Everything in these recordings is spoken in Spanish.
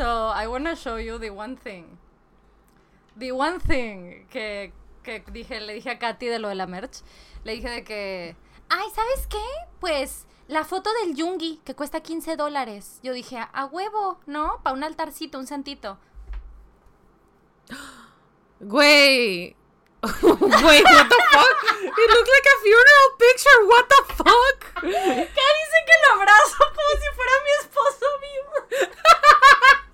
So I want to show you the one thing. The one thing que, que dije, le dije a Katy de lo de la merch. Le dije de que, ay, ¿sabes qué? Pues la foto del Yungi, que cuesta 15 dólares. Yo dije, a huevo, ¿no? Para un altarcito, un santito. Güey. Wait, what the fuck? It looks like a funeral picture. What the fuck? ¿Qué dice que lo abrazo como si fuera mi esposo vivo?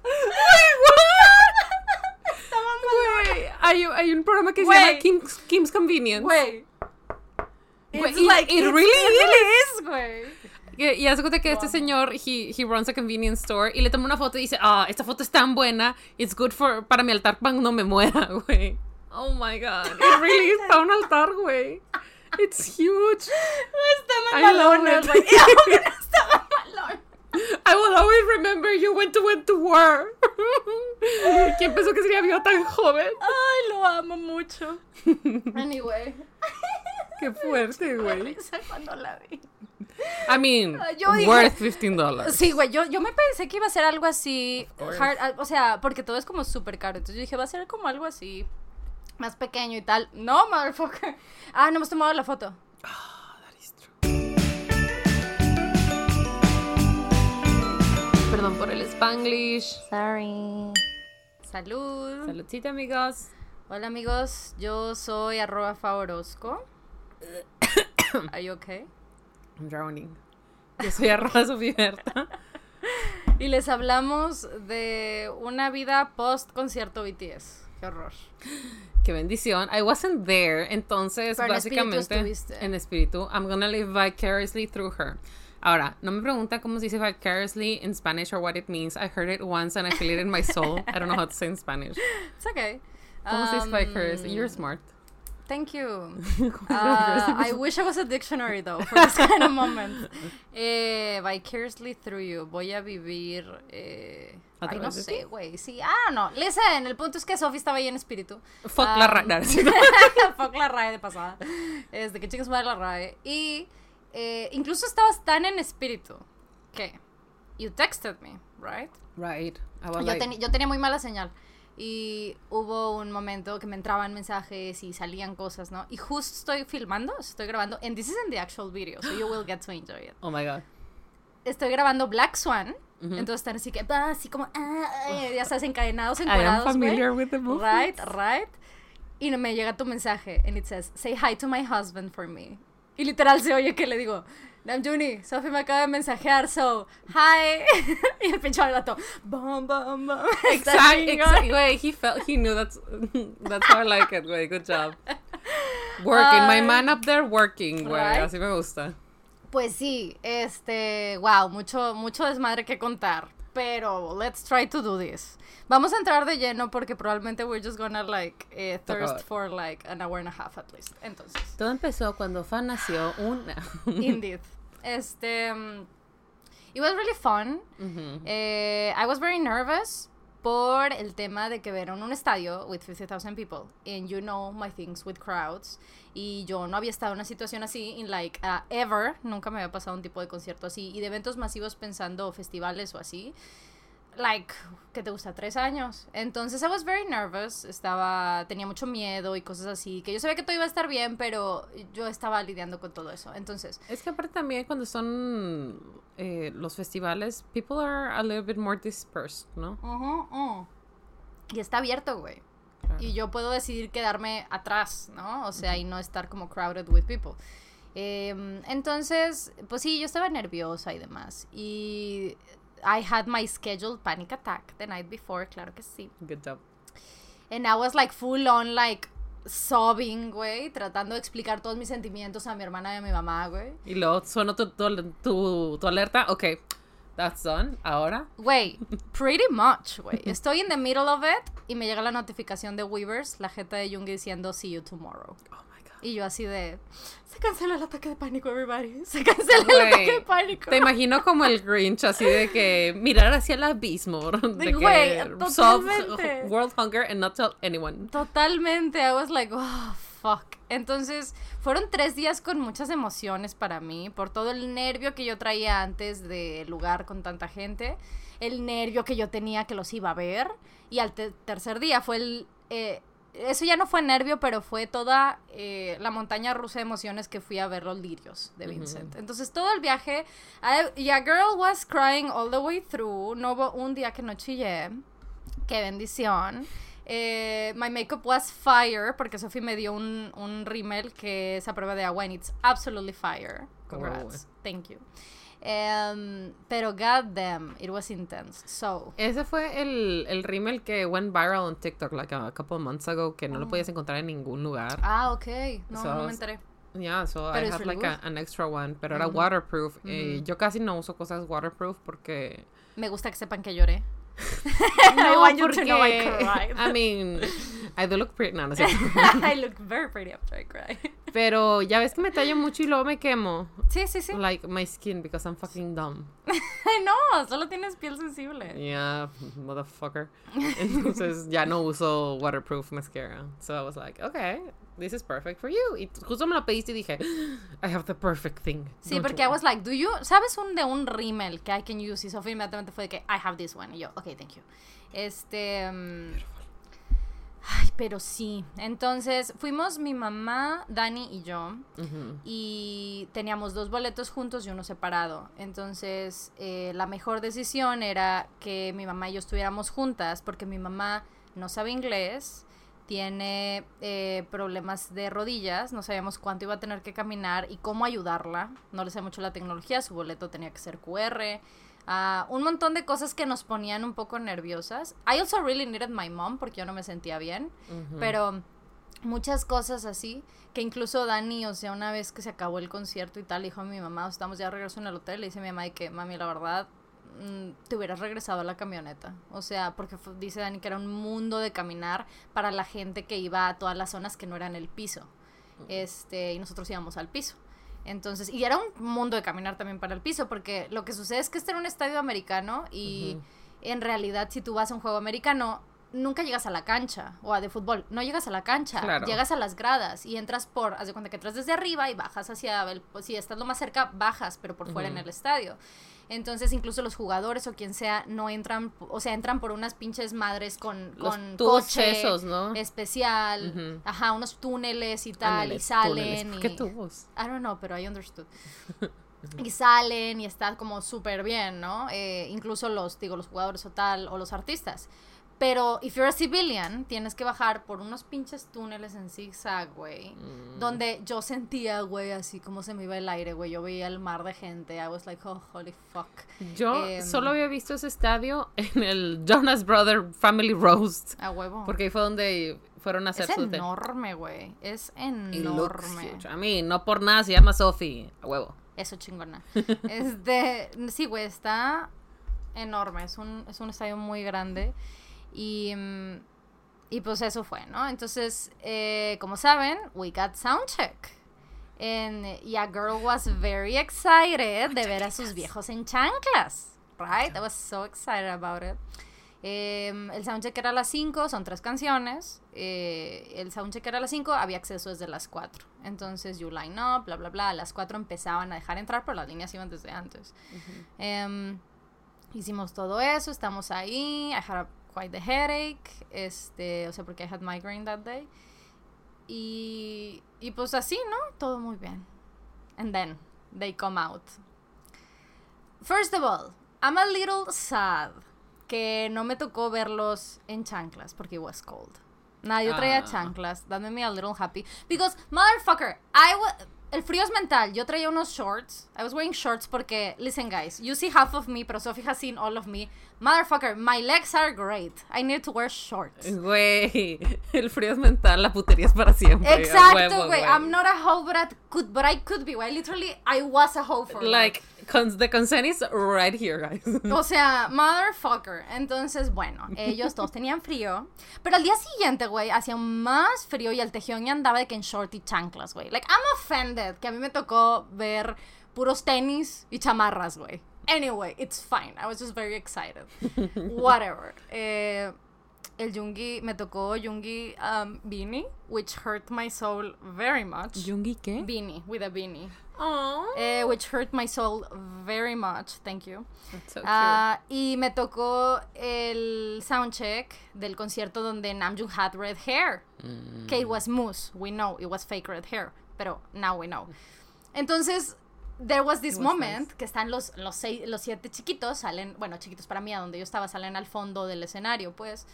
Güey, hay, hay un programa que se Güey. llama Kim's, Kim's Convenience. Güey. It's it- like, it it's- really it is, güey. Y, y hace cuenta que este señor, he, he runs a convenience store, y le toma una foto y dice, ah, esta foto es tan buena, it's good for, para mi altar cuando me muera, güey. Oh my god, it really is para un altar, güey. It's huge. Está I mamalona, it. güey. Está mamalona. I will always remember you went to went to war. ¿Quién pensó que sería yo tan joven? Ay, lo amo mucho. Anyway. Qué fuerte, güey. cuando la vi. I mean, Ah, yo dije- worth 15 dollars. Sí, güey, yo, yo me pensé que iba a ser algo así, hard- ah, o sea, porque todo es como súper caro, entonces yo dije, va a ser como algo así, más pequeño y tal. No, motherfucker. Ah, no hemos tomado la foto. Perdón por el Spanglish. Sorry. Salud. Saludcita, amigos. Hola amigos, yo soy arroba favorosco. Are you okay? I'm drowning. Yo soy arroba Sofía Berta. Y les hablamos de una vida post concierto BTS. Qué horror. Qué bendición. I wasn't there, entonces Pero en espíritu básicamente en espíritu, I'm gonna live vicariously through her. Ahora, no me pregunta cómo se dice vicariously in Spanish or what it means. I heard it once and I feel it in my soul. I don't know how to say in Spanish. It's okay. ¿Cómo se dice Um, vicariously? You're smart. Thank you. ¿Cómo se dice Uh, I wish I was a dictionary though for this kind of moment. Eh, vicariously through you. Voy a vivir. Eh, ¿A ay, no de sé, güey. Sí, ah, no. Listen, el punto es que Sophie estaba ahí en espíritu. Fuck la Um, RAE. Fuck la RAE de pasada. Este, que chicas madre la RAE. Y eh, incluso estabas tan en espíritu que you texted me, right? Right. Yo, teni- yo tenía muy mala señal. Y hubo un momento que me entraban mensajes y salían cosas, ¿no? Y justo estoy filmando, estoy grabando, and this isn't the actual video, so you will get to enjoy it. oh my god. Estoy grabando Black Swan, entonces están así que, ah, así como, ah, ah, ya estás encadenados, I am encuadrados, familiar with the movie. Right, right. Y me llega tu mensaje, and it says, say hi to my husband for me. Y literal se oye que le digo, Namjooni, Sophie me acaba de mensajear, so, hi. y el pinche gato, bum, bum, bum. Exactly. Güey, he felt he knew that's that's how I like it, güey. Good job. Working, my Ay. man up there working, güey. Right? Así me gusta. Pues sí, este, wow, mucho, mucho desmadre que contar. Pero let's try to do this. Vamos a entrar de lleno porque probablemente we're just gonna like eh, thirst for like an hour and a half at least. Entonces, Todo empezó cuando Fan nació una. indeed. Este, um, it was really fun. Eh, I was very nervous por el tema de que ver en un estadio with 50,000 people and you know my things with crowds y yo no había estado en una situación así in like uh, ever, nunca me había pasado un tipo de concierto así y de eventos masivos pensando festivales o así like, ¿qué te gusta? Tres años. Entonces I was very nervous, estaba, tenía mucho miedo y cosas así, que yo sabía que todo iba a estar bien, pero yo estaba lidiando con todo eso. Entonces, Es que aparte también cuando son eh, los festivales, people are a little bit more dispersed, ¿no? ujú, ujú. y está abierto, güey. Claro. Y yo puedo decidir quedarme atrás, ¿no? O sea, y no estar como crowded with people. Em, entonces, pues sí, yo estaba nerviosa y demás. Y I had my scheduled panic attack the night before, claro que sí. Good job. And I was like full on like sobbing, güey, tratando de explicar todos mis sentimientos a mi hermana y a mi mamá, güey. Y luego sonó tu, tu, tu, tu alerta. Ok, that's done. Ahora. Güey, pretty much, güey. Estoy in the middle of it y me llega la notificación de Weavers, la jeta de Jung diciendo see you tomorrow. Oh. Y yo así de, se cancela el ataque de pánico, everybody. Se cancela el ataque de pánico. Te imagino como el Grinch, así de que mirar hacia el abismo. De que solve world hunger and not tell anyone. Totalmente, I was like, oh, fuck. Entonces, fueron tres días con muchas emociones para mí, por todo el nervio que yo traía antes del lugar con tanta gente. el nervio que yo tenía que los iba a ver. Y al te- tercer día fue el... eh, eso ya no fue nervio, pero fue toda eh, la montaña rusa de emociones que fui a ver los lirios de Vincent. Entonces todo el viaje, I- y a girl was crying all the way through. No hubo un día que no chillé. Qué bendición. Eh, my makeup was fire porque Sophie me dio un, un rímel que es a prueba de agua and it's absolutely fire. Congrats. Thank you. Em, pero god damn, it was intense. So, Ese fue el, el rímel que went viral on TikTok like a couple of months ago que Oh. no lo podías encontrar en ningún lugar. ah, ok. No, So, no me enteré. Yeah, so Pero I have really like a- an extra one, pero era waterproof. Eh, yo casi no uso cosas waterproof porque Me gusta que sepan que lloré. no, I want you to porque know I cried. I mean, I do look pretty, no, no es cierto. I look very pretty after I cry. Pero ya ves que me tallo mucho y luego me quemo. Sí, sí, sí. Like my skin because I'm fucking dumb. No, solo tienes piel sensible. Yeah, motherfucker. Entonces ya no uso waterproof mascara. So I was like, okay, this is perfect for you. Y justo me lo pediste y dije, I have the perfect thing. Sí, porque I was like, do you, ¿sabes un de un rímel que I can use? Y Sofía inmediatamente fue de que I have this one. Y yo, ok, thank you. Este. mm, Ay, pero sí. Entonces, fuimos mi mamá, Dani y yo. Y teníamos dos boletos juntos y uno separado. Entonces, eh, la mejor decisión era que mi mamá y yo estuviéramos juntas, porque mi mamá no sabe inglés, tiene eh, problemas de rodillas, no sabíamos cuánto iba a tener que caminar y cómo ayudarla. No le sé mucho la tecnología, su boleto tenía que ser QR. ah, un montón de cosas que nos ponían un poco nerviosas. I also really needed my mom porque yo no me sentía bien. Pero muchas cosas así, que incluso Dani, o sea, una vez que se acabó el concierto y tal, dijo a mi mamá, estamos ya de regreso en el hotel, le dice a mi mamá de que, mami, la verdad, te hubieras regresado a la camioneta. O sea, porque dice Dani que era un mundo de caminar para la gente que iba a todas las zonas que no eran el piso. Este, y nosotros íbamos al piso. Entonces, y era un mundo de caminar también para el piso, porque lo que sucede es que este era un estadio americano y en realidad si tú vas a un juego americano, nunca llegas a la cancha, o a de fútbol, no llegas a la cancha, Claro. llegas a las gradas y entras por, haz de cuenta que entras desde arriba y bajas hacia, el, pues, si estás lo más cerca, bajas, pero por fuera en Ujú. el estadio. Entonces, incluso los jugadores o quien sea no entran, o sea, entran por unas pinches madres con, con coche esos, ¿no? especial, Ujú. ajá, unos túneles y tal, y salen. ¿Por qué y- tubos? I don't know, pero I understood. y salen y está como súper bien, ¿no? Eh, incluso los, digo, los jugadores o tal, o los artistas. Pero if you're a civilian, tienes que bajar por unos pinches túneles en zigzag, güey. Mm. Donde yo sentía, güey, así como se me iba el aire, güey. Yo veía el mar de gente. I was like, oh, holy fuck. Yo Em, solo había visto ese estadio en el Jonas Brother Family Roast. A huevo. Porque ahí fue donde fueron a hacer es su enorme, güey. Es enorme. A mí, no por nada se llama Sophie. A huevo. Eso chingona. este, sí, güey, está enorme. Es un, es un estadio muy grande. Mm, y pues eso fue, ¿no? Entonces, eh, como saben, we got soundcheck. And, y a girl was very excited de ver a sus viejos en chanclas. Right? I was so excited about it. Em, el soundcheck era a las 5, son tres canciones. eh, el soundcheck era a las 5, había acceso desde las 4. Entonces, you line up, bla, bla, bla. A las 4 empezaban a dejar entrar, pero las líneas iban desde antes. Em, hicimos todo eso, estamos ahí. I had a, quite the headache. Este, o sea, porque I had migraine that day. Y, y pues así, ¿no? Todo muy bien. And then, they come out. First of all, I'm a little sad que no me tocó verlos en chanclas porque it was cold. Nada, yo traía Ah. chanclas. That made me a little happy. Because, motherfucker, I wa- El frío es mental. Yo traía unos shorts. I was wearing shorts porque, listen, guys, you see half of me, pero Sophie has seen all of me. Motherfucker, my legs are great. I need to wear shorts. Güey, el frío es mental, la putería es para siempre. Exacto, güey. I'm not a hoe, but I could, but I could be, güey. Literally, I was a hoe for Like, cons- the consent is right here, guys. O sea, motherfucker. Entonces, bueno, ellos todos tenían frío. Pero al día siguiente, güey, hacía más frío y el tejión ya andaba de que en short y chanclas, güey. Like, I'm offended que a mí me tocó ver puros tenis y chamarras, güey. Anyway, it's fine. I was just very excited. Whatever. Eh, el Yungi, me tocó Yungi um, beanie, which hurt my soul very much. ¿Yungi qué? Beanie, with a beanie. Eh, which hurt my soul very much, thank you. that's so cute. Ah, y me tocó el soundcheck del concierto donde Namjoon had red hair. Mm. Que it was mousse. We know it was fake red hair. Pero now we know. Entonces, there was this was moment que están los, los, seis, los siete chiquitos, salen, bueno, chiquitos para mí, a donde yo estaba, salen al fondo del escenario, pues.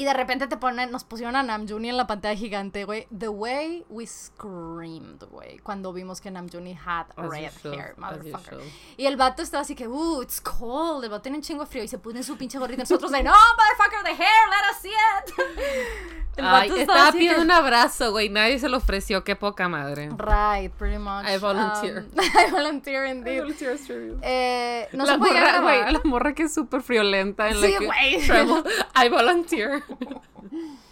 Y de repente te ponen, nos pusieron a Namjoon en la pantalla gigante, güey. The way we screamed, güey, cuando vimos que Namjoon had As red should, hair, motherfucker. Y el vato estaba así que, uh, it's cold. El vato tiene un chingo frío y se pone su pinche gorrito. Y nosotros de, no, motherfucker, the hair, let us see it. El Ay, vato estaba así pidiendo que- un abrazo, güey. Nadie se lo ofreció. Qué poca madre. Right, pretty much. I volunteer. Um, I volunteer indeed. Eh, no la se podía morra, güey, grabar. la morra que es súper friolenta en Sí, la que güey. travel, I volunteer.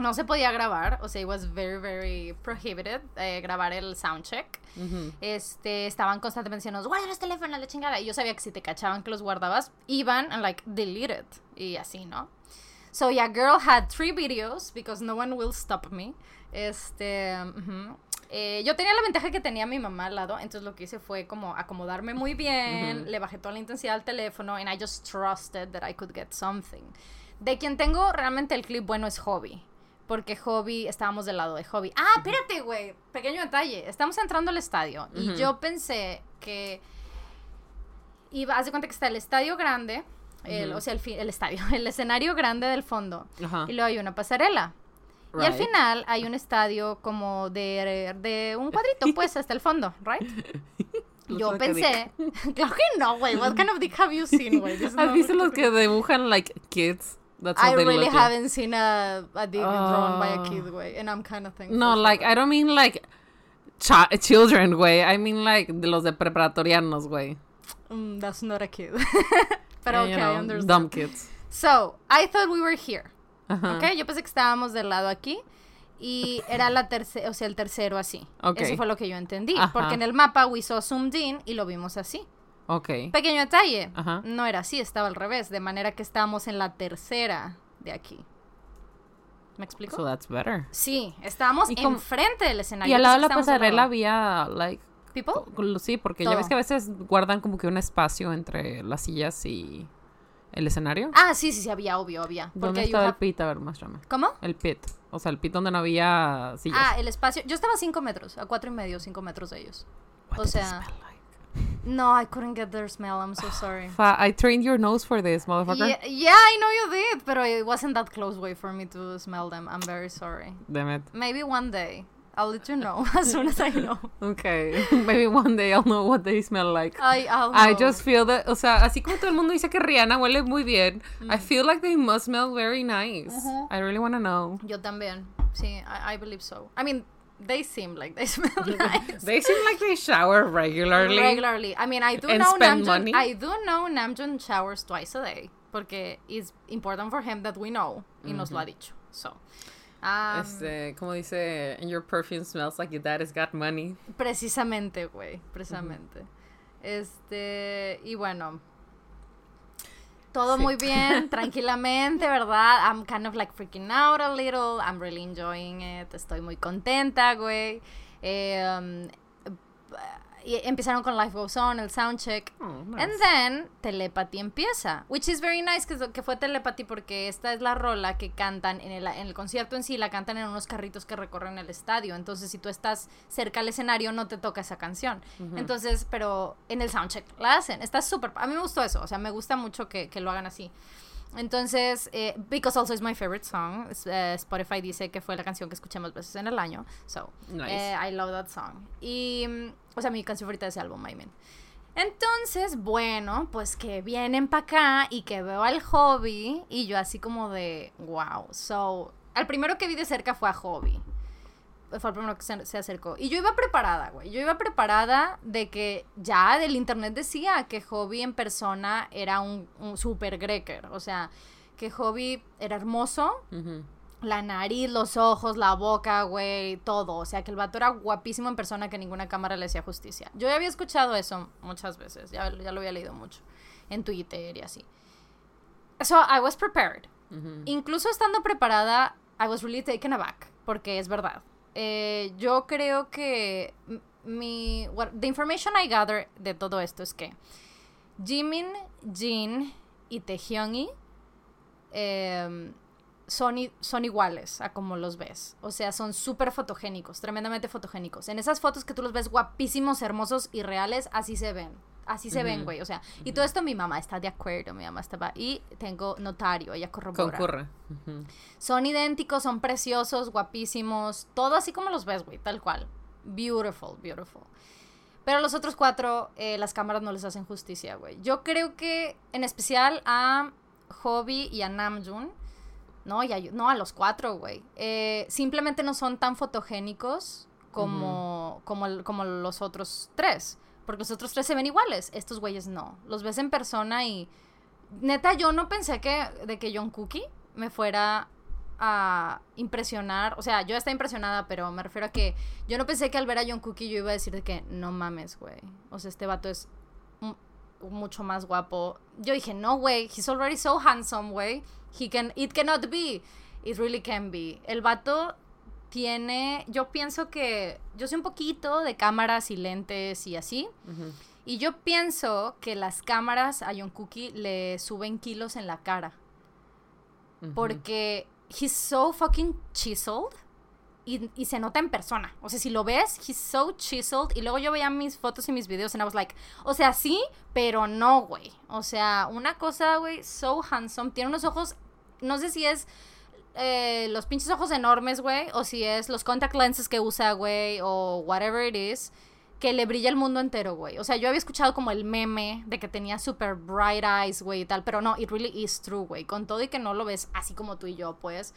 No se podía grabar. O sea, it was very, very prohibited eh, grabar el soundcheck. Ujú. Este, estaban constantemente diciendo, guarda los teléfonos, la chingada. Y yo sabía que si te cachaban que los guardabas, iban and like delete it. Y así, ¿no? So yeah, girl had three videos because no one will stop me. Este, ujú. Eh, yo tenía la ventaja que tenía a mi mamá al lado, entonces lo que hice fue como acomodarme muy bien, le bajé toda la intensidad al teléfono and I just trusted that I could get something. De quien tengo realmente el clip bueno es Hobby. Porque Hobby, estábamos del lado de Hobby. Ah, espérate, güey. Pequeño detalle. Estamos entrando al estadio. Y yo pensé que iba, haz de cuenta que está el estadio grande, el, o sea, el, el estadio, el escenario grande del fondo. Y luego hay una pasarela. Y al final hay un estadio como de, de un cuadrito, pues, hasta el fondo, right? Yo pensé, claro que no, güey. What kind of dick have you seen, güey? ¿Has visto los que dibujan like kids? That's I really haven't seen a, a dick drawn by a Oh. kid, güey. And I'm kind of thankful. No, like that. I don't mean like chi- children, güey. I mean like de los de preparatorianos, güey. Mm, that's not a kid. Pero Eh, okay, you I know, understand. Dumb kids. So, I thought we were here. Ajá. ¿Ok? Yo pensé que estábamos del lado aquí. Y era la tercera, o sea, el tercero así. Ok. Eso fue lo que yo entendí. Ajá. Porque en el mapa we saw zoomed in y lo vimos así. Ok. Pequeño detalle. Ajá. No era así, estaba al revés. De manera que estábamos en la tercera de aquí. ¿Me explico? So that's better. sí, estábamos enfrente del escenario. Y al lado de la pasarela había like ¿People? sí, porque ya ves que a veces guardan como que un espacio entre las sillas y el escenario. Ah, sí, sí, sí, había, obvio, había. ¿Dónde Porque estaba el pit? A ver, muéstrame. ¿Cómo? El pit. O sea, el pit donde no había sillas. Ah, el espacio. Yo estaba a 5 metros, a cuatro y medio, 5 metros de ellos. What o sea-? No, I couldn't get their smell. I'm so sorry. Fa- I trained your nose for this, motherfucker. Yeah, yeah, I know you did, but it wasn't that close way for me to smell them. I'm very sorry. Damn it. Maybe one day. I'll let you know as soon as I know. Okay. Maybe one day I'll know what they smell like. I, I'll I know. just feel that, o sea, así como todo el mundo dice que Rihanna huele muy bien, I mm. feel like they must smell very nice. Ujú. I really want to know. Yo también. Sí, I, I believe so. I mean, they seem like they smell nice. They seem like they shower regularly. Regularly. I mean, I do know Namjoon. money. I do know Namjoon showers twice a day. Porque it's important for him that we know. Y nos lo ha dicho. So. um, Este, como dice, and your perfume smells like your dad has got money. Precisamente, güey, precisamente. Este, y bueno. Todo Sí. muy bien, tranquilamente, ¿verdad? I'm kind of like freaking out a little. I'm really enjoying it. Estoy muy contenta, güey. Eh, um, y empezaron con Life Goes On, el soundcheck. Oh, And then Telepathy empieza, which is very nice que, que fue Telepathy porque esta es la rola que cantan en el, en el concierto en sí, la cantan en unos carritos que recorren el estadio. Entonces, si tú estás cerca al escenario, no te toca esa canción. Entonces, pero en el soundcheck la hacen. Está súper. A mí me gustó eso, o sea, me gusta mucho que, que lo hagan así. Entonces, eh, because also is my favorite song. eh, Spotify dice que fue la canción que escuché más veces en el año. So, Nice. eh, I love that song. Y, mm, o sea, mi canción favorita de ese álbum, I mean. Entonces, bueno, pues que vienen para acá y que veo al hobby y yo así como de, wow. So, al primero que vi de cerca fue a hobby. Fue el primero que se, se acercó. Y yo iba preparada, güey. Yo iba preparada de que ya del internet decía que hobby en persona era un, un super greker. O sea, que hobby era hermoso, Ujú. la nariz, los ojos, la boca, güey, todo. O sea, que el vato era guapísimo en persona que ninguna cámara le hacía justicia. Yo ya había escuchado eso muchas veces, ya, ya lo había leído mucho en Twitter y así. So, I was prepared. incluso estando preparada, I was really taken aback, porque es verdad. Eh, yo creo que mi, the information I gather de todo esto es que Jimin, Jin y Taehyungi eh, son, son iguales a como los ves. O sea, son súper fotogénicos, tremendamente fotogénicos. En esas fotos que tú los ves guapísimos, hermosos y reales, así se ven. Así se ven, güey. O sea, y todo esto mi mamá está de acuerdo, mi mamá estaba. Y tengo notario, ella corrobora. Concurre. Son idénticos, son preciosos, guapísimos. Todo así como los ves, güey, tal cual. Beautiful, beautiful. Pero los otros cuatro, eh, las cámaras no les hacen justicia, güey. Yo creo que, en especial a Hobby y a Namjoon, no, y a, no, a los cuatro, güey. Eh, simplemente no son tan fotogénicos como, como, como los otros tres. Porque los otros tres se ven iguales. Estos güeyes no. Los ves en persona y. Neta, yo no pensé que de que John Cookie me fuera a impresionar. O sea, yo estaba impresionada, pero me refiero a que yo no pensé que al ver a John Cookie yo iba a decir de que no mames, güey. O sea, este vato es mucho más guapo. Yo dije, no, güey, he's already so handsome, güey. He can, it cannot be. It really can be. El vato tiene, yo pienso que, yo sé un poquito de cámaras y lentes y así. Y yo pienso que las cámaras a John Cookie le suben kilos en la cara. Porque he's so fucking chiseled. Y, se nota en persona. O sea, si lo ves, he's so chiseled. Y luego yo veía mis fotos y mis videos y I was like, o sea, sí, pero no, güey. O sea, una cosa, güey, so handsome. Tiene unos ojos, no sé si es eh, los pinches ojos enormes, güey, o si es los contact lenses que usa, güey, o whatever it is, que le brilla el mundo entero, güey. O sea, yo había escuchado como el meme de que tenía super bright eyes, güey, y tal, pero no, it really is true, güey. Con todo y que no lo ves así como tú y yo, pues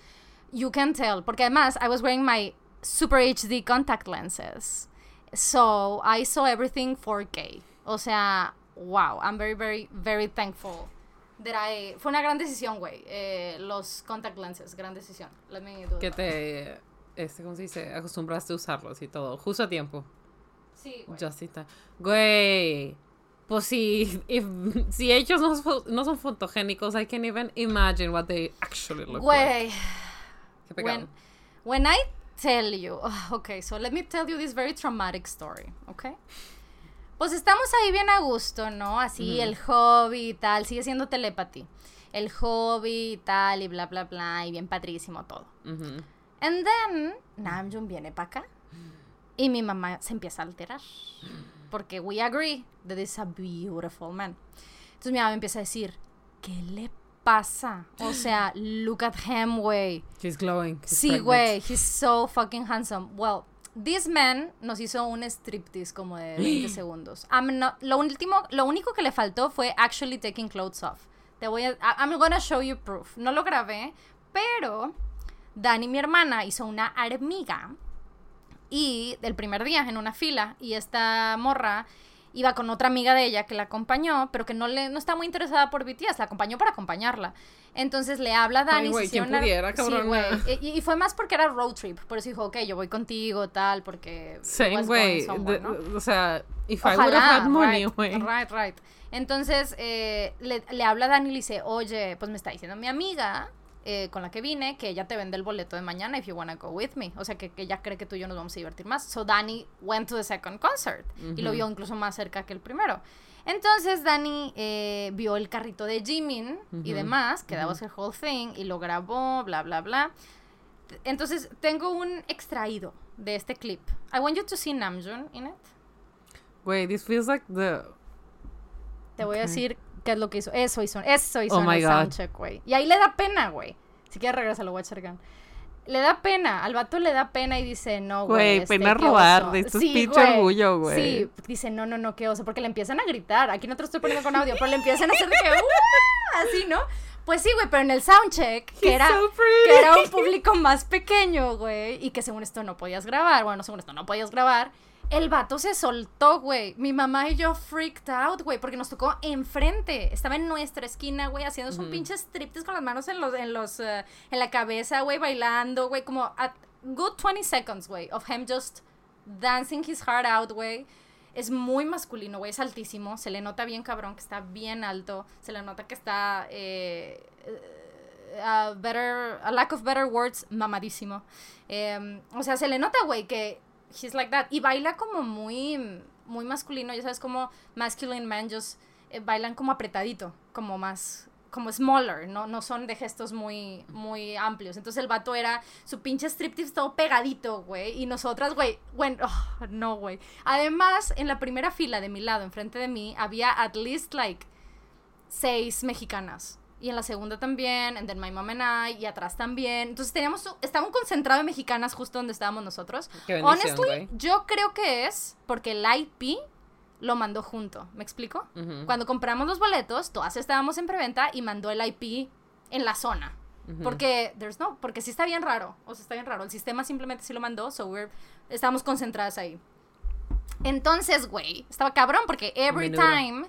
you can tell. Porque además, I was wearing my super HD contact lenses. So, I saw everything 4K. O sea, wow. I'm very, very, very thankful I... Fue una gran decisión, güey. Eh, los contact lenses, gran decisión. Let me do Que te... Este, ¿cómo se dice? Acostumbraste a usarlos y todo. Justo a tiempo. Sí, güey. Justita. Güey. Pues si, if, si ellos no, no, son fotogénicos, I can't even imagine what they actually look Güey. like. When, when I tell you, okay, so let me tell you this very traumatic story, okay? Pues estamos ahí bien a gusto, ¿no? Así el hobby y tal, sigue siendo telepathy. El hobby y tal, y bla, bla, bla, y bien padrísimo todo. And then, Namjoon viene para acá. Y mi mamá se empieza a alterar. Porque we agree that is a beautiful man. Entonces mi mamá empieza a decir, ¿qué le pasa? O sea, look at him, güey. He's glowing. sí, güey. He's so fucking handsome. Well, this man nos hizo un striptease como de 20 segundos. lo, último, lo único que le faltó fue actually taking clothes off. Te voy a... I'm gonna show you proof. No lo grabé, pero Dani, mi hermana, hizo una armiga y del primer día en una fila y esta morra iba con otra amiga de ella que la acompañó, pero que no le no está muy interesada por BTS, la acompañó para acompañarla. Entonces le habla a Dani. Ay, ¿quién pudiera, sí, güey. Y, fue más porque era road trip, por eso dijo, ok, yo voy contigo, tal, porque... Sí, güey, o sea, if I would have had money, güey. Right, right, Entonces eh, le, le habla a Dani y le dice, oye, pues me está diciendo mi amiga eh, con la que vine, que ella te vende el boleto de mañana if you wanna go with me. O sea, que, que ella cree que tú y yo nos vamos a divertir más. So Danny went to the second concert y lo vio incluso más cerca que el primero. Entonces Danny eh, vio el carrito de Jimin y demás, que that was her whole thing, y lo grabó, bla, bla, bla. Entonces tengo un extraído de este clip. I want you to see Namjoon in it. Wait, this feels like the... Te voy a decir qué es lo que hizo. Eso hizo, eso hizo oh en el soundcheck, güey. Y ahí le da pena, güey. Si quieres regresar, lo voy a echar Le da pena, al vato le da pena y dice, no, güey. Güey, pena este, robar, de esto sí, pinche orgullo, güey. Sí, dice, no, no, no, qué oso, porque le empiezan a gritar. Aquí no te lo estoy poniendo con audio, pero le empiezan a hacer de que, ¡Uh! así, ¿no? Pues sí, güey, pero en el soundcheck, que era, que era un público más pequeño, güey, y que según esto no podías grabar, bueno, según esto no podías grabar, el vato se soltó, güey. Mi mamá y yo freaked out, güey, porque nos tocó enfrente. Estaba en nuestra esquina, güey, haciendo un pinche striptease con las manos en los, en los, eh, en la cabeza, güey, bailando, güey, como a good 20 seconds, güey, of him just dancing his heart out, güey. Es muy masculino, güey, es altísimo. Se le nota bien cabrón que está bien alto. Se le nota que está eh, a better, a lack of better words, mamadísimo. Em, o sea, se le nota, güey, que he's like that. Y baila como muy, muy masculino, ya sabes, como masculine men just eh, bailan como apretadito, como más como smaller, no, no son de gestos muy, muy amplios. Entonces el vato era su pinche striptease todo pegadito, güey. Y nosotras, güey, bueno, oh, no, güey. Además, en la primera fila de mi lado, enfrente de mí, había at least like seis mexicanas. Y en la segunda también, and then my mom and I, y atrás también. Entonces teníamos, estaba un concentrado de mexicanas justo donde estábamos nosotros. Qué Honestly, güey. yo creo que es porque el IP lo mandó junto. ¿Me explico? Ujú. Cuando compramos los boletos, todas estábamos en preventa y mandó el IP en la zona. Porque, there's no, porque sí está bien raro. O sea, está bien raro. El sistema simplemente sí lo mandó, so we're, estábamos concentradas ahí. Entonces, güey, estaba cabrón porque every Menudo. time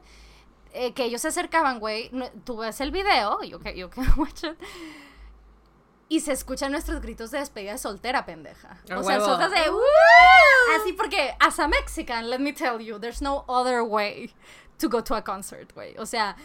eh, que ellos se acercaban, güey, no- tú ves el video, yo que yo que watch it, y se escuchan nuestros gritos de despedida de soltera, pendeja. O sea, nosotras de "Woo". Así porque, as a Mexican, let me tell you, there's no other way to go to a concert, güey. O sea,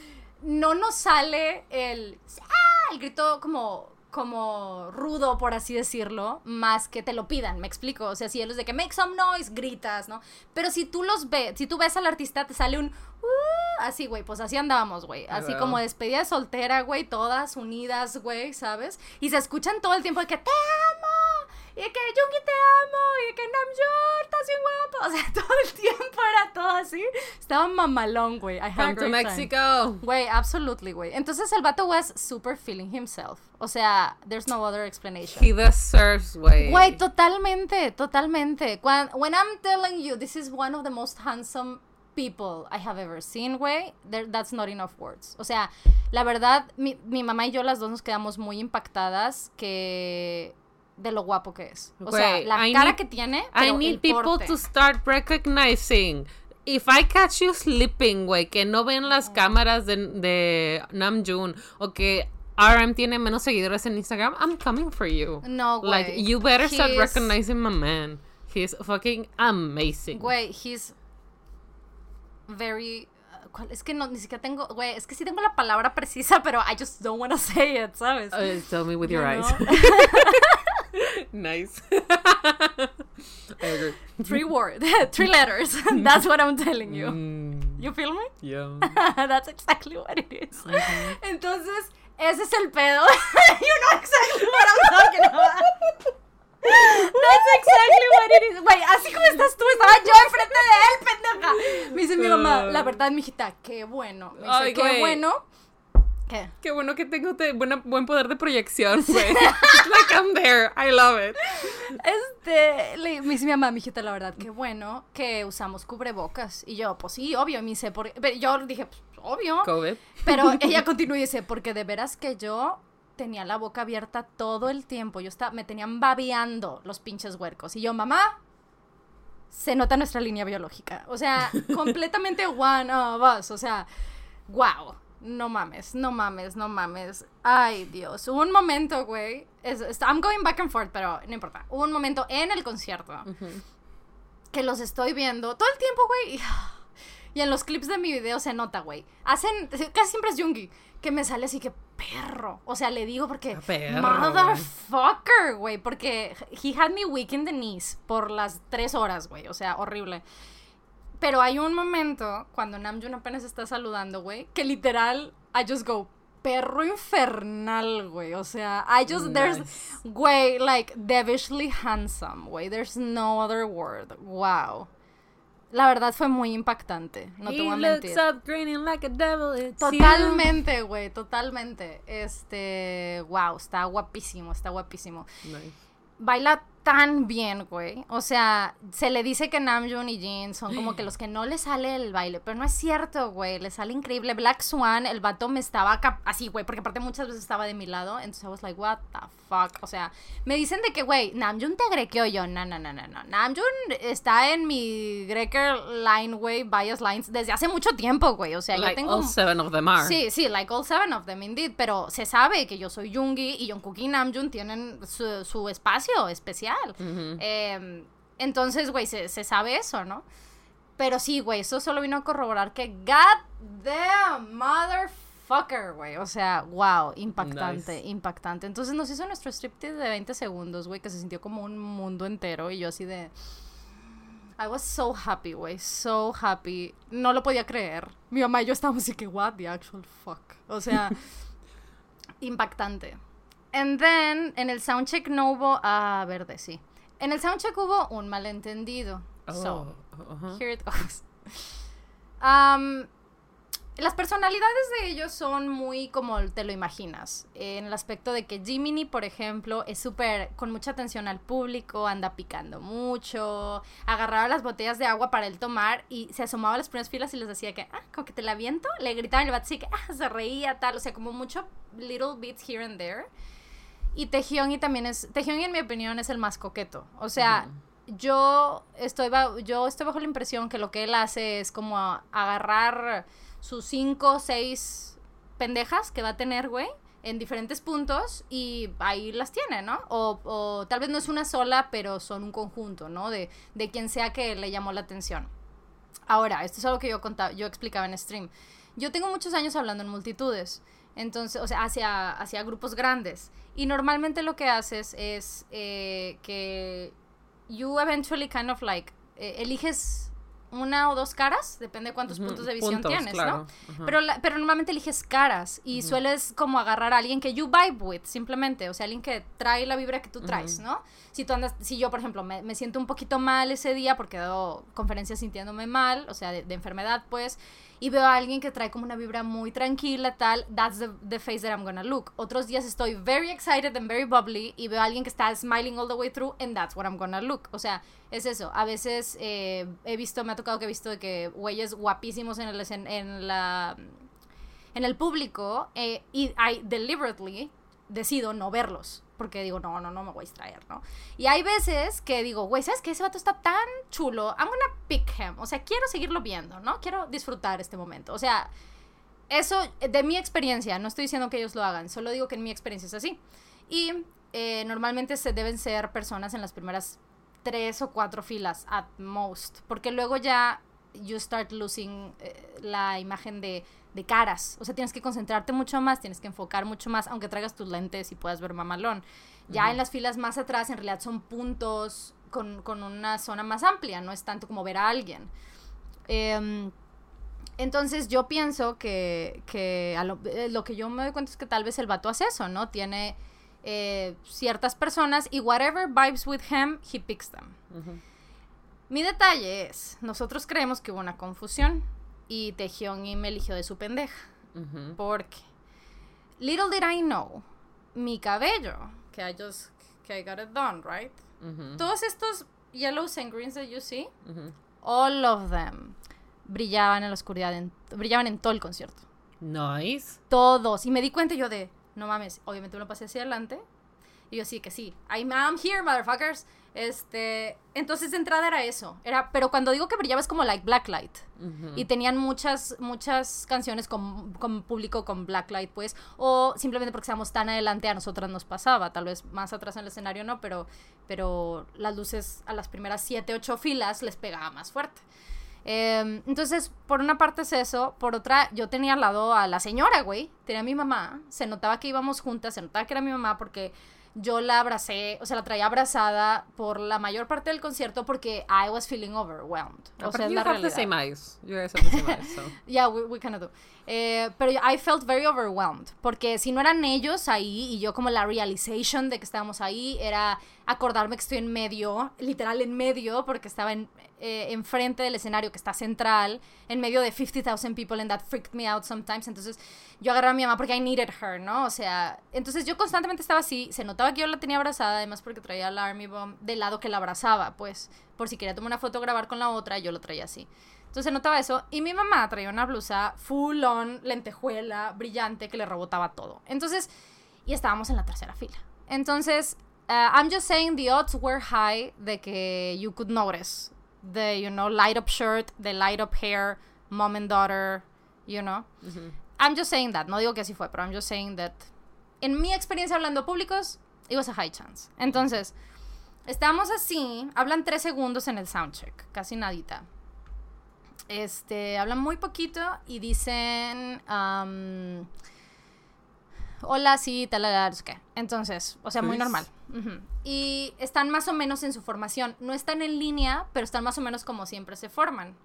no nos sale el, ah, el grito como como rudo, por así decirlo, más que te lo pidan, me explico. O sea, si ellos de que make some noise, gritas, ¿no? Pero si tú los ves, si tú ves al artista, te sale un "Uh", así, güey, pues así andábamos, güey. Así Wow. como despedida de soltera, güey, todas unidas, güey, ¿sabes? Y se escuchan todo el tiempo de que te amo, y que Jungi te amo, y que Namjoon, estás bien guapo. O sea, todo el tiempo era todo así. Estaba mamalón, güey. I Come to. Mexico. Güey, absolutely, güey. Entonces el vato was super feeling himself. O sea, there's no other explanation. He deserves, güey. Güey, totalmente, totalmente. When, when I'm telling you, this is one of the most handsome people I have ever seen, güey, that's not enough words. O sea, la verdad, mi, mi mamá y yo las dos nos quedamos muy impactadas que de lo guapo que es. O sea, la I cara need- que tiene, I need el people porte. to start recognizing. If I catch you sleeping, güey, que no ven las cámaras de, de Namjoon o que RM tiene menos seguidores en Instagram, I'm coming for you. No, güey. Like, you better start recognizing my man. He's fucking amazing. Güey, he's very. uh, ¿cuál? Es que no, ni siquiera tengo. Güey, es que sí tengo la palabra precisa, pero I just don't want to say it, ¿sabes? Uh, tell me with your You eyes. nice. I agree. Three words, three letters. That's what I'm telling you. Mm, You feel me? yeah. That's exactly what it is. Mm-hmm. Entonces, ese es el pedo. you know exactly what I'm talking about. That's exactly what it is. Güey, así como estás tú, estaba yo enfrente de él, pendeja. Me dice mi mamá, la verdad, mijita, qué bueno. Me dice, Ay, qué bueno. ¿Qué? Qué bueno que tengo te- buena, buen poder de proyección, güey. like I'm there. I love it. Este, le, me dice mi mamá, mijita, la verdad, qué bueno que usamos cubrebocas. Y yo, pues sí, obvio, me dice, por... yo dije, pues, obvio. COVID. Pero ella continúa y dice, porque de veras que yo tenía la boca abierta todo el tiempo. Yo estaba, me tenían babeando los pinches huercos. Y yo, mamá, se nota nuestra línea biológica. O sea, completamente one of us. O sea, wow. No mames, no mames, no mames. Ay, Dios. Hubo un momento, güey. I'm going back and forth, pero no importa. Hubo un momento en el concierto que los estoy viendo todo el tiempo, güey. y- Y en los clips de mi video se nota, güey. Hacen, casi siempre es Jungi, que me sale así que perro. O sea, le digo porque, Ah, perro, motherfucker, güey. Porque he had me weak in the knees por las tres horas, güey. O sea, horrible. Pero hay un momento cuando Namjoon apenas está saludando, güey, que literal, I just go, perro infernal, güey. O sea, I just, there's, güey, like, devilishly handsome, güey. There's no other word. Wow. La verdad fue muy impactante, no te voy a looks mentir. up grinning like a devil. Totalmente, güey, totalmente. Este, wow, está guapísimo, está guapísimo. Nice. Baila tan bien, güey. O sea, se le dice que Namjoon y Jin son como que los que no le sale el baile, pero no es cierto, güey. Le sale increíble. Black Swan, el vato me estaba así, güey, porque aparte muchas veces estaba de mi lado, entonces I was like, what the fuck. O sea, me dicen de que, güey, Namjoon te grequeó yo. No, no, no, no, no. Namjoon está en mi Greker line, güey, bias lines desde hace mucho tiempo, güey. O sea, yo Like tengo all seven of them are. Sí, sí, like all seven of them, indeed. Pero se sabe que yo soy Jungi y Jungkook y Namjoon tienen su, su espacio especial. Ujú. Eh, entonces, güey, se, se sabe eso, ¿no? Pero sí, güey, eso solo vino a corroborar que God damn motherfucker, güey. O sea, wow, impactante, impactante. Entonces nos hizo nuestro striptease de 20 segundos, güey, que se sintió como un mundo entero y yo así de... I was so happy, güey, so happy. No lo podía creer. Mi mamá y yo estábamos así que, what the actual fuck. O sea, impactante. And then, en el soundcheck no hubo... Ah, verde, sí. En el soundcheck hubo un malentendido. so, Oh, here it goes. Um, las personalidades de ellos son muy como te lo imaginas. En el aspecto de que Jiminy, por ejemplo, es súper con mucha atención al público, anda picando mucho, agarraba las botellas de agua para él tomar y se asomaba a las primeras filas y les decía que, ah, como que te la viento. Le gritaban el vato así que, ah, se reía, tal. O sea, como mucho little bits here and there. Y Tejión y también es, Tejión en mi opinión es el más coqueto. O sea, yo estoy, yo estoy bajo la impresión que lo que él hace es como a- agarrar sus cinco o seis pendejas que va a tener, güey, en diferentes puntos y ahí las tiene, ¿no? O, o tal vez no es una sola, pero son un conjunto, ¿no? De, de quien sea que le llamó la atención. Ahora, esto es algo que yo contaba, yo explicaba en stream. Yo tengo muchos años hablando en multitudes, entonces, o sea, hacia, hacia grupos grandes. Y normalmente lo que haces es eh, que you eventually kind of like eh, eliges una o dos caras, depende de cuántos Ujú, puntos de visión puntos, tienes, claro. ¿no? Ajá. Pero, la- pero normalmente eliges caras y sueles como agarrar a alguien que you vibe with, simplemente, o sea, alguien que trae la vibra que tú traes. ¿no? Si tú andas, si yo, por ejemplo, me, me siento un poquito mal ese día porque he dado conferencias sintiéndome mal, o sea, de, de enfermedad, pues, y veo a alguien que trae como una vibra muy tranquila, tal, that's the, the face that I'm gonna look. Otros días estoy very excited and very bubbly y veo a alguien que está smiling all the way through and that's what I'm gonna look. O sea, es eso. A veces eh, he visto, me ha tocado que he visto de que güeyes guapísimos en, el, escen- en la en el público eh, y I deliberately decido no verlos. Porque digo, no, no, no me voy a distraer, ¿no? Y hay veces que digo, güey, ¿sabes qué? Ese vato está tan chulo. I'm gonna pick him. O sea, quiero seguirlo viendo, ¿no? Quiero disfrutar este momento. O sea, eso de mi experiencia. No estoy diciendo que ellos lo hagan. Solo digo que en mi experiencia es así. Y eh, normalmente se deben ser personas en las primeras tres o cuatro filas at most. Porque luego ya you start losing eh, la imagen de, de caras. O sea, tienes que concentrarte mucho más, tienes que enfocar mucho más, aunque traigas tus lentes y puedas ver mamalón. Ya en las filas más atrás, en realidad son puntos con, con una zona más amplia, no es tanto como ver a alguien. Em, entonces yo pienso que, que a lo, eh, lo que yo me doy cuenta es que tal vez el vato hace eso, ¿no? Tiene eh, ciertas personas y whatever vibes with him, he picks them. Ujú. Mi detalle es, nosotros creemos que hubo una confusión y Tejión y me eligió de su pendeja. Porque, little did I know, mi cabello, que I just, que I got it done, right? Ujú. Todos estos yellows and greens that you see, all of them brillaban en la oscuridad, en- brillaban en todo el concierto. Nice. Todos. Y me di cuenta yo de, no mames, obviamente me lo pasé hacia adelante. Y yo sí, que sí. I'm, I'm here, motherfuckers. Este, entonces de entrada era eso. Era, pero cuando digo que brillaba es como like blacklight. Ujú. Y tenían muchas, muchas canciones con, con público con blacklight, pues. O simplemente porque estábamos tan adelante a nosotras nos pasaba. Tal vez más atrás en el escenario no, pero, pero las luces a las primeras siete, ocho filas les pegaba más fuerte. Eh, entonces, por una parte es eso, por otra, yo tenía al lado a la señora, güey, tenía a mi mamá, se notaba que íbamos juntas, se notaba que era mi mamá porque yo la abracé, o sea, la traía abrazada por la mayor parte del concierto porque I was feeling overwhelmed. O sea, es la realidad. same eyes. You guys have the same eyes, so. Yeah, we, we kind of do. Eh, pero I felt very overwhelmed. Porque si no eran ellos ahí y yo como la realization de que estábamos ahí era acordarme que estoy en medio, literal en medio, porque estaba en, eh, enfrente del escenario que está central, en medio de 50,000 people and that freaked me out sometimes. Entonces yo agarré a mi mamá porque I needed her, ¿no? O sea, entonces yo constantemente estaba así, se notaba que yo la tenía abrazada, además porque traía la Army Bomb del lado que la abrazaba, pues, por si quería tomar una foto, grabar con la otra, yo lo traía así. Entonces se notaba eso. Y mi mamá traía una blusa full on, lentejuela, brillante, que le rebotaba todo. Entonces, y estábamos en la tercera fila. Entonces, uh, I'm just saying the odds were high de que you could notice the, you know, light up shirt, the light up hair, mom and daughter, you know. I'm just saying that. No digo que así fue, pero I'm just saying that. En mi experiencia hablando públicos, it was a high chance. Entonces, estamos así, hablan tres segundos en el soundcheck, casi nadita. Este, hablan muy poquito y dicen, um, hola, sí, tal, tal, tal, qué. Entonces, o sea, muy normal. Y están más o menos en su formación. No están en línea, pero están más o menos como siempre se forman.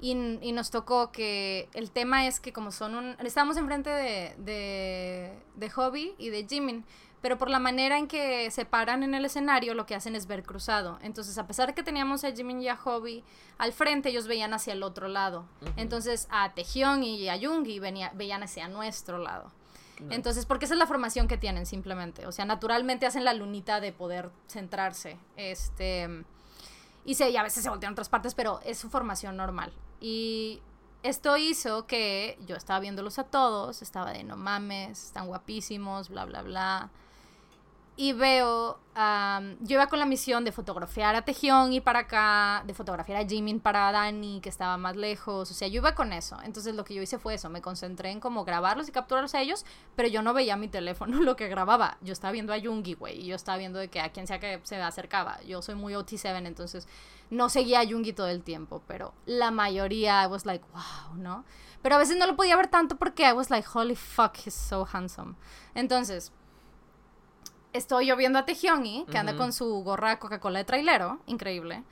Y, y nos tocó que el tema es que como son un... Estábamos enfrente de, de, de Hobby y de Jimin, pero por la manera en que se paran en el escenario, lo que hacen es ver cruzado. Entonces, a pesar de que teníamos a Jimin y a Hobby al frente, ellos veían hacia el otro lado. Entonces, a Taehyung y a Yoongi venía, veían hacia nuestro lado. Entonces, porque esa es la formación que tienen simplemente. O sea, naturalmente hacen la lunita de poder centrarse. Este. Y, se, y a veces se voltean a otras partes, pero es su formación normal. Y esto hizo que yo estaba viéndolos a todos, estaba de no mames, están guapísimos, bla, bla, bla. Y veo, am, yo iba con la misión de fotografiar a Tejión y para acá, de fotografiar a Jimin para Dani, que estaba más lejos. O sea, yo iba con eso. Entonces lo que yo hice fue eso, me concentré en como grabarlos y capturarlos a ellos, pero yo no veía mi teléfono lo que grababa. Yo estaba viendo a Yungi, güey, y yo estaba viendo de que a quien sea que se acercaba. Yo soy muy OT7, entonces no seguía a Yungi todo el tiempo, pero la mayoría I was like, wow, ¿no? Pero a veces no lo podía ver tanto porque I was like, holy fuck, he's so handsome. Entonces, estoy yo viendo a Taehyungi, que anda con su gorra Coca-Cola de trailero, increíble,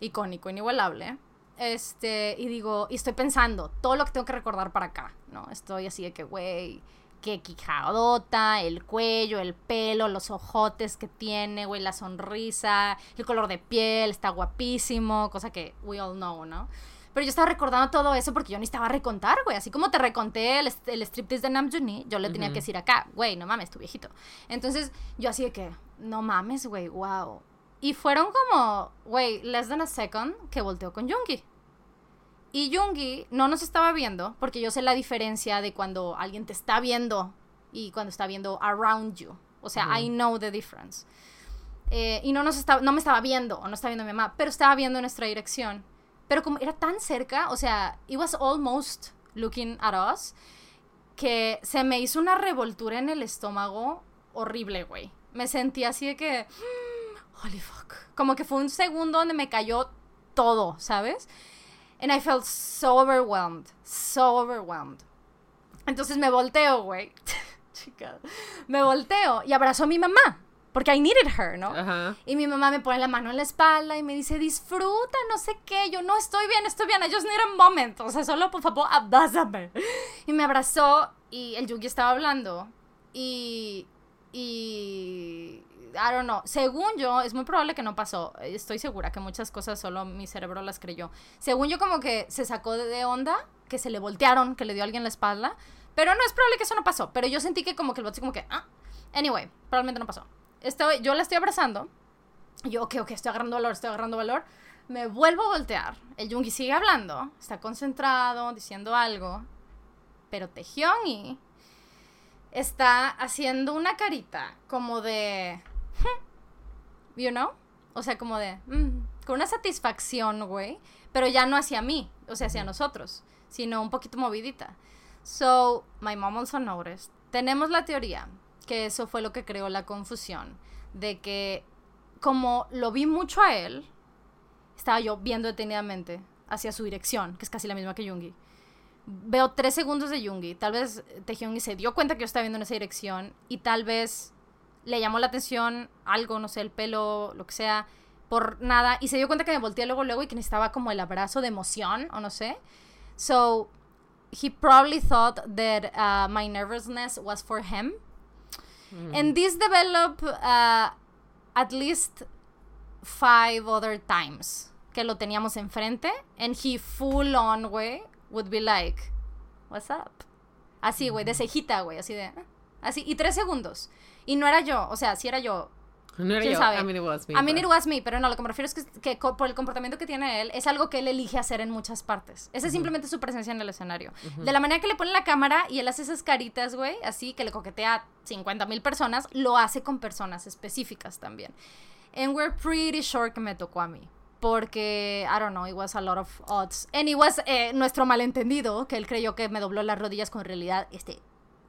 icónico, inigualable. Este, y digo, y estoy pensando todo lo que tengo que recordar para acá, ¿no? Estoy así de que, güey, qué quijadota, el cuello, el pelo, los ojotes que tiene, güey, la sonrisa, el color de piel, está guapísimo, cosa que we all know, ¿no? Pero yo estaba recordando todo eso porque yo necesitaba recontar, güey. Así como te reconté el, el striptease de Namjoon, yo le tenía que decir acá, güey, no mames, tu viejito. Entonces, yo así de que, no mames, güey, wow. Y fueron como, güey, less than a second que volteó con Yoongi. Y Yoongi no nos estaba viendo, porque yo sé la diferencia de cuando alguien te está viendo y cuando está viendo around you. O sea. I know the difference. Eh, y no, nos estaba, no me estaba viendo, o no estaba viendo a mi mamá, pero estaba viendo nuestra dirección. Pero como era tan cerca, o sea, it was almost looking at us, que se me hizo una revoltura en el estómago horrible, güey. Me sentí así de que, holy fuck. Como que fue un segundo donde me cayó todo, ¿sabes? And I felt so overwhelmed, so overwhelmed. Entonces me volteo, güey. Chica. Me volteo y abrazo a mi mamá, porque I needed her, ¿no? Ajá. Y mi mamá me pone la mano en la espalda y me dice, disfruta, no sé qué. Yo, no, estoy bien, estoy bien. I just need a moment. O sea, solo, por favor, abrázame. Y me abrazó y el Yugi estaba hablando. Y... Y... I don't know. Según yo, es muy probable que no pasó. Estoy segura que muchas cosas solo mi cerebro las creyó. Según yo, como que se sacó de- onda, que se le voltearon, que le dio a alguien la espalda. Pero no es probable que eso no pasó. Pero yo sentí que como que el bote como que... Ah. Anyway, probablemente no pasó. Estoy, yo la estoy abrazando. Yo, ok, ok, estoy agarrando valor, estoy agarrando valor. Me vuelvo a voltear. El Yungi sigue hablando, está concentrado, diciendo algo. Pero Taehyungi está haciendo una carita como de. You know? O sea, como de. mm, con una satisfacción, güey. Pero ya no hacia mí, o sea, hacia nosotros, sino un poquito movidita. So, my mom also noticed. Tenemos la teoría que eso fue lo que creó la confusión. De que, como lo vi mucho a él, estaba yo viendo detenidamente hacia su dirección, que es casi la misma que Yungi. Veo tres segundos de Yungi. Tal vez Taehyungi se dio cuenta que yo estaba viendo en esa dirección y tal vez le llamó la atención algo, no sé, el pelo, lo que sea, por nada. Y se dio cuenta que me volteé luego, luego y que necesitaba como el abrazo de emoción o no sé. So, he probably thought that uh, my nervousness was for him. And this developed uh, at least five other times que lo teníamos enfrente. And he full on, güey, would be like, what's up? Así, güey, de cejita, güey, así de... "Ah", Así, y tres segundos. Y no era yo, o sea, si era yo, No era ¿Quién yo. sabe? I mean, it was me. I mean, but- it was me, pero no, lo que me refiero es que, por el comportamiento que tiene él, es algo que él elige hacer en muchas partes. Esa es simplemente su presencia en el escenario. De la manera que le pone la cámara y él hace esas caritas, güey, así que le coquetea a 50 mil personas, lo hace con personas específicas también. And we're pretty sure que me tocó a mí. Porque, I don't know, it was a lot of odds. And it was eh, nuestro malentendido, que él creyó que me dobló las rodillas con realidad, este,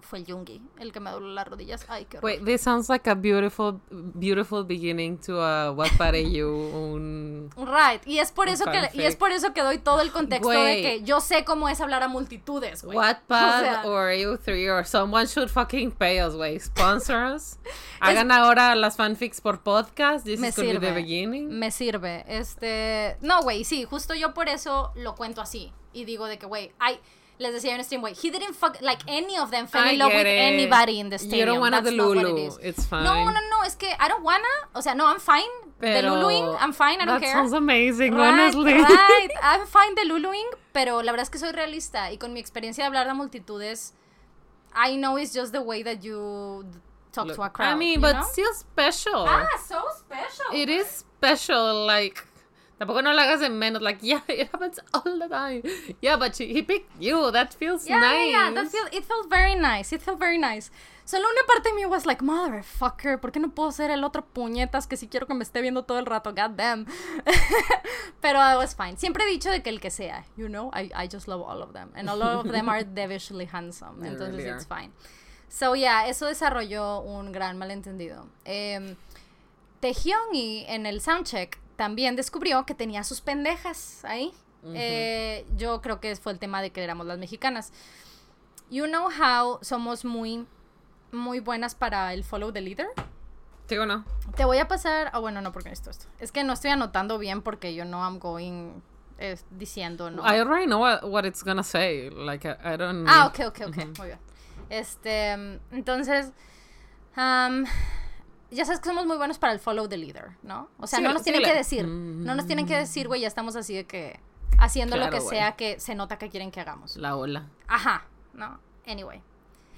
fue el yungi el que me dobló las rodillas. Ay, qué horror. Wait, this sounds like a beautiful, beautiful beginning to a What Pare You, un... Right, y es por eso que y es por eso que doy todo el contexto de que yo sé cómo es hablar a multitudes, güey. Wattpad O sea, or You3 or someone should fucking pay us, güey. Sponsor us. Hagan ahora las fanfics por podcast. This me is gonna be the sirve. beginning. Me sirve. Este, no, güey, sí, justo yo por eso lo cuento así y digo de que, güey, I les decía en stream, güey, he didn't fuck like any of them fell I in love with it. anybody in the You stadium. don't wanna That's the Lulu. it. It's fine. No, no, no, es que I don't wanna, o sea, no, I'm fine. The Pero Luluing, I'm fine, I don't that care. sounds amazing, Right, honestly. right, I'm fine de Luluing, pero la verdad es que soy realista y con mi experiencia de hablar de multitudes, I know it's just the way that you talk Look, to a crowd. I mean, you but know? still special. ah, so special. It is special, like. Tampoco no lo hagas de menos, like, yeah, it happens all the time. Yeah, but she, he picked you, that feels Yeah, nice. yeah, yeah, that feel, it felt very nice. It felt very nice. Solo una parte de mí was like, motherfucker, ¿por qué no puedo ser el otro puñetas que sí quiero que me esté viendo todo el rato? God damn. Pero I was fine. Siempre he dicho de que el que sea, you know, I, I just love all of them. And all of them are devilishly handsome. They Entonces really it's fine. So yeah, eso desarrolló un gran malentendido. Eh, en el soundcheck también descubrió que tenía sus pendejas ahí. Eh, yo creo que fue el tema de que éramos las mexicanas. You know how somos muy, muy buenas para el follow the leader. ¿Sí o no? Te voy a pasar. Ah, bueno, no, porque necesito esto. Es que no estoy anotando bien porque yo no am going eh, diciendo no. I already know what, what it's gonna say. Like, I, I don't. Ah, ok, ok, ok. Muy bien. Este, mm, entonces, am, ya sabes que somos muy buenos para el follow the leader, ¿no? O sea, Síguele, no nos tienen síguele. que decir, no nos tienen que decir, güey, ya estamos así de que haciendo lo que sea que se nota que quieren que hagamos. La ola. Ajá, ¿no? Anyway.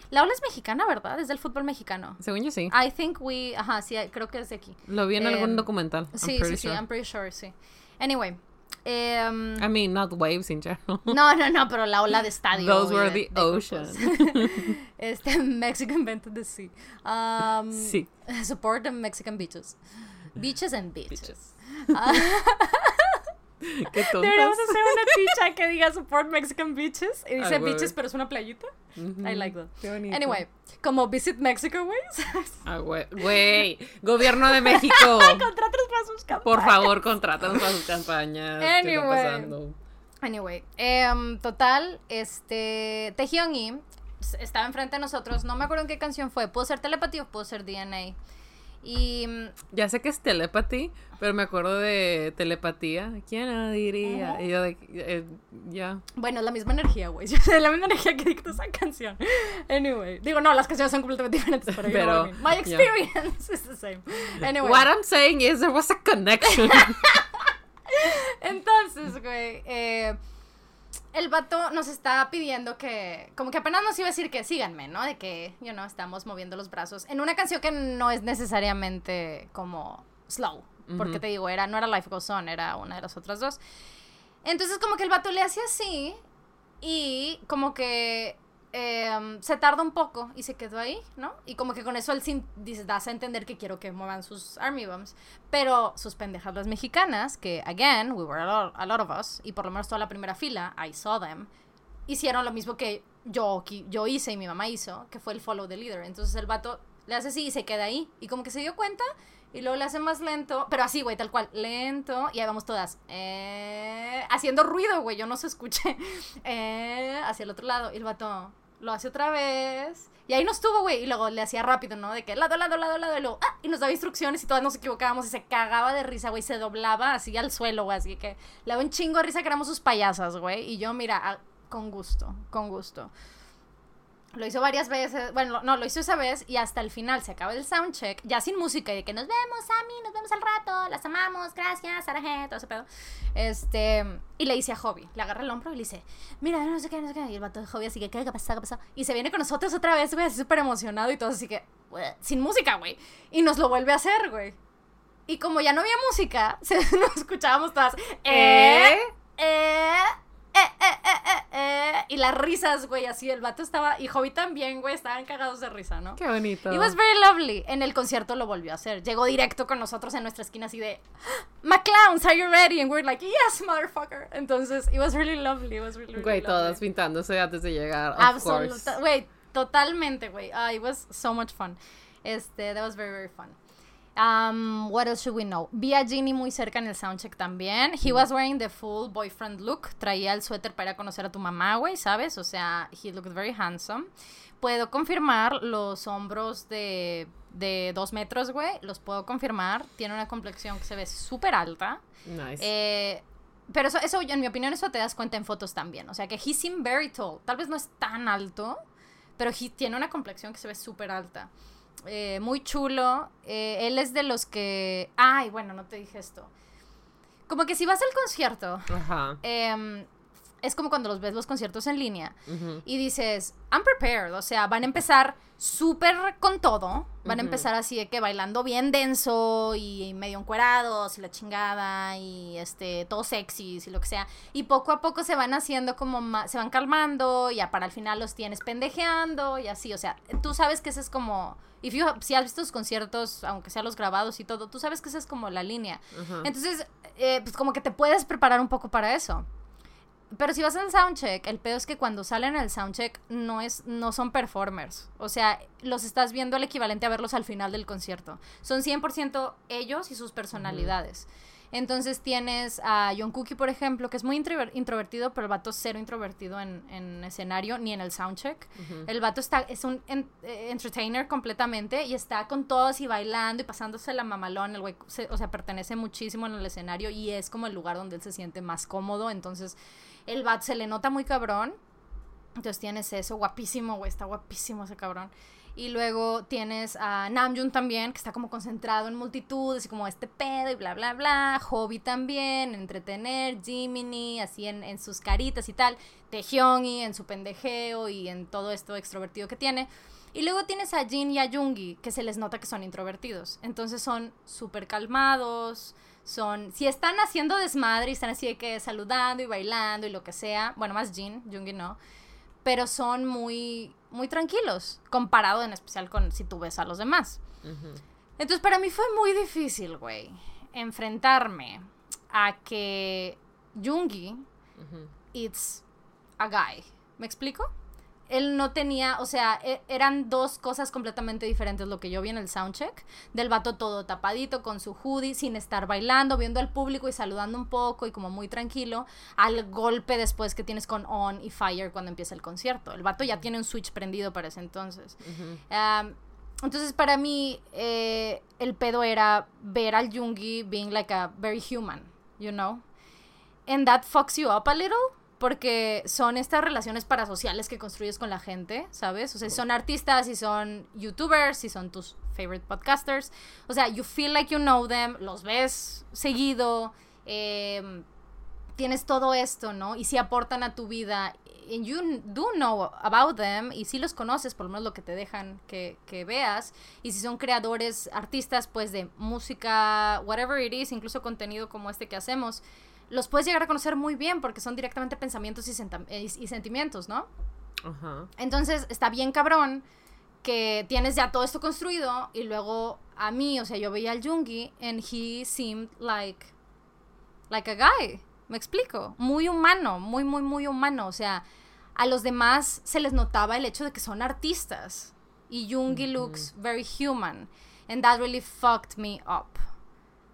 La ola es mexicana, ¿verdad? Es del fútbol mexicano. Según yo sí. I think we, ajá, sí, creo que es de aquí. Lo vi en algún Em, documental. I'm Sí, sí, sí. I'm pretty sure, sí. Anyway. Em, I mean, not waves in general. no, no, no, pero la ola de estadio. Those were the de ocean. este, Mexico invented the sea. Um, Sí. Support the Mexican beaches. Beaches and beaches. Bitches. Ah, Qué Deberíamos tontas. hacer una ticha que diga support Mexican beaches. Y dice beaches, pero es una playita. I like that. Qué bonito. Anyway, como visit Mexico, güey. Ah, güey. Gobierno de México. Contratos para sus campañas. Por favor, contrátanos para sus campañas. ¿Qué está Anyway. pasando? Anyway, em, total, este. Taehyung estaba enfrente de nosotros. No me acuerdo en qué canción fue. Pudo ser telepatía o pudo ser DNA. Y. mm, Ya sé que es telepathy, pero me acuerdo de telepatía. ¿Quién lo diría? Ujú. Y yo de. eh, ya. Bueno, es la misma energía, güey. La misma energía que dicta esa canción. Anyway. Digo, no, las canciones son completamente diferentes, pero, you know Pero, I mean. My yeah. experience is the same. Anyway. What I'm saying is there was a connection. Entonces, güey, eh, el vato nos está pidiendo que, como que apenas nos iba a decir que síganme, ¿no? De que, you know, estamos moviendo los brazos en una canción que no es necesariamente como slow, porque te digo, era, no era Life Goes On, era una de las otras dos. Entonces, como que el vato le hace así y como que eh, se tarda un poco y se quedó ahí, ¿no? Y como que con eso él das a entender que quiero que muevan sus army bombs. Pero sus pendejas las mexicanas, que again, we were a lot, of us, y por lo menos toda la primera fila, I saw them, hicieron lo mismo que yo, qui- yo hice y mi mamá hizo, que fue el follow the leader. Entonces el vato le hace así y se queda ahí. Y como que se dio cuenta y luego le hace más lento, pero así, güey, tal cual, lento. Y ahí vamos todas, eh, haciendo ruido, güey, yo no se escuché, eh, hacia el otro lado. Y el vato lo hace otra vez. Y ahí nos tuvo, güey. Y luego le hacía rápido, ¿no? De que lado, lado, lado, lado. Y luego, ah, y nos daba instrucciones y todas nos equivocábamos. Y se cagaba de risa, güey. Se doblaba así al suelo, güey. Así que le daba un chingo de risa que éramos sus payasas, güey. Y yo, mira, ah, con gusto, con gusto. Lo hizo varias veces, bueno, no, lo hizo esa vez y hasta el final se acaba el soundcheck, ya sin música y de que nos vemos, Sammy, nos vemos al rato, las amamos, gracias, Saraje, todo ese pedo. Este, y le dice a Hobby, le agarra el hombro y le dice, mira, no sé qué, no sé qué. Y el vato de Hobby así que, ¿qué, qué pasó, qué pasó? Y se viene con nosotros otra vez, güey, así súper emocionado y todo, así que, sin música, güey. Y nos lo vuelve a hacer, güey. Y como ya no había música, se, nos escuchábamos todas, ¿eh? eh, eh, eh, eh, eh, y las risas, güey, así el vato estaba, y Hobby también, güey, estaban cagados de risa, ¿no? Qué bonito. It was very lovely. En el concierto lo volvió a hacer. Llegó directo con nosotros en nuestra esquina así de McClowns, are you ready? And we're like, yes, motherfucker. Entonces, it was really lovely. It was really, really Güey, lovely. todas pintándose antes de llegar. Of Absoluta. course. Güey, Totalmente, güey. Ah, it was so much fun. Este, that was very, very fun. Um, what else should we know? Vi a Ginny muy cerca en el soundcheck también. He was wearing the full boyfriend look. Traía el suéter para ir a conocer a tu mamá, güey, ¿sabes? O sea, he looked very handsome. Puedo confirmar los hombros de, de dos metros, güey. Los puedo confirmar. Tiene una complexión que se ve súper alta. Nice. Eh, pero eso, eso, en mi opinión, eso te das cuenta en fotos también. O sea, que he seemed very tall. Tal vez no es tan alto, pero he tiene una complexión que se ve súper alta. Eh, muy chulo. Eh, él es de los que... Ay, bueno, no te dije esto. Como que si vas al concierto, Ajá. em, es como cuando los ves los conciertos en línea y dices, I'm prepared, o sea, van a empezar súper con todo, van a empezar así de que bailando bien denso y medio encuerados y la chingada y este, todo sexy y lo que sea, y poco a poco se van haciendo como se van calmando y ya para el final los tienes pendejeando y así, o sea, tú sabes que ese es como, if you, si has visto los conciertos, aunque sean los grabados y todo, tú sabes que esa es como la línea. Entonces, eh, pues como que te puedes preparar un poco para eso. Pero si vas al soundcheck, el pedo es que cuando salen al soundcheck no es no son performers. O sea, los estás viendo el equivalente a verlos al final del concierto. Son 100% ellos y sus personalidades. Entonces tienes a John Cookie, por ejemplo, que es muy introver- introvertido, pero el vato es cero introvertido en, en escenario ni en el soundcheck. El vato está, es un en- eh, entertainer completamente y está con todos y bailando y pasándose la mamalón. El güey, se- o sea, pertenece muchísimo en el escenario y es como el lugar donde él se siente más cómodo. Entonces, el vato se le nota muy cabrón. Entonces tienes eso, guapísimo, güey, está guapísimo ese cabrón. Y luego tienes a Namjoon también, que está como concentrado en multitudes y como este pedo y bla, bla, bla. Hobby también, entretener, Jiminy, así en, sus caritas y tal. Taehyungi en su pendejeo y en todo esto extrovertido que tiene. Y luego tienes a Jin y a Yoongi, que se les nota que son introvertidos. Entonces son súper calmados, son... Si están haciendo desmadre y están así de que saludando y bailando y lo que sea, bueno, más Jin, Yoongi no, pero son muy, muy tranquilos, comparado en especial con si tú ves a los demás. Entonces para mí fue muy difícil, güey, enfrentarme a que Ujú. it's a guy. ¿Me explico? Él no tenía, o sea, e- eran dos cosas completamente diferentes lo que yo vi en el soundcheck. Del vato todo tapadito con su hoodie, sin estar bailando, viendo al público y saludando un poco y como muy tranquilo. Al golpe después que tienes con On y Fire cuando empieza el concierto. El vato ya tiene un switch prendido para ese entonces. Um, entonces, para mí, eh, el pedo era ver al Jungi being like a very human, you know? And that fucks you up a little, porque son estas relaciones parasociales que construyes con la gente, ¿sabes? O sea, son artistas, y son youtubers, si son tus favorite podcasters. O sea, you feel like you know them, los ves seguido, em, tienes todo esto, ¿no? Y si aportan a tu vida, and you do know about them, y si los conoces, por lo menos lo que te dejan que, que veas, y si son creadores, artistas, pues de música, whatever it is, incluso contenido como este que hacemos, los puedes llegar a conocer muy bien porque son directamente pensamientos y, y- y sentimientos, ¿no? Ajá. Entonces está bien cabrón que tienes ya todo esto construido y luego a mí, o sea, yo veía al Jungi and he seemed like like a guy. Me explico, muy humano, muy muy muy humano, o sea, a los demás se les notaba el hecho de que son artistas y Jungi looks very human and that really fucked me up.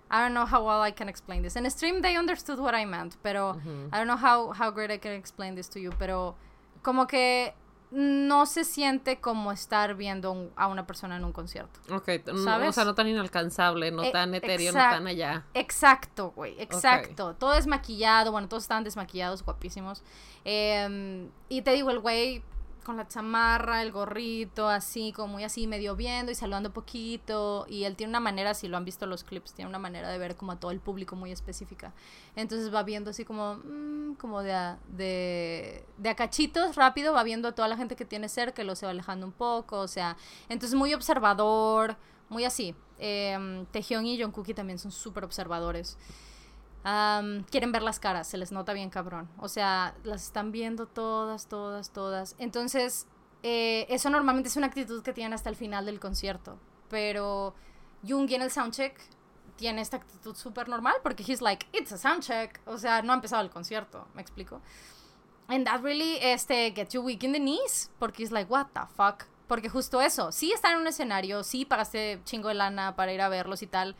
I don't know how well I can explain this. In stream they understood what I meant, pero. I don't know how, how great I can explain this to you, pero como que no se siente como estar viendo un- a una persona en un concierto. Ok, no- ¿Sabes? o sea, no tan inalcanzable, no E- tan etéreo, no tan allá. Exacto, güey, exacto. Todo es maquillado, bueno, todos estaban desmaquillados, guapísimos. Em, y te digo, el güey con la chamarra, el gorrito, así, como muy así, medio viendo y saludando poquito. Y él tiene una manera, si lo han visto los clips, tiene una manera de ver como a todo el público muy específica. Entonces va viendo así como, mm, como de a, de, de a cachitos, rápido, va viendo a toda la gente que tiene cerca lo se va alejando un poco, o sea, entonces muy observador, muy así. Eh, Taehyung y Jungkook también son súper observadores. Am, quieren ver las caras, se les nota bien cabrón. O sea, las están viendo todas, todas, todas. Entonces, eh, eso normalmente es una actitud que tienen hasta el final del concierto. Pero Jung en el soundcheck tiene esta actitud súper normal porque he's like, it's a soundcheck. O sea, no ha empezado el concierto, ¿me explico? and that really este, gets you weak in the knees. Porque es like, what the fuck. Porque justo eso, sí están en un escenario, sí pagaste chingo de lana para ir a verlos y tal,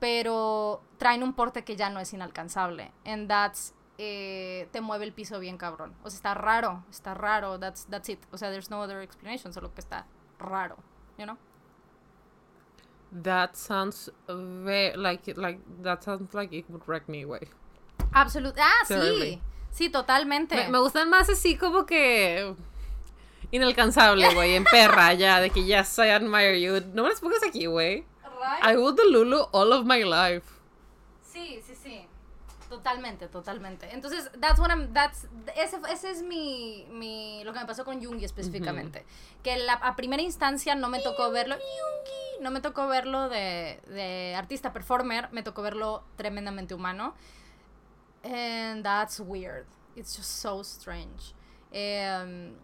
pero traen un porte que ya no es inalcanzable. And that's, eh, te mueve el piso bien cabrón. O sea, está raro, está raro, that's, that's it. O sea, there's no other explanation, solo que está raro, you know? That sounds very, like, like, that sounds like it would wreck me, güey. Absolutamente. Ah, Terribly. sí. Sí, totalmente. Me, me gustan más así como que inalcanzable, güey, en perra ya, de que yes, I admire you. No me las pongas aquí, güey. I would the Lulu all of my life. Sí, sí, sí. Totalmente, totalmente. Entonces, that's what I'm, that's, ese, ese es mi, mi, lo que me pasó con Jungi específicamente. Que la, a primera instancia no me tocó verlo, Jungi, no me tocó verlo de, de artista performer, me tocó verlo tremendamente humano. And that's weird. It's just so strange. Um,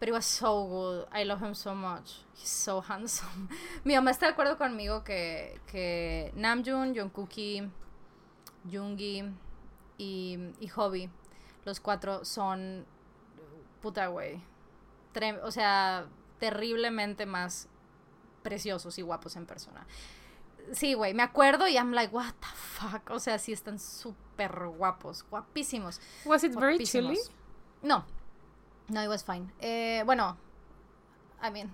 but it was so good. I love him so much. He's so handsome. Mi mamá está de acuerdo conmigo que, que Namjoon, Jungkooki, Jungi y, y Hobby, los cuatro son puta güey. O sea, terriblemente más preciosos y guapos en persona. Sí, güey, me acuerdo y I'm like, what the fuck. O sea, sí están súper guapos, guapísimos. Was it very guapísimos. chilly? No, no, it was fine. Eh, bueno, I mean,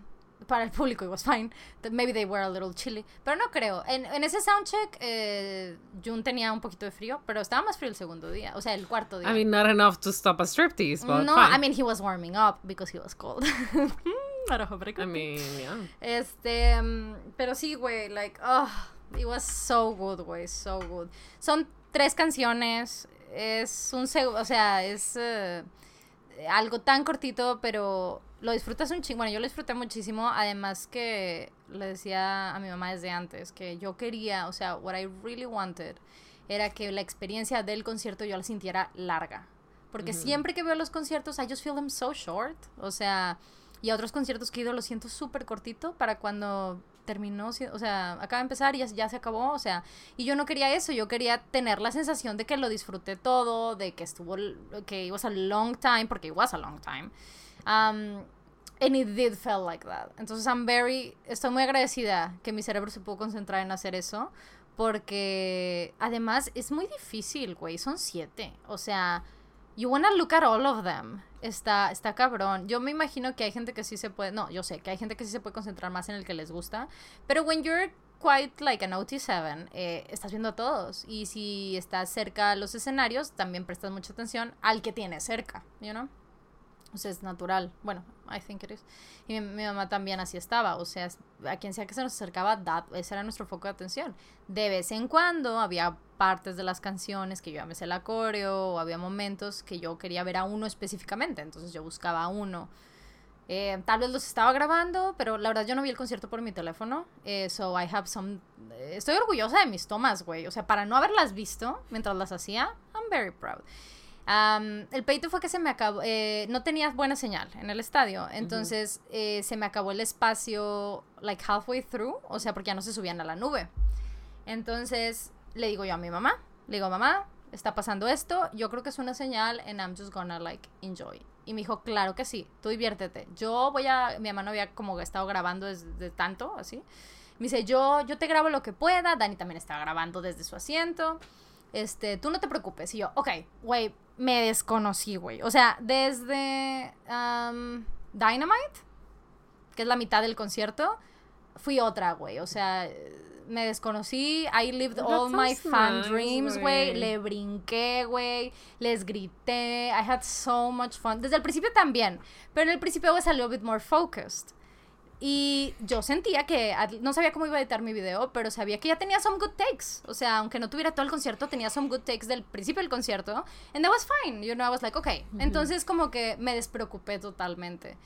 para el público it was fine. Maybe they were a little chilly. Pero no creo. En, en ese soundcheck, eh, Jun tenía un poquito de frío, pero estaba más frío el segundo día. O sea, el cuarto día. I mean, not enough to stop a striptease, but no, fine. I mean, he was warming up because he was cold. I mean, yeah. este, mm, pero sí, güey, like, oh, it was so good, güey, so good. Son tres canciones, es un, seg- o sea, es eh, algo tan cortito, pero lo disfrutas un chingo. Bueno, yo lo disfruté muchísimo, además que le decía a mi mamá desde antes que yo quería, o sea, what I really wanted era que la experiencia del concierto yo la sintiera larga. Porque siempre que veo los conciertos, I just feel them so short. O sea, y a otros conciertos que he ido lo siento súper cortito para cuando terminó, o sea, acaba de empezar y ya, ya se acabó, o sea, y yo no quería eso, yo quería tener la sensación de que lo disfruté todo, de que estuvo, que it was a long time, porque it was a long time. Um, and it did feel like that. Entonces, I'm very, estoy muy agradecida que mi cerebro se pudo concentrar en hacer eso, porque además es muy difícil, güey, son siete, o sea, you wanna look at all of them. Está, está cabrón. Yo me imagino que hay gente que sí se puede, no, yo sé que hay gente que sí se puede concentrar más en el que les gusta, pero when you're quite like an OT7, eh, estás viendo a todos. Y si estás cerca a los escenarios, también prestas mucha atención al que tienes cerca, you know? O sea, es natural. Bueno, I think it is. Y mi, mamá también así estaba. O sea, a quien sea que se nos acercaba, ese era nuestro foco de atención. De vez en cuando había partes de las canciones que yo ya me sé la coreo, o había momentos que yo quería ver a uno específicamente. Entonces yo buscaba a uno. Eh, tal vez los estaba grabando, pero la verdad yo no vi el concierto por mi teléfono. Eh, so I have some. eh, Estoy orgullosa de mis tomas, güey. O sea, para no haberlas visto mientras las hacía, I'm very proud. Am, el peito fue que se me acabó, eh, no tenía buena señal en el estadio, entonces eh, se me acabó el espacio like halfway through, o sea, porque ya no se subían a la nube. Entonces le digo yo a mi mamá, le digo, mamá, está pasando esto, yo creo que es una señal and I'm just gonna like enjoy. Y me dijo, claro que sí, tú diviértete. Yo voy a, mi mamá no había como estado grabando desde tanto, así. Me dice, yo, yo te grabo lo que pueda, Dani también está grabando desde su asiento este, tú no te preocupes. Y yo, ok, güey, me desconocí, güey. O sea, desde um, Dynamite, que es la mitad del concierto, fui otra, güey. O sea, me desconocí. I lived all my fan nice, dreams, güey. güey. Le brinqué, güey. Les grité. I had so much fun. Desde el principio también. Pero en el principio was a little bit more focused. Y yo sentía que, no sabía cómo iba a editar mi video, pero sabía que ya tenía some good takes. O sea, aunque no tuviera todo el concierto, tenía some good takes del principio del concierto. And that was fine. You know, I was like, okay. Entonces como que me despreocupé totalmente.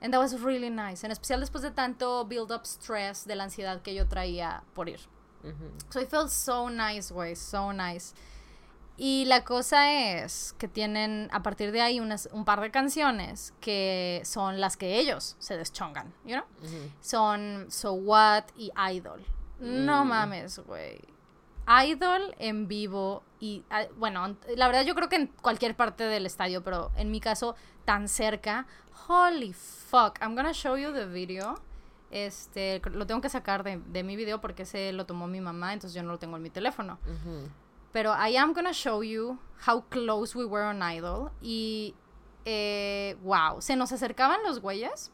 And that was really nice. En especial después de tanto build-up stress de la ansiedad que yo traía por ir. Ujú. So it felt so nice, güey, so nice. Y la cosa es que tienen a partir de ahí unas, un par de canciones que son las que ellos se deschongan, you know? Son So What y Idol. No Mm. mames, güey. Idol en vivo y ah, bueno, la verdad yo creo que en cualquier parte del estadio, pero en mi caso tan cerca, holy fuck, I'm gonna show you the video. Este, lo tengo que sacar de, de mi video porque ese lo tomó mi mamá, entonces yo no lo tengo en mi teléfono. Ujú. Pero I am gonna show you how close we were on Idol. Y, eh, wow, se nos acercaban los güeyes.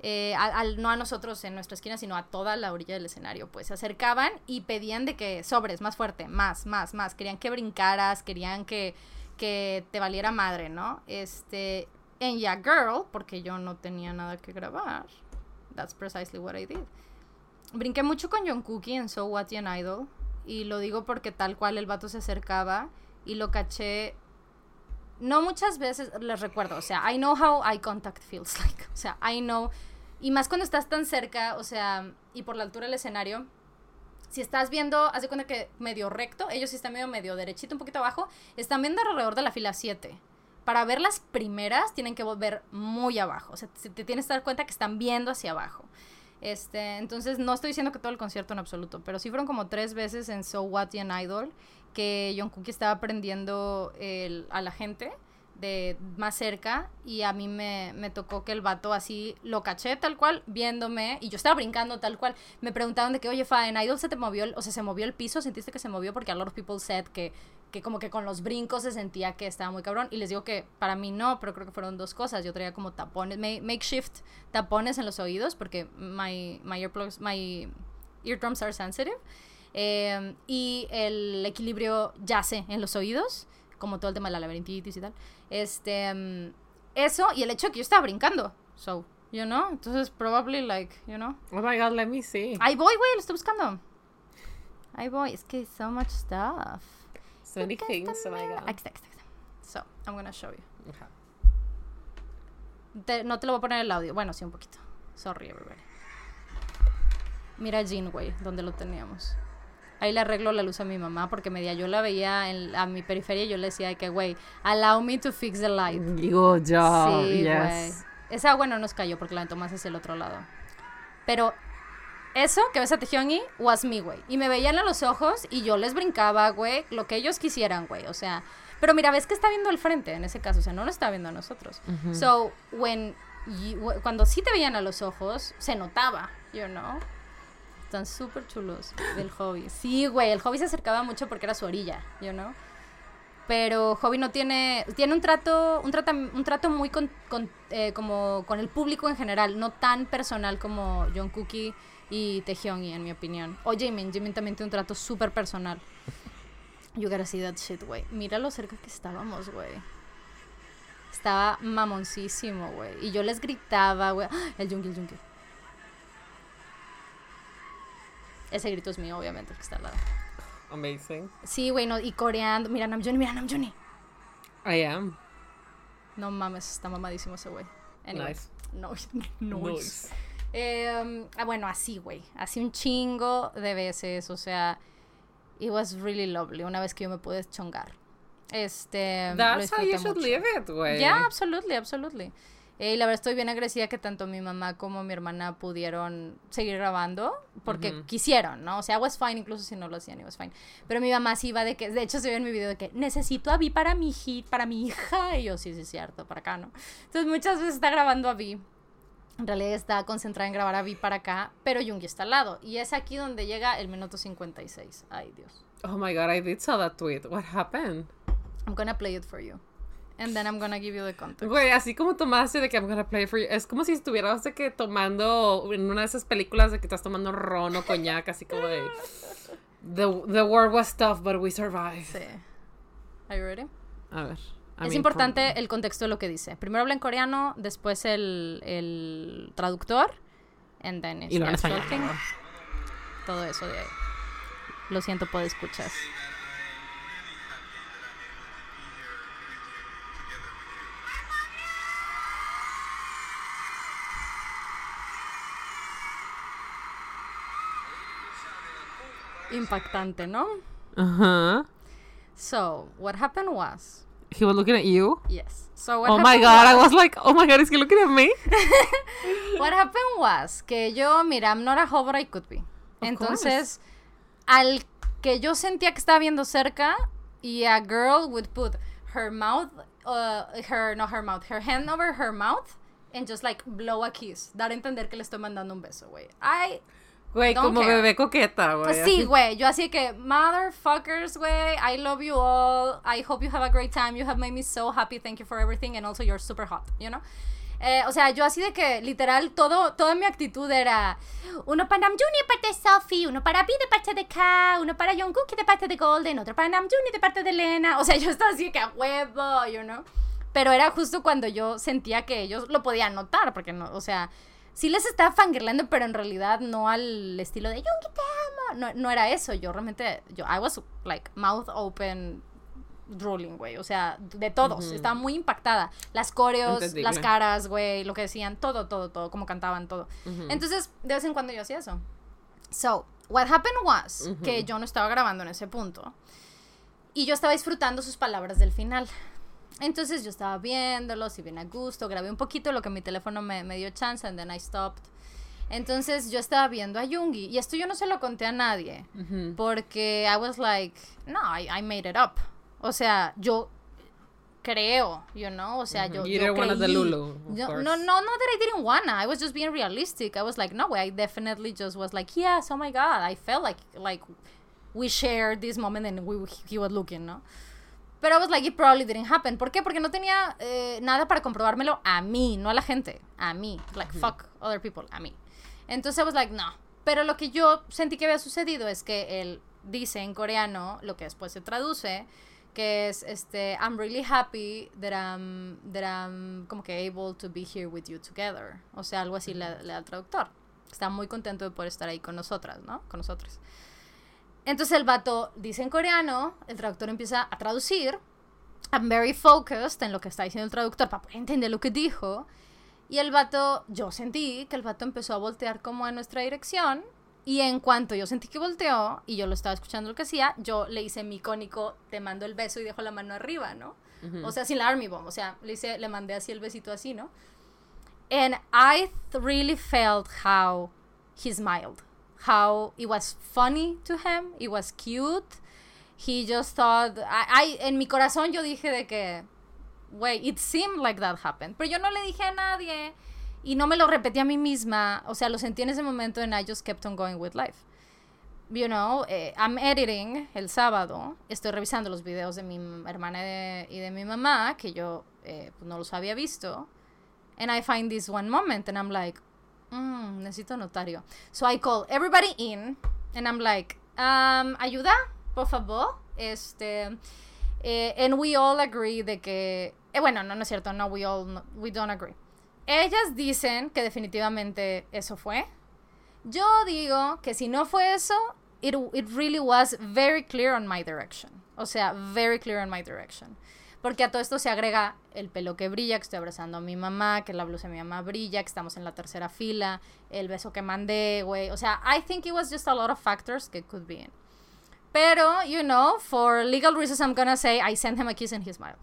Eh, no a nosotros en nuestra esquina, sino a toda la orilla del escenario. Pues se acercaban y pedían de que sobres, más fuerte, más, más, más. Querían que brincaras, querían que, que te valiera madre, ¿no? Este, en Ya Girl, porque yo no tenía nada que grabar. That's precisely what I did. Brinqué mucho con John Cookie en So What y en Idol. Y lo digo porque tal cual el vato se acercaba y lo caché. No muchas veces, les recuerdo, o sea, I know how eye contact feels like. O sea, I know. Y más cuando estás tan cerca, o sea, y por la altura del escenario. Si estás viendo, haz de cuenta que medio recto, ellos sí están medio, medio derechito, un poquito abajo, están viendo alrededor de la fila 7. Para ver las primeras, tienen que ver muy abajo. O sea, te tienes que dar cuenta que están viendo hacia abajo. Este, entonces, no estoy diciendo que todo el concierto en absoluto, pero sí fueron como tres veces en So What y en Idol que Cookie estaba aprendiendo el- a la gente de más cerca y a mí me, me tocó que el vato así lo caché tal cual viéndome y yo estaba brincando tal cual. Me preguntaban de que oye fa en Idol se te movió el, o sea se movió el piso sentiste que se movió porque a lot of people said que que como que con los brincos se sentía que estaba muy cabrón y les digo que para mí no pero creo que fueron dos cosas. Yo traía como tapones ma- makeshift tapones en los oídos porque my my earplugs my eardrums are sensitive. Eh, y el equilibrio yace en los oídos, como todo el tema de la laberintitis y tal. Este, mm, eso y el hecho de que yo estaba brincando. So, you know, entonces probably like, you know. Oh my god, let me see. Ahí voy, güey, lo estoy buscando. Ahí voy, es que so much stuff. So many things, oh my god. Aquí está, aquí. So, I'm gonna show you. Te- no te lo voy a poner el audio. Bueno, sí, un poquito. Sorry, everybody. Mira Jean, güey, donde lo teníamos. Ahí le arreglo la luz a mi mamá porque media yo la veía en, a mi periferia y yo le decía de que, güey, allow me to fix the light. Good job. sí, yes. Esa agua no nos cayó porque la aventó más hacia el otro lado. Pero eso que ves a Tejioni was me, güey. Y me veían a los ojos y yo les brincaba, güey, lo que ellos quisieran, güey. O sea, pero mira, ves que está viendo el frente en ese caso, o sea, no lo está viendo a nosotros. Ujú. So, when you- cuando sí te veían a los ojos, se notaba, you know. Están súper chulos del hobby. Sí, güey, el hobby se acercaba mucho porque era su orilla, you know. Pero Hobby no tiene tiene un trato un trata, un trato muy con, con, eh, como con el público en general, no tan personal como John Cookie y Taehyung en mi opinión. O Jimin, Jimin también tiene un trato súper personal. You gotta see that shit, güey. Mira lo cerca que estábamos, güey. Estaba mamoncísimo, güey. Y yo les gritaba, güey. ¡Ah! El Jungi, el Jungi. Ese grito es mío, obviamente, el que está al lado. Amazing. Sí, güey, no, y coreando. Mira Namjoon, mira Namjoon. I am. No mames, está mamadísimo ese güey. Anyway. Nice. No, no. Nice. Eh, ah, bueno, así, güey. Así un chingo de veces. O sea, it was really lovely. Una vez que yo me pude chongar. Este. That's how you should mucho. live it, güey. Yeah, absolutely, absolutely. Eh, y la verdad estoy bien agradecida que tanto mi mamá como mi hermana pudieron seguir grabando porque quisieron, ¿no? O sea, was fine incluso si no lo hacían, it was fine. Pero mi mamá sí iba de que, de hecho se ve en mi video de que necesito a Vi para mi hit, para mi hija. Y yo, sí, sí, es cierto, para acá, ¿no? Entonces muchas veces está grabando a Vi. En realidad está concentrada en grabar a Vi para acá, pero Jungi está al lado. Y es aquí donde llega el minuto 56. Ay, Dios. Oh my god, I did saw that tweet. What happened? I'm gonna play it for you. And then I'm gonna give you the context. Güey, así como tomaste de que I'm gonna play for you. Es como si estuvieras de que tomando en una de esas películas de que estás tomando ron o coñac, así como de. The, the war was tough, but we survived. Sí. Are you ready? A ver. I es mean, importante probably. el contexto de lo que dice. Primero habla en coreano, después el, el traductor, and then Y luego en español. Todo eso de ahí. Lo siento, puedo escuchar. Impactante, ¿no? Uh-huh. So, what happened was, He was looking at you. yes. So what Oh my god, I was- like, oh my god, is he looking at me? What happened was que yo, mira, I'm not a hover I could be. Of Entonces, al que yo sentía que estaba viendo cerca y a girl would put her mouth, uh, her, no her mouth, her hand over her mouth and just like blow a kiss. Dar a entender que le estoy mandando un beso, güey. I Güey, como care. bebé coqueta, güey. Pues sí, güey. Yo así que, motherfuckers, güey. I love you all. I hope you have a great time. You have made me so happy. Thank you for everything. And also, you're super hot, you know? Eh, o sea, yo así de que, literal, todo, toda mi actitud era uno para Namjoon de parte de Sophie, uno para B de parte de K, uno para Jungkook de parte de Golden, otro para Namjoon de parte de Lena. O sea, yo estaba así que a huevo, you know? Pero era justo cuando yo sentía que ellos lo podían notar, porque no, o sea, sí les estaba fangirlando, pero en realidad no al estilo de Yoongi te amo. No, no era eso, yo realmente, yo, I was like mouth open drooling, güey. O sea, de todos. Estaba muy impactada. Las coreos, Entendible. las caras, güey, lo que decían, todo, todo, todo, como cantaban, todo. Entonces, de vez en cuando yo hacía eso. So, what happened was que yo no estaba grabando en ese punto. Y yo estaba disfrutando sus palabras del final. Entonces yo estaba viéndolos y bien a gusto, grabé un poquito lo que mi teléfono me, me dio chance and then I stopped. Entonces yo estaba viendo a Yoongi y esto yo no se lo conté a nadie Ujú. porque I was like, no, I, I made it up. O sea, yo creo, you know, o sea, Ujú. yo, You yo creí. Delulu, of Yo- no, no, no that I didn't wanna. I was just being realistic. I was like, no way. I definitely just was like, yes, oh my god. I felt like like we shared this moment and we he was looking, ¿no? Pero I was like, it probably didn't happen. ¿Por qué? Porque no tenía eh, nada para comprobármelo a mí, no a la gente. A mí. Like, fuck other people. A mí. Entonces I was like, no. Pero lo que yo sentí que había sucedido es que él dice en coreano, lo que después se traduce, que es, este, I'm really happy that I'm, that I'm como que able to be here with you together. O sea, algo así le, le da el traductor. Está muy contento de poder estar ahí con nosotras, ¿no? Con nosotros. Entonces el vato dice en coreano, el traductor empieza a traducir. I'm very focused en lo que está diciendo el traductor para poder entender lo que dijo. Y el vato, yo sentí que el vato empezó a voltear como a nuestra dirección. Y en cuanto yo sentí que volteó y yo lo estaba escuchando lo que hacía, yo le hice mi icónico, te mando el beso y dejo la mano arriba, ¿no? O sea, sin la army bomb. O sea, le, hice, le mandé así el besito así, ¿no? And I really felt how he smiled. How it was funny to him. It was cute. He just thought. I, I- en mi corazón yo dije de que. Wait, it seemed like that happened. Pero yo no le dije a nadie. Y no me lo repetí a mí misma. O sea, lo sentí en ese momento and I just kept on going with life. You know, eh, I'm editing el sábado. Estoy revisando los videos de mi hermana y de, y de mi mamá, que yo eh, pues, no los había visto. And I find this one moment and I'm like, mm, necesito notario. So I call everybody in and I'm like, um, ayuda, por favor. Este, eh, and we all agree de que, eh, bueno, no, no es cierto, no, we all, no- we don't agree. Ellas dicen que definitivamente eso fue. Yo digo que si no fue eso, it, it really was very clear on my direction. O sea, very clear on my direction. Porque a todo esto se agrega el pelo que brilla, que estoy abrazando a mi mamá, que la blusa de mi mamá brilla, que estamos en la tercera fila, el beso que mandé, güey. O sea, I think it was just a lot of factors que could be in. Pero, you know, for legal reasons, I'm gonna say I sent him a kiss and he smiled.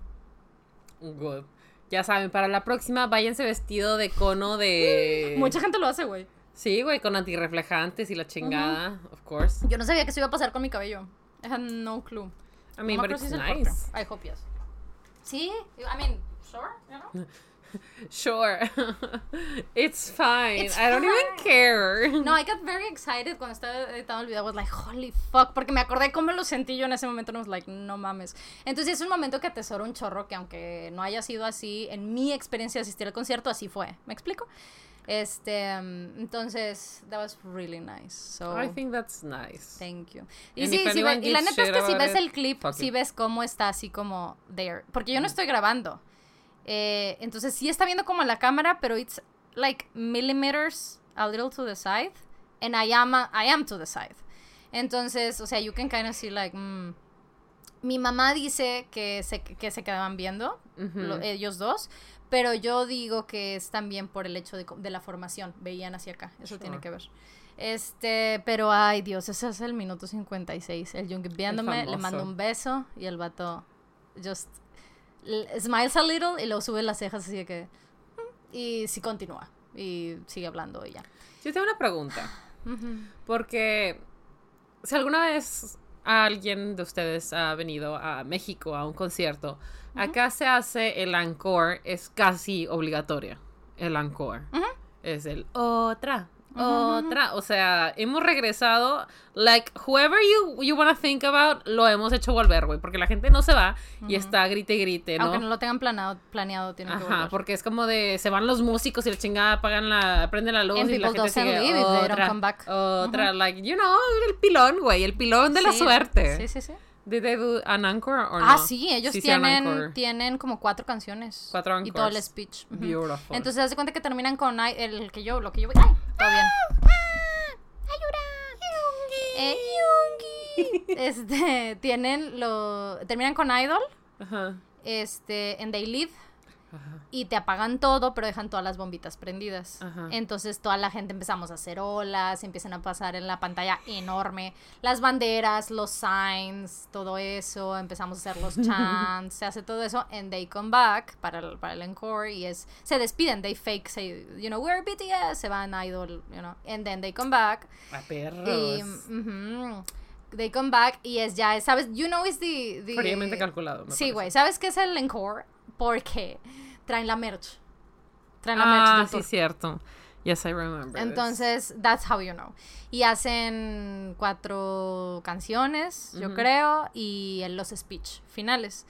Good. Ya saben, para la próxima váyanse vestido de cono de... Mucha gente lo hace, güey. Sí, güey, con antirreflejantes y la chingada, of course. Yo no sabía que eso iba a pasar con mi cabello. I had no clue. I mean, No but it's nice. I hope yes. Sí, I mean, sure, you know? Sure. it's fine. It's I don't even fine. care. No, I got very excited cuando estaba editando el video. I was like, holy fuck. Porque me acordé cómo lo sentí yo en ese momento. And I was like, no mames. Entonces es un momento que atesoro un chorro que aunque no haya sido así, en mi experiencia de asistir al concierto, así fue. ¿Me explico? Este, um, entonces, that was really nice. So, I think that's nice. Thank you. Y sí, anyone ve- y la neta es que si ves it, el clip, it. ves cómo está así como there. Porque yo no estoy grabando. Eh, entonces sí está viendo como la cámara, pero it's like millimeters a little to the side. And I am, a- I am to the side. Entonces, o sea, you can kind of see like, mm. Mi mamá dice que se, que se quedaban viendo, lo- ellos dos. Pero yo digo que es también por el hecho de, la formación. Veían hacia acá. Eso tiene que ver. Este, pero ay Dios, ese es el minuto 56. El Jung viéndome, le famoso. mando un beso y el vato just smiles a little y luego sube las cejas así de que mm, y sí continúa y sigue hablando ya. Yo tengo una pregunta. Porque si alguna vez alguien de ustedes ha venido a México a un concierto, acá se hace el encore, es casi obligatorio. El encore. Es el otra, otra. O sea, hemos regresado. Like, whoever you, you wanna think about, lo hemos hecho volver, güey. Porque la gente no se va y está grite y grite, ¿no? Aunque no lo tengan planeado, planeado tienen que Ajá, volver. porque es como de se van los músicos y la chingada apagan la prenden la luz And y la gente sigue leave otra, otra like you know el pilón güey el pilón de la suerte Sí, sí, sí. Did they do an encore or no Ah, sí, ellos tienen, tienen como cuatro canciones. Cuatro Y todo el encores. speech. Beautiful. Entonces, haz de cuenta que terminan con ay, el que yo, lo que yo voy. ¡Ay! Todo bien. Eh, Yungi. Este, tienen lo. Terminan con Idol. Ajá, Este, en They Live. Ajá. Y te apagan todo, pero dejan todas las bombitas prendidas. Ajá. Entonces toda la gente empezamos a hacer olas, empiezan a pasar en la pantalla enorme las banderas, los signs, todo eso, empezamos a hacer los chants, se hace todo eso, and they come back para el, para el encore y es, se despiden, they fake, say, you know, we're BTS, se van a Idol, you know, and then they come back a perros y, ujú, they come back y es ya, sabes, you know, is the, the fríamente calculado Sí, güey, ¿sabes qué es el encore? Porque traen la merch. Traen la merch ah sí cierto yes I remember this. Entonces, that's how you know. Y hacen cuatro canciones, yo creo, y en los speech finales.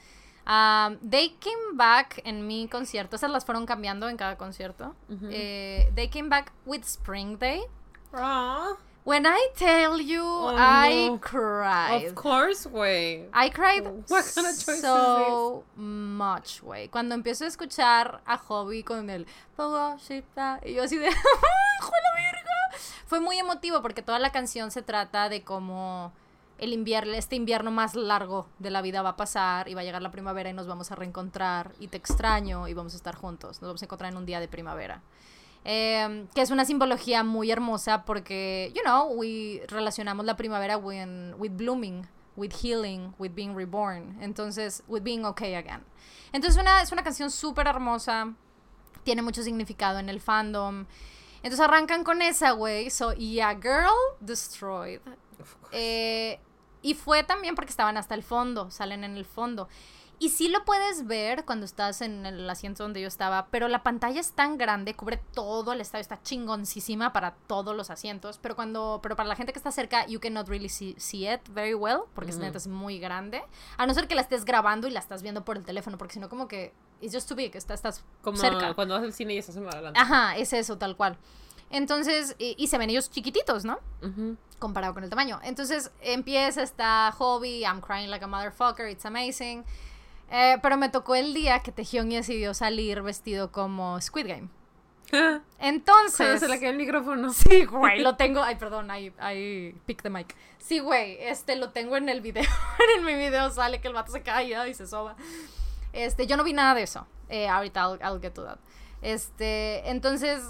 Um, they came back en mi concierto, esas las fueron cambiando en cada concierto. Eh, they came back with Spring Day. Ah, When I tell you, Oh, I no. cried. of course güey I cried What kind of choice is so much, güey. Cuando empiezo a escuchar a Hobby con el y yo así de ¡Hijo de la verga! Fue muy emotivo porque toda la canción se trata de cómo el invierno, este invierno más largo de la vida va a pasar y va a llegar la primavera y nos vamos a reencontrar y te extraño y vamos a estar juntos. Nos vamos a encontrar en un día de primavera. Eh, que es una simbología muy hermosa porque, you know, we relacionamos la primavera with, with blooming, with healing, with being reborn. Entonces, with being okay again. Entonces, una, es una canción súper hermosa, tiene mucho significado en el fandom. Entonces arrancan con esa, güey. So, yeah, girl destroyed. Eh, y fue también porque estaban hasta el fondo, salen en el fondo. Y sí lo puedes ver cuando estás en el asiento donde yo estaba, pero la pantalla es tan grande, cubre todo el estadio, está chingoncísima para todos los asientos, pero cuando pero para la gente que está cerca, you cannot really see, see it very well, porque es Ujú. neta es muy grande, a no ser que la estés grabando y la estás viendo por el teléfono, porque si no como que it's just too big, está, estás como cerca. cuando vas al cine y estás más adelante Ajá, es eso, tal cual. Entonces, y, y se ven ellos chiquititos, ¿no? Ujú. comparado con el tamaño. Entonces empieza esta hobby, I'm crying like a motherfucker, it's amazing. Eh, pero me tocó el día que Taehyung decidió salir vestido como Squid Game. Entonces... se le cae el micrófono Sí, güey, lo tengo. Ay, perdón, ahí, ahí, pick the mic. Sí, güey, este lo tengo en el video. en mi video sale que el vato se cae y se soba. Este, yo no vi nada de eso. Eh, ahorita I'll, I'll get to that. Este, entonces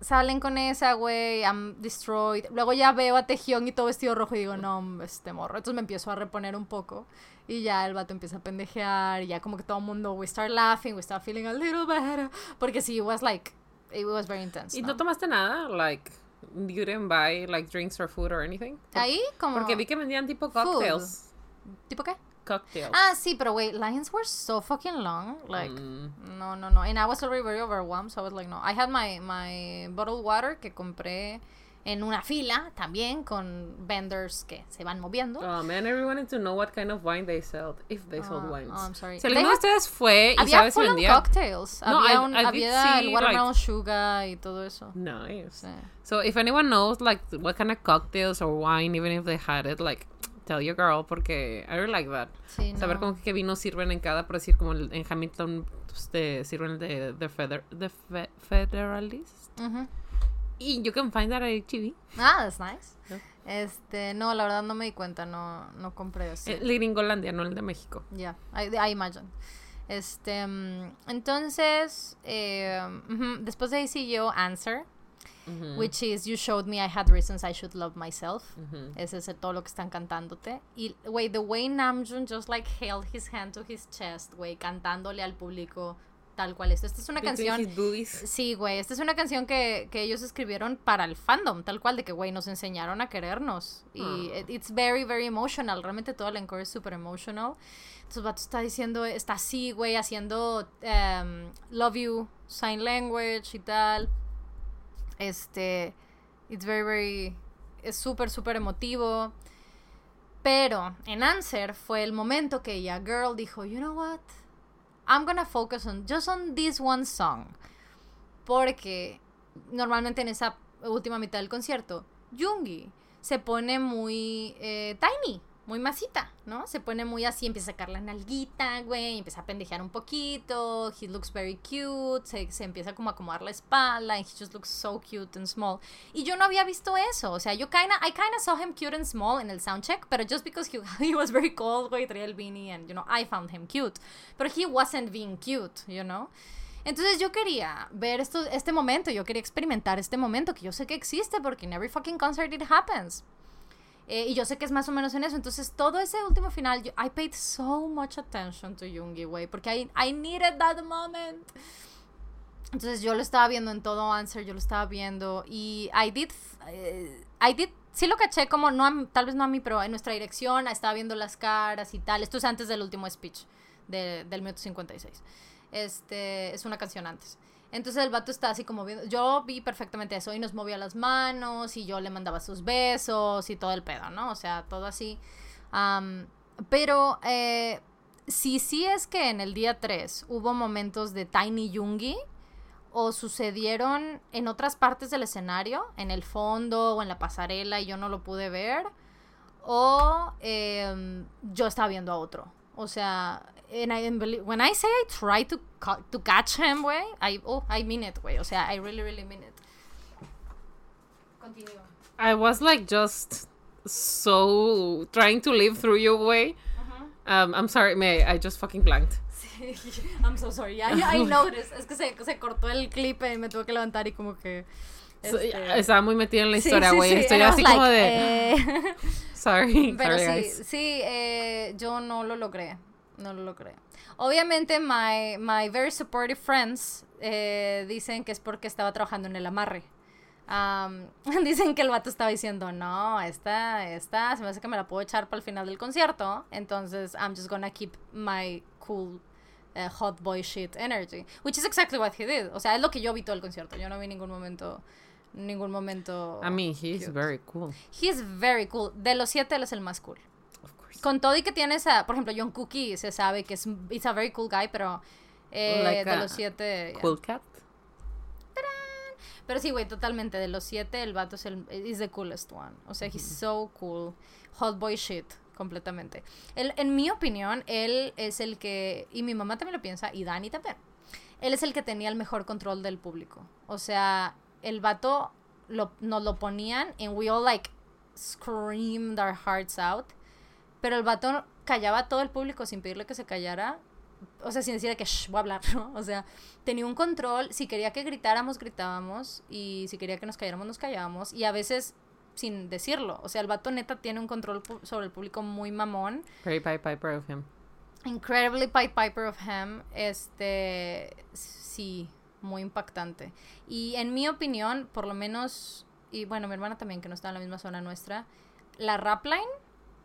salen con esa, güey, I'm destroyed. Luego ya veo a Tejión y todo vestido rojo y digo, no, este morro. Entonces me empiezo a reponer un poco. Y ya el vato empieza a pendejear. Y ya como que todo el mundo, we start laughing, we start feeling a little better. Porque sí, it was like, it was very intense. y ¿no? no tomaste nada like you didn't buy like drinks or food or anything Ahí como... porque vi que vendían tipo cocktails ¿Tipo qué? Cocktails Ah, sí, pero wait, lines were so fucking long. Like, Mm. no, no, no. And I was already very overwhelmed, so I was like, no. I had my, my bottled water que compré en una fila también con vendors que se van moviendo. Oh man, really wanted to know what kind of wine they sold, if they sold Ah, wines. oh, I'm sorry. Si alguno de ustedes fue y había sabe si vendía. cocktails. No, había I- un, I había el watermelon like- sugar y todo eso. Nice. Sí. So if anyone knows like what kind of cocktails or wine, even if they had it, like tell your girl porque I really like that. Sí, Saber no. como que vino sirven en cada, por decir como el- en Hamilton pues, te sirven el de the, Feder, the Fe- Federalist. Ujú. Y you can find that at HEB. Ah, that's nice. Este, no, la verdad no me di cuenta, no, no compré eso. El de Gringolandia, no el de México. Ya, I, I imagine. Este, mm, entonces, eh, después de ahí siguió Answer, Ujú, which is You showed me I had reasons I should love myself. ujú. Ese es el- todo lo que están cantándote. Y, güey, the way Namjoon just like held his hand to his chest, güey, cantándole al público, tal cual esto. Esta es una canción... Sí, güey, esta es una canción que, que ellos escribieron para el fandom, tal cual, de que, güey, nos enseñaron a querernos. Y Ah. it- it's very, very emotional. Realmente todo el encore es súper emotional. Entonces, Vato está diciendo, está así, güey, haciendo em, love you, sign language y tal. Este, it's very, very, es súper, súper emotivo. Pero en Answer fue el momento que ella, girl, dijo, you know what? I'm gonna focus on just on this one song. Porque normalmente en esa última mitad del concierto, Jungi se pone muy eh, tiny, muy masita, ¿no? Se pone muy así, empieza a sacar la nalguita, güey, empieza a pendejear un poquito, he looks very cute, se, se empieza como a acomodar la espalda, and he just looks so cute and small. Y yo no había visto eso, o sea, yo kinda, I kinda saw him cute and small en el soundcheck, pero just because he, he was very cold, güey, traía el beanie, and, you know, I found him cute. Pero he wasn't being cute, you know? Entonces yo quería ver esto, este momento, yo quería experimentar este momento, que yo sé que existe porque in every fucking concert it happens. Eh, y yo sé que es más o menos en eso. Entonces todo ese último final, I paid so much attention to Yoongi, güey, porque I, I needed that moment. Entonces yo lo estaba viendo en todo Answer, yo lo estaba viendo y I did, eh, I did, sí lo caché como, no a tal vez no a mí, pero en nuestra dirección, estaba viendo las caras y tal. Esto es antes del último speech de- del minuto 56. Este, es una canción antes. Entonces el vato está así como viendo, yo vi perfectamente eso y nos movía las manos y yo le mandaba sus besos y todo el pedo, ¿no? O sea, todo así. Pero eh, si sí es que en el día 3 hubo momentos de Tiny Yungi o sucedieron en otras partes del escenario, en el fondo o en la pasarela y yo no lo pude ver, o em, yo estaba viendo a otro. O sea, and I, and believe- when I say I try to, ca- to catch him, güey, I, oh, I mean it, güey. O sea, I really, really mean it. Continúa. I was like just so trying to live through you, way. Um, I'm sorry, May. I just fucking blanked. Sí, I'm so sorry. I, I noticed. Es que se, se cortó el clip y me tuve que levantar y como que... Este, Estaba muy metida en la historia, sí, güey. sí, Estoy así like, como de. eh, Sorry, Pero sorry, sí, guys. sí, eh, yo no lo logré. No lo logré. Obviamente, my, my very supportive friends eh, dicen que es porque estaba trabajando en el amarre. Am, dicen que el vato estaba diciendo, no, esta, esta, se me hace que me la puedo echar para el final del concierto. Entonces, I'm just gonna keep my cool eh, hot boy shit energy. Which is exactly what he did. O sea, es lo que yo vi todo el concierto. Yo no vi ningún momento, ningún momento. I mean, he's cute. very cool. He's very cool. De los siete, él es el más cool. Of course. Con todo y que tienes a, por ejemplo, John Cookie se sabe que es it's a very cool guy, pero eh, Like de a los siete. yeah. Cool cat. Pero sí, güey, totalmente. De los siete, el vato es el is the coolest one. O sea, he's so cool. Hot boy shit, completamente. Él, en mi opinión, él es el que, y mi mamá también lo piensa, y Dani también. Él es el que tenía el mejor control del público. O sea, el vato lo, nos lo ponían and we all like screamed our hearts out. Pero el vato callaba a todo el público sin pedirle que se callara. O sea, sin decirle que shh, voy a hablar, ¿no? O sea, tenía un control. Si quería que gritáramos, gritábamos. Y si quería que nos calláramos, nos callábamos. Y a veces sin decirlo. O sea, el vato neta tiene un control sobre el público muy mamón. Very Pied Piper of him. Incredibly Pied Piper of Him. Este. Sí, muy impactante. Y en mi opinión, por lo menos. Y bueno, mi hermana también, que no está en la misma zona nuestra. La rap line.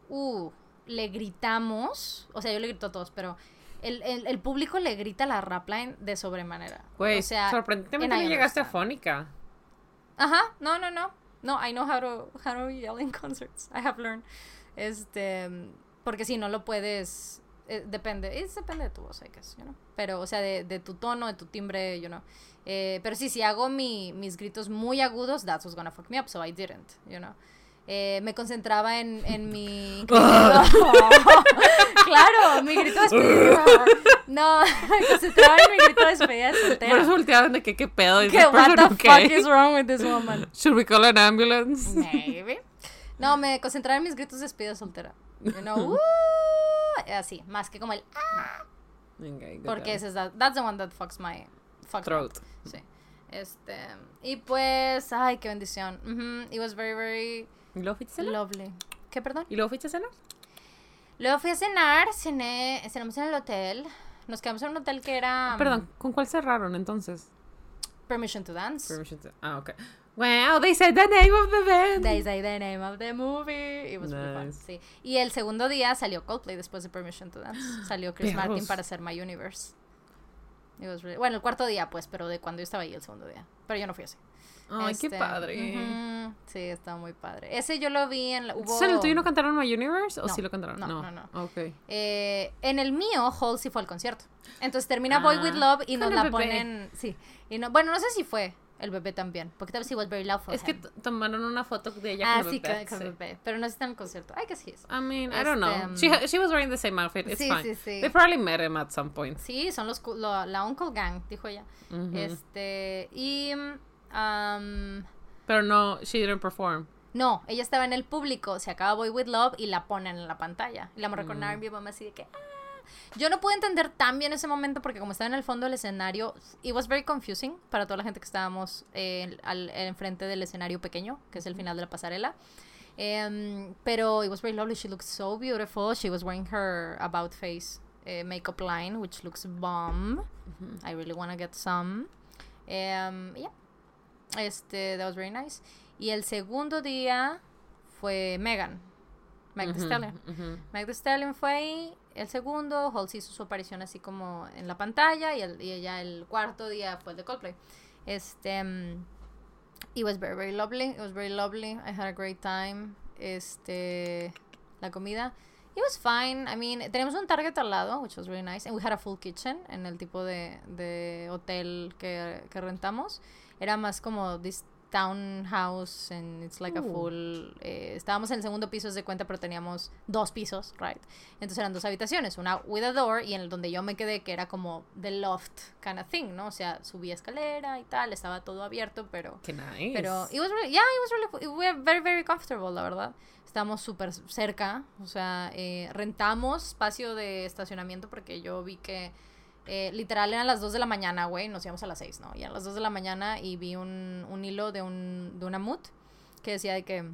Uh, le gritamos. O sea, yo le grito a todos, pero. El, el, el público le grita la rap line de sobremanera. Güey, o sea, sorprendentemente no llegaste a. Fónica. Ajá, no, no, no. No, I know how to, how to yell in concerts. I have learned. Este, porque si no lo puedes, eh, depende, es depende de tu voz, I guess, you know. Pero, o sea, de, de tu tono, de tu timbre, you know. Eh, pero sí, si hago mi, mis gritos muy agudos, that's what's gonna fuck me up, so I didn't, you know. Eh, me concentraba en, en mi... claro, mi grito de despedida. No, me concentraba en mi grito de despedida de Por eso soltera. voltearon de que qué pedo. This what the okay? fuck is wrong with this woman? Should we call an ambulance? Maybe. No, me concentraba en mis gritos de despedida soltera. You know, "Uh", así, más que como el ah, Okay, porque ese es that, that's the one that fucks my fucks up. Throat. Sí. Este, y pues, ay, qué bendición. Ujú, It was very very ¿Y luego fuiste a cenar? lovely. ¿Qué, perdón? ¿Y luego fuiste a cenar? Luego fui a cenar, cené, cenamos en el hotel. Nos quedamos en un hotel que era... Perdón, ¿con cuál cerraron entonces? Permission to Dance. Permission to- Ah, ok. Wow, they said the name of the band. They say the name of the movie. It was really fun, Nice. sí. Y el segundo día salió Coldplay después de Permission to Dance. Salió Chris Perros. Martin para hacer My Universe. It was really- Bueno, el cuarto día, pues, pero de cuando yo estaba ahí el segundo día. Pero yo no fui así. Ay, qué Este, padre. ujú, Sí, estaba muy padre. Ese yo lo vi en la. Hubo, Entonces, ¿en el tuyo no cantaron My Universe o No, sí lo cantaron? no, no, no. Ok. Eh, en el mío, Halsey fue al concierto. Entonces termina Boy With Ah, Love y nos la bebé. ponen. Sí. Y no, bueno, no sé si fue el bebé también. Porque tal vez he was very loud for Es que him. tomaron una foto de ella Ah, con sí, el bebé. con, el bebé. Pero no está en el concierto. I guess he is. I mean, I don't know. Este, She, ha- she was wearing the same outfit. It's sí, fine. sí, sí. They probably met him at some point. Sí, son los, lo- la Uncle Gang, dijo ella. Este. Y. um, Pero no, she didn't perform. no, ella estaba en el público. Se acaba Boy With Love y la ponen en la pantalla. Y la morra Mm. con R&B, mamá así de que. "Ah". Yo no pude entender tan bien ese momento porque como estaba en el fondo del escenario, it was very confusing para toda la gente que estábamos eh, al, enfrente del escenario pequeño, que es el final de la pasarela. Em, pero it was very lovely. She looked so beautiful. She was wearing her about face eh, makeup line, which looks bomb. I really want to get some. Em, yeah. Este, that was very nice. Y el segundo día fue Megan. Meg Thee Ujú, Stallion. ujú. Meg Thee Stallion fue ahí. El segundo, Halsey hizo su aparición así como en la pantalla. Y, el, y ella el cuarto día fue el de Coldplay. Este. mm, It was very, very lovely. It was very lovely. I had a great time. Este. La comida. It was fine. I mean, tenemos un Target al lado, which was really nice. And we had a full kitchen en el tipo de, de hotel que, que rentamos. Era más como this townhouse and it's like a Ooh. full... eh, estábamos en el segundo piso de cuenta, pero teníamos dos pisos, right? Entonces eran dos habitaciones, una with a door y en el donde yo me quedé, que era como the loft kind of thing, ¿no? O sea, subía escalera y tal, estaba todo abierto, pero... Qué nice. Pero it was really, yeah, it was really, we were very, very comfortable, la verdad. Estábamos súper cerca, o sea, eh, rentamos espacio de estacionamiento porque yo vi que eh, literal eran las 2 de la mañana, güey, nos íbamos a las 6, ¿no? Y eran las 2 de la mañana y vi un, un hilo de, un, de una mood que decía de que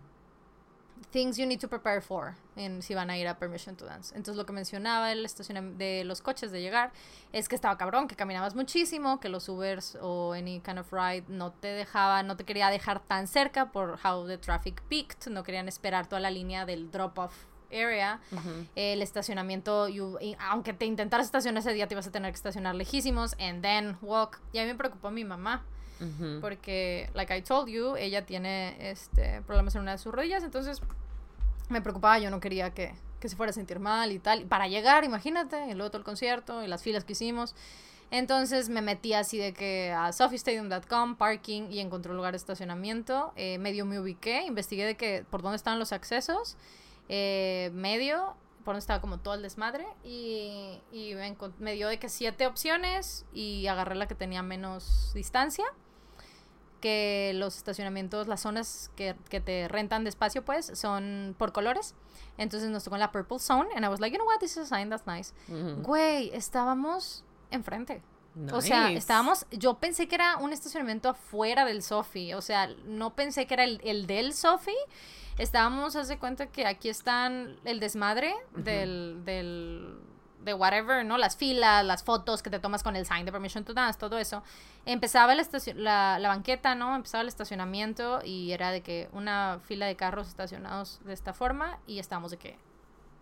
things you need to prepare for en, si van a ir a Permission to Dance. Entonces lo que mencionaba el estacionamiento de los coches de llegar es que estaba cabrón, que caminabas muchísimo, que los Ubers o any kind of ride no te dejaba, no te quería dejar tan cerca por how the traffic peaked, no querían esperar toda la línea del drop-off area. Ujú. El estacionamiento, you- y aunque te intentaras estacionar ese día, te ibas a tener que estacionar lejísimos, and then walk. Y a mí me preocupó mi mamá, Ujú. porque, like I told you, ella tiene este, problemas en una de sus rodillas, entonces me preocupaba, yo no quería que, que se fuera a sentir mal y tal. Para llegar, imagínate, y luego todo el concierto y las filas que hicimos. Entonces me metí así de que a sophiestadium.com, parking y encontré un lugar de estacionamiento. Eh, medio me ubiqué, investigué de que por dónde estaban los accesos. Eh, medio, por donde estaba como todo el desmadre. Y, y me, me dio de que siete opciones y agarré la que tenía menos distancia que los estacionamientos, las zonas que, que te rentan de espacio, pues, son por colores. Entonces nos tocó en la Purple Zone. And I was like, you know what, this is a sign, that's nice. Güey, estábamos enfrente. O sea, estábamos, yo pensé que era un estacionamiento afuera del Sofi, o sea, no pensé que era el, el del Sofi. Estábamos, haz de cuenta que aquí están el desmadre del, del, de whatever, ¿no? Las filas, las fotos que te tomas con el sign de permission to dance, todo eso. Empezaba el estacio- la, la banqueta, ¿no? Empezaba el estacionamiento y era de que una fila de carros estacionados de esta forma y estábamos de que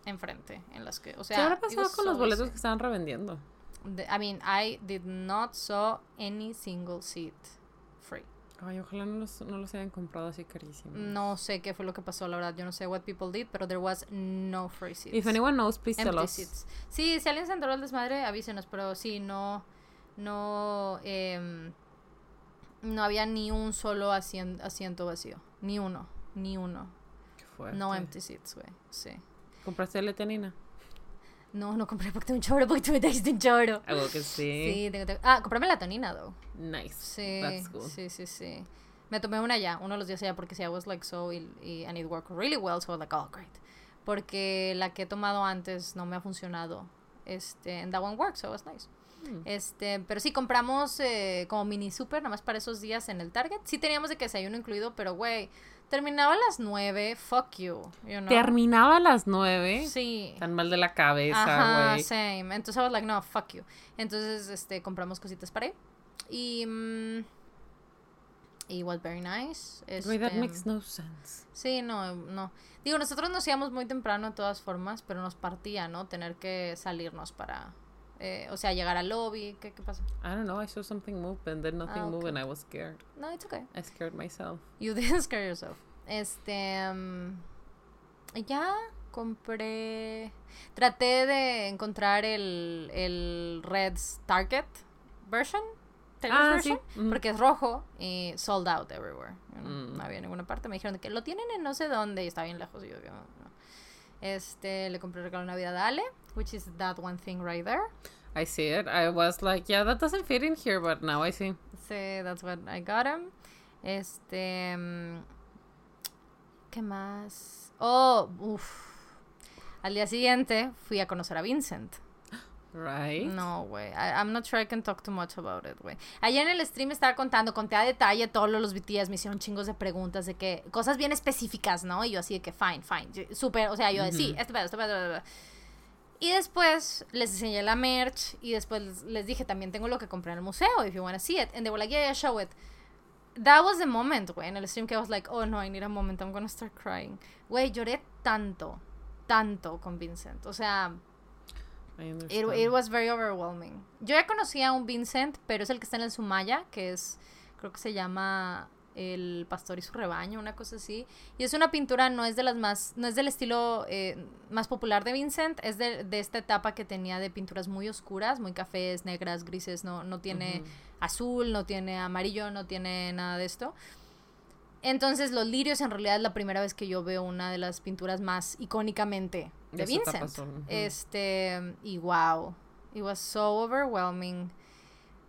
enfrente, en las que, o sea... ¿Qué habrá pasado con so los boletos easy. que estaban revendiendo? I mean, I did not saw any single seat free. Ay, ojalá no los, no los hayan comprado así carísimos. No sé qué fue lo que pasó, la verdad. Yo no sé what people did, pero there was no free seats. If anyone knows, please tell Empty us. seats. Sí, si alguien se enteró del desmadre, avísenos, pero sí, no, no, em, no había ni un solo asien- asiento vacío. Ni uno, ni uno. Qué fuerte. No empty seats, güey. Sí. ¿Compraste letanina? No, no compré porque tengo un choro, porque tú me trajiste un choro. Algo que sí. Sí, tengo, tengo- Ah, compré melatonina, though. Nice. Sí, That's good. sí, sí, sí. Me tomé una ya, uno de los días allá porque sí, I was like so y, y and it worked really well, so I was like, oh, great. Porque la que he tomado antes no me ha funcionado. Este, and that one worked, so it was nice. Este, pero sí, compramos eh, como mini super, nada más para esos días en el Target. Sí teníamos de que desayuno incluido, pero güey, terminaba a las nueve, fuck you, you know? Terminaba a las nueve. Sí. Tan mal de la cabeza, güey. same. Entonces I was like, no, fuck you. Entonces, este, compramos cositas para ahí. Y, mm, y was very nice. Güey, that Este, makes no sense. Sí, no, no. Digo, nosotros nos íbamos muy temprano de todas formas, pero nos partía, ¿no? Tener que salirnos para, eh, o sea, llegar al lobby. ¿Qué, qué pasa? I don't know. I saw something move and then nothing Ah, moved and okay. I was scared. No, it's okay. I scared myself. You didn't scare yourself. Este. mm, y ya compré. Traté de encontrar el, el Red's Target version. Ah, version, sí, ujú. Porque es rojo y sold out everywhere. you know, Mm. No había ninguna parte. Me dijeron que lo tienen en no sé dónde y está bien lejos. Y yo, no. Este, le compré regalo de Navidad a Ale, which is that one thing right there. I see it. I was like, yeah, that doesn't fit in here, but now I see. Sí, that's what I got him. Este. mm, ¿Qué más? Oh, uff. Al día siguiente fui a conocer a Vincent. Right? No, güey. I'm not sure I can talk too much about it, güey. Ayer en el stream estaba contando, conté a detalle todos los BTS, me hicieron chingos de preguntas de que, cosas bien específicas, ¿no? Y yo así de que, fine, fine. Súper, o sea, yo de sí, Ujú. esto, pedo, esto, pedo, esto, pedo". Y después les enseñé la merch y después les, dije, también tengo lo que compré en el museo, if you want to see it. And they were like, yeah, yeah, show it. That was the moment, güey, en el stream que I was like, oh no, I need a moment, I'm gonna start crying. Güey, lloré tanto, tanto con Vincent. O sea, It, was very overwhelming. Yo ya conocía a un Vincent, pero es el que está en el Sumaya, que es, creo que se llama El Pastor y su Rebaño, una cosa así. Y es una pintura, no es de las más, no es del estilo eh, más popular de Vincent, es de, de esta etapa que tenía de pinturas muy oscuras, muy cafés, negras, grises, no, no tiene azul, no tiene amarillo, no tiene nada de esto. Entonces, Los Lirios en realidad es la primera vez que yo veo una de las pinturas más icónicamente de Vincent. son. Este, y wow, it was so overwhelming.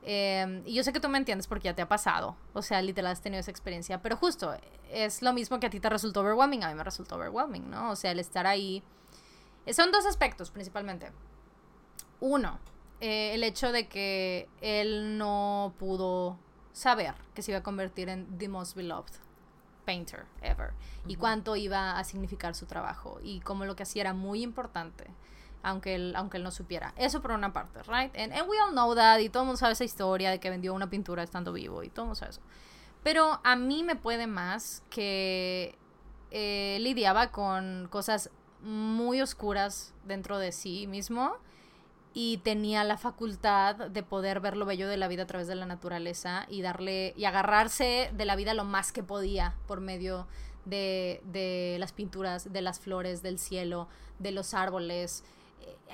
Eh, y yo sé que tú me entiendes porque ya te ha pasado. O sea, literal has tenido esa experiencia. Pero justo, es lo mismo que a ti te resultó overwhelming, a mí me resultó overwhelming, ¿no? O sea, el estar ahí. eh, Son dos aspectos principalmente. Uno, eh, el hecho de que él no pudo saber que se iba a convertir en the most beloved painter ever y cuánto iba a significar su trabajo y cómo lo que hacía era muy importante aunque él, aunque él no supiera. Eso por una parte, right? And, and we all know that y todo el mundo sabe esa historia de que vendió una pintura estando vivo y todo el mundo sabe eso. Pero a mí me puede más que eh, lidiaba con cosas muy oscuras dentro de sí mismo y tenía la facultad de poder ver lo bello de la vida a través de la naturaleza y darle y agarrarse de la vida lo más que podía por medio de, de las pinturas, de las flores, del cielo, de los árboles.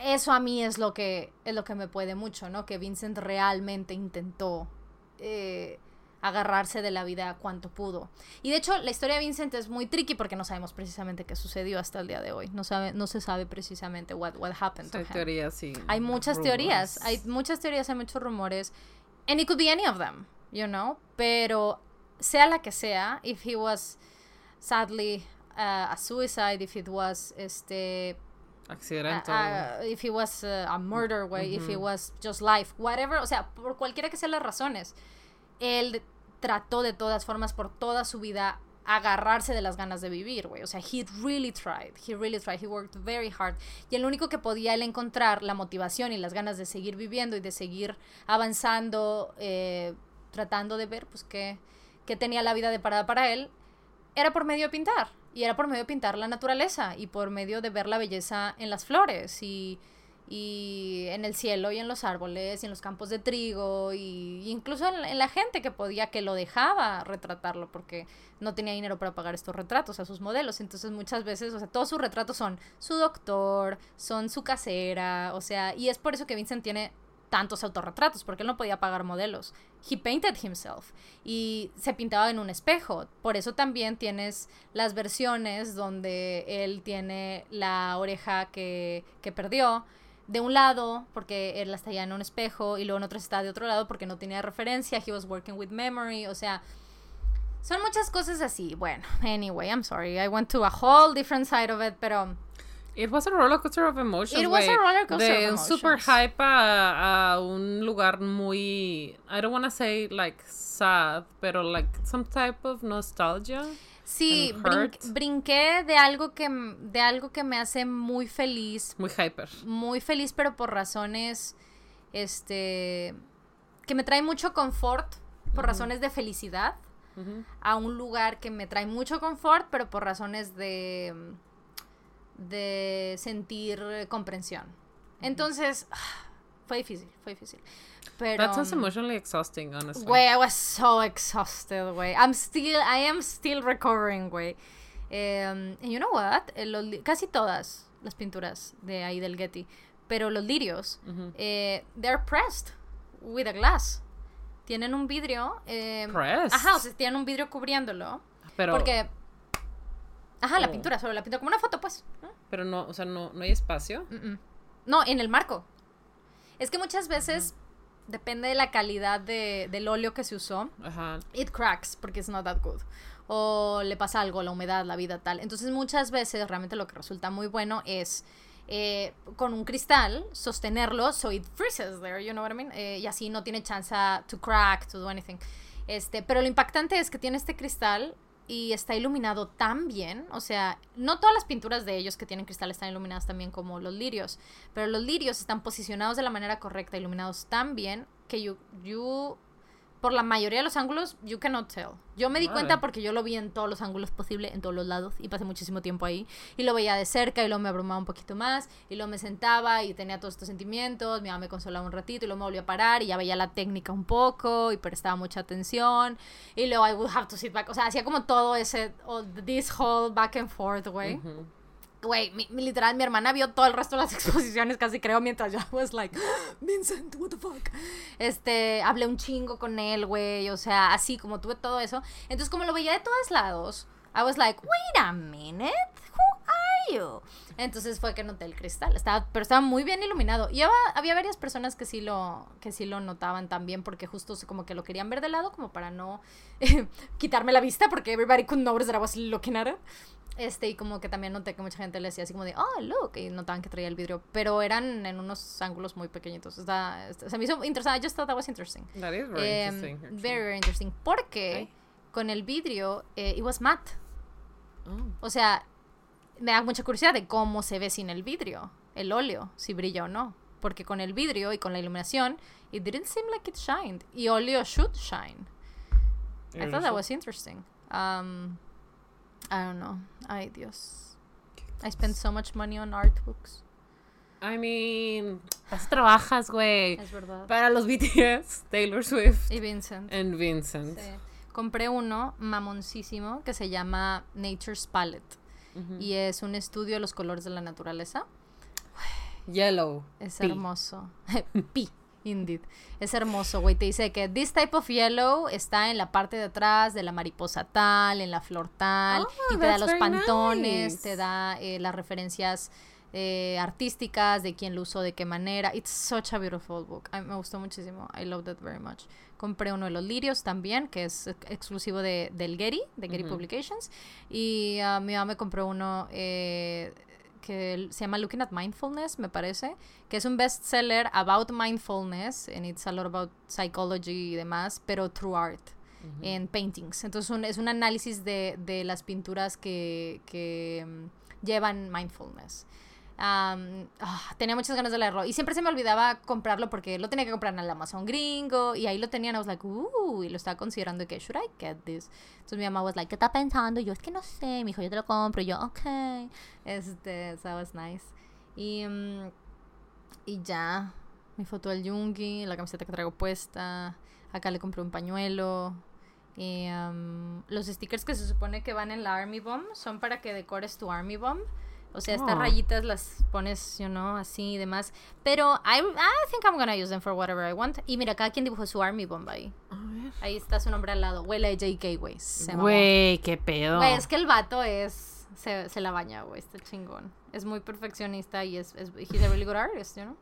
Eso a mí es lo que es lo que me puede mucho, ¿no? Que Vincent realmente intentó eh, agarrarse de la vida cuanto pudo. Y de hecho, la historia de Vincent es muy tricky porque no sabemos precisamente qué sucedió hasta el día de hoy. No, sabe, no se sabe precisamente what, what happened to Hay him. teorías, sí. Hay muchas rumores. teorías, hay muchas teorías, hay muchos rumores. And it could be any of them, you know? Pero sea la que sea, if he was sadly uh, a suicide, if it was este Accidental. a- a- if it was uh, a murder way, if it was just life, whatever, o sea, por cualquiera que sean las razones, él trató de todas formas por toda su vida agarrarse de las ganas de vivir, güey. O sea, he really tried, he really tried, he worked very hard. Y el único que podía él encontrar la motivación y las ganas de seguir viviendo y de seguir avanzando, eh, tratando de ver, pues, qué, qué tenía la vida deparada para él, era por medio de pintar. Y era por medio de pintar la naturaleza y por medio de ver la belleza en las flores y, y en el cielo y en los árboles y en los campos de trigo y, incluso en, en la gente que podía, que lo dejaba retratarlo porque no tenía dinero para pagar estos retratos a sus modelos. Entonces muchas veces, o sea, todos sus retratos son su doctor, son su casera, o sea, y es por eso que Vincent tiene tantos autorretratos, porque él no podía pagar modelos. He painted himself y se pintaba en un espejo. Por eso también tienes las versiones donde él tiene la oreja que, que perdió de un lado porque él la está ya en un espejo y luego en otro está de otro lado porque no tenía referencia. He was working with memory, o sea, son muchas cosas así. Bueno, anyway, I'm sorry, I went to a whole different side of it, pero It was a roller coaster of emotions. It was a roller coaster De of un super emotions. hype a, a un lugar muy. I don't want to say like sad, pero like some type of nostalgia. Sí, brin- brinqué de algo que de algo que me hace muy feliz, Muy hyper. muy feliz, pero por razones, este, que me trae mucho confort, por razones de felicidad, a un lugar que me trae mucho confort, pero por razones de, de sentir comprensión. Entonces, fue difícil, fue difícil. Pero, That sounds emotionally exhausting, honestly. Güey, I was so exhausted, güey. I'm still, I am still recovering, güey. Um, and you know what? Eh, los casi todas las pinturas de ahí del Getty, pero los lirios, eh, they're pressed with a glass. Tienen un vidrio. eh, Pressed? Ajá, o sea, tienen un vidrio cubriéndolo. Pero, Porque. Ajá, la Oh. pintura, sobre la pintura, como una foto, pues. pero no, o sea, no, no hay espacio. No, en el marco. Es que muchas veces depende de la calidad de- del óleo que se usó. Ajá. It cracks porque it's not that good. O le pasa algo, la humedad, la vida, tal. Entonces muchas veces realmente lo que resulta muy bueno es eh, con un cristal sostenerlo so it freezes there, you know what I mean? Eh, y así no tiene chance to crack, to do anything. Este, pero lo impactante es que tiene este cristal y está iluminado tan bien, o sea, no todas las pinturas de ellos que tienen cristal están iluminadas tan bien como los lirios, pero los lirios están posicionados de la manera correcta, iluminados tan bien que you, you por la mayoría de los ángulos, you cannot tell. Yo me di Vale. cuenta porque yo lo vi en todos los ángulos posibles, en todos los lados, y pasé muchísimo tiempo ahí. Y lo veía de cerca, y luego me abrumaba un poquito más, y luego me sentaba y tenía todos estos sentimientos, mi mamá me consolaba un ratito, y luego me volví a parar, y ya veía la técnica un poco, y prestaba mucha atención, y luego I would have to sit back. O sea, hacía como todo ese, all this whole back and forth, güey. Güey, literal, mi hermana vio todo el resto de las exposiciones, casi creo, mientras yo was like, Vincent, what the fuck. Este, hablé un chingo con él, güey, o sea, así como tuve todo eso. Entonces, como lo veía de todos lados, I was like, wait a minute, who are you? Entonces fue que noté el cristal, estaba, pero estaba muy bien iluminado. Y había, había varias personas que sí lo, que sí lo notaban también, porque justo como que lo querían ver de lado, como para no quitarme la vista, porque everybody could notice that I was looking at it. Este, y como que también noté que mucha gente le decía así como de, oh, look, y notaban que traía el vidrio, pero eran en unos ángulos muy pequeñitos. Está, está- se me hizo interesante, I just thought that was interesting. That is very Em, interesting. actually. very, very interesting. Porque con el vidrio, eh, it was matte. Oh. O sea, me da mucha curiosidad de cómo se ve sin el vidrio, el óleo, si brilla o no. Porque con el vidrio y con la iluminación, it didn't seem like it shined. Y óleo should shine. I thought that was interesting. Um, I don't know. Ay, Dios. I spent so much money on art books. I mean, así trabajas, güey. Es verdad. Para los BTS, Taylor Swift Y Vincent. and Vincent. Sí. Compré uno mamoncísimo que se llama Nature's Palette. Y es un estudio de los colores de la naturaleza. Yellow. Es hermoso. Pi, indeed. Es hermoso, güey. Te dice que this type of yellow está en la parte de atrás de la mariposa tal, en la flor tal. Oh, y te da los pantones, nice. te da eh, las referencias eh, artísticas, de quién lo usó, de qué manera. It's such a beautiful book. Me gustó muchísimo. I love that very much. Compré uno de los lirios también, que es ex- exclusivo de, del Getty, de Getty. Publications. Y ah, mi mamá me compró uno eh, que se llama Looking at Mindfulness, me parece, que es un bestseller about mindfulness, and it's a lot about psychology y demás, pero through art, en paintings. Entonces un- es un análisis de, de las pinturas que, que mm, llevan mindfulness. Am, ah, tenía muchas ganas de leerlo y siempre se me olvidaba comprarlo porque lo tenía que comprar en el Amazon gringo y ahí lo tenían, I was like, uh, y lo estaba considerando que, should I get this? Entonces mi mamá was like, ¿qué está pensando? Y yo, es que no sé, me dijo, yo te lo compro, y yo, ok, este, that was nice. Y, mm, y ya, mi foto del Yungi, la camiseta que traigo puesta, acá le compré un pañuelo. Y um, los stickers que se supone que van en la Army Bomb son para que decores tu Army Bomb. O sea, estas Oh. rayitas las pones, you know, así y demás. Pero I, I think I'm gonna use them for whatever I want. Y mira, cada quien dibujó su Army Bomb ahí. Ahí está su nombre al lado. Huele a JK, güey. Güey, qué pedo. Güey, es que el vato es. Se, se la baña, güey. Está chingón. Es muy perfeccionista y es. es he's a really good artist, you know?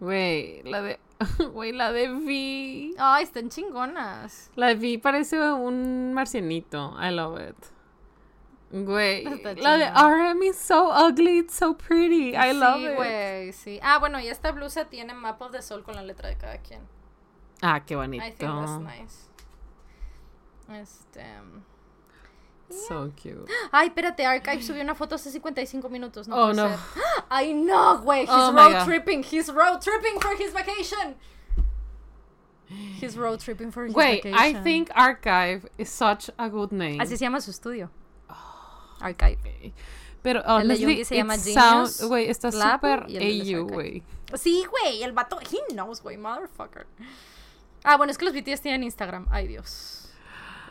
Güey, la de. Güey, la de Vi. Ay, están chingonas. La de Vi parece un marcianito. I love it. Güey, la de. RM is so ugly, it's so pretty. I love sí, it. güey, sí. Ah, bueno, y esta blusa tiene mapas de sol con la letra de cada quien. Ah, qué bonito. I think that's nice. Este. So cute. Ay, espérate, Archive subió una foto hace 55 minutos. No Oh, no. ser. I know, güey. He's Oh, my road tripping. He's road tripping for his vacation. He's road tripping for his Wait, vacation. I think Archive is such a good name. Así se llama su estudio. Archive. Okay. Pero honestly, Yoongi se llama Genius, güey, está súper AU, güey. Sí, güey, el vato. He knows, güey, motherfucker. Ah, bueno, es que los BTS tienen Instagram. Ay, Dios.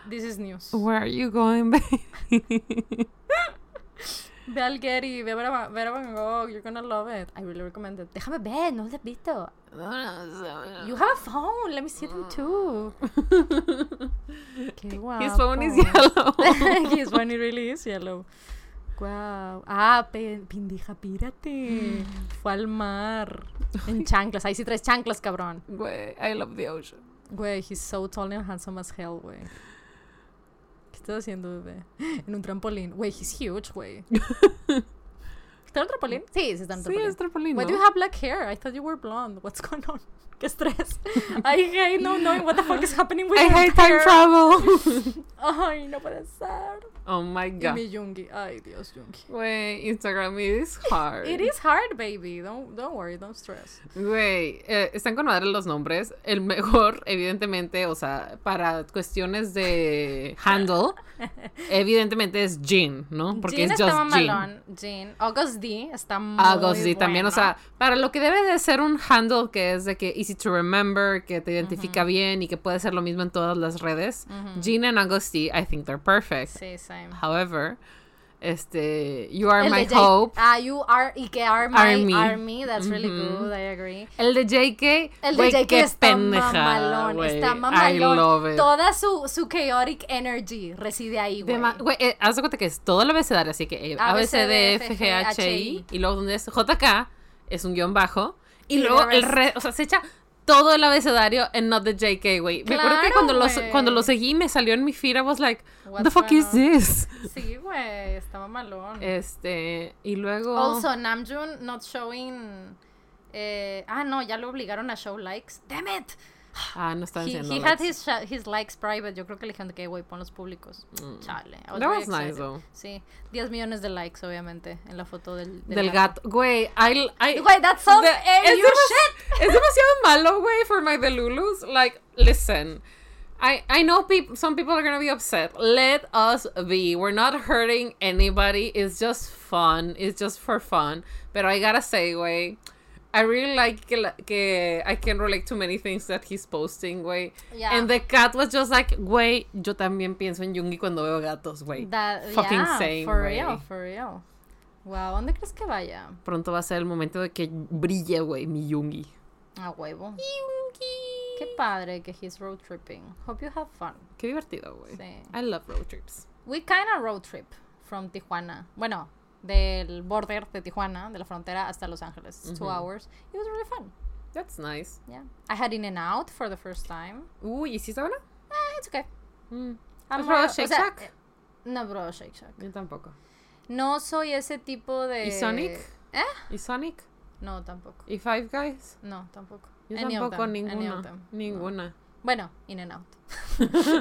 This is news. Where are you going, baby? Ve al Getty, ve a Vera, Van Gogh. You're gonna love it. I really recommend it. Déjame ver, no lo he visto. You have a phone. Let me see them too. Qué guapo. His phone is yellow. His phone really is yellow. Wow. Ah, pendeja, pírate. Fue al mar. En chanclas. Ahí sí traes chanclas, cabrón. Güey, I love the ocean. Güey, he's so tall and handsome as hell, güey. ¿Qué estás haciendo, bebé? En un trampolín. Güey, he's huge, güey. ¿Está en un trampolín? Sí, sí está en un Sí, trampolín. es trampolín, Why ¿no? do you have black hair? I thought you were blonde. What's going on? Qué estrés. I hate no knowing what the fuck is happening with I hate time hair. travel. Ay, no puede ser. oh my Y god. mi Yungi. Ay, Dios, Yungi. Güey, Instagram is hard. It is hard, baby. Don't, don't worry, don't stress. Güey, eh, están con madre los nombres. El mejor, evidentemente, o sea, para cuestiones de handle, evidentemente es Jean, ¿no? Porque Jean es está just Jean. Jean. August D está muy August D también, o bueno. sea, para lo que debe de ser un handle que es de que easy to remember, que te identifica bien y que puede ser lo mismo en todas las redes. Jean and August D, I think they're perfect. Sí, same. However, este, you are El my hope. Ah, you are, y que are my Army. army. That's really Ujú. good, I agree. El de JK, El de güey, Jake qué está pendejada, mamalón, güey. está I mamalón. love it. Toda su, su chaotic energy reside ahí, güey. Güey, eh, haz de cuenta que es todo el abecedario, así que eh, A, B, C, D, F, G, H, I, y luego donde es JK es un guion bajo, y, Y luego el re, o sea, se echa todo el abecedario en Not the JK, güey. Me acuerdo que Claro, cuando, los, cuando lo seguí me salió en mi feed, I was like, what the fuck is this? Sí, güey, está mamalón. Este, y luego... Also, Namjoon not showing... eh, ah, no, ya lo obligaron a show likes. Damn it! Ah, no están He, haciendo he had his, his likes private. Yo creo que le dijeron que, güey, pon los públicos. Chale. I Mm. That was nice, excited. though. Sí, 10 millones de likes, obviamente, en la foto del, Del gato. Güey, I, I, Güey, that's some de- AU es, demas- shit. es demasiado malo, güey, for my Delulus. Like, listen. I, I know peop some people are gonna be upset. Let us be. We're not hurting anybody. It's just fun. It's just for fun. But I gotta say, güey, I really like que, I can relate to many things that he's posting, güey. Yeah. And the cat was just like, güey, yo también pienso en Jungi cuando veo gatos, güey. That, Fucking yeah, same, for real, for real. Wow, ¿dónde crees que vaya? Pronto va a ser el momento de que brille, güey, mi Jungi. A huevo. Jungi. Qué padre que he's road tripping. Hope you have fun. Qué divertido, güey. Sí. I love road trips. We kind of road trip from Tijuana. Bueno, del border de Tijuana, de la frontera hasta Los Ángeles. It's Two hours. It was really fun. That's nice. Yeah. I had In and Out for the first time. Uy, ¿y si está buena? Eh, it's okay. Mm. ¿Has probado Shake Shack? eh, No, bro, Shake Shack. Yo tampoco. No soy ese tipo de. ¿Y Sonic? ¿Eh? ¿Y Sonic? No, tampoco. ¿Y Five Guys? No, tampoco. Yo Any tampoco, them, ninguna. Ninguna. Bueno, In and Out.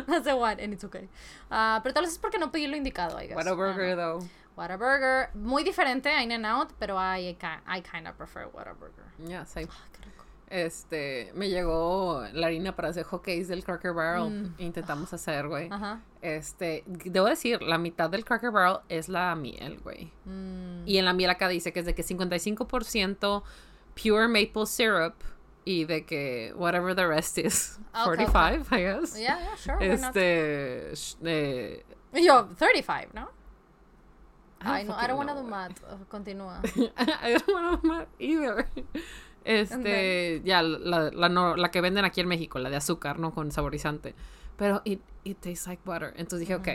That's the one, and it's okay. Ah, pero tal vez es porque no pedí lo indicado, I guess. What a burger, though. Whataburger. Muy diferente a In and Out, pero I, I kind of prefer Whataburger. Yeah, same. Ah, rico. Este, me llegó la harina para hacer hotcakes del Cracker Barrel. Mm. Intentamos hacer, güey. Ajá. Este, debo decir, la mitad del Cracker Barrel es la miel, güey. Mm, Y en la miel acá dice que es de que 55% pure maple syrup y de que whatever the rest is. Ah, ok, 45, I guess. yeah, yeah, sure. Este. eh, Yo, 35, ¿no? I Ay, no, I don't wanna know, do math. Uh, Continúa. I don't wanna math either. Este, ya, la, la, no- la que venden aquí en México, la de azúcar, ¿no? Con saborizante. Pero it, it tastes like butter. Entonces dije, ok,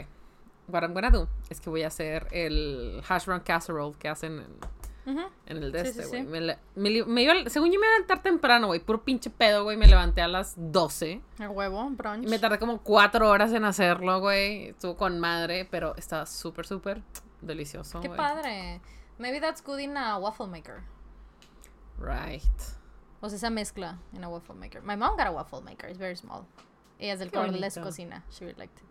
what I'm gonna do es que voy a hacer el hash brown casserole que hacen en, En el de Sí, este, sí, güey. sí. Me, le- me me iba- según yo me iba a levantar temprano, güey. Puro pinche pedo, güey. Me levanté a las 12. A huevo, brunch. Y me tardé como cuatro horas en hacerlo, güey. Estuvo con madre, pero estaba súper, súper delicioso, Qué padre. Maybe that's good in a waffle maker. Right. O sea, esa mezcla en a waffle maker. My mom got a waffle maker. It's very small. Ella es del cocina. She really liked it.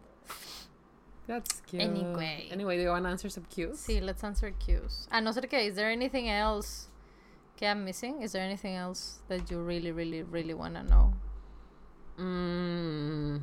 That's cute. Anyway. Anyway, do you want to answer some cues? Sí, let's answer cues. A no ser que, is there anything else que I'm missing? Is there anything else that you really, really, really want to know? Mm,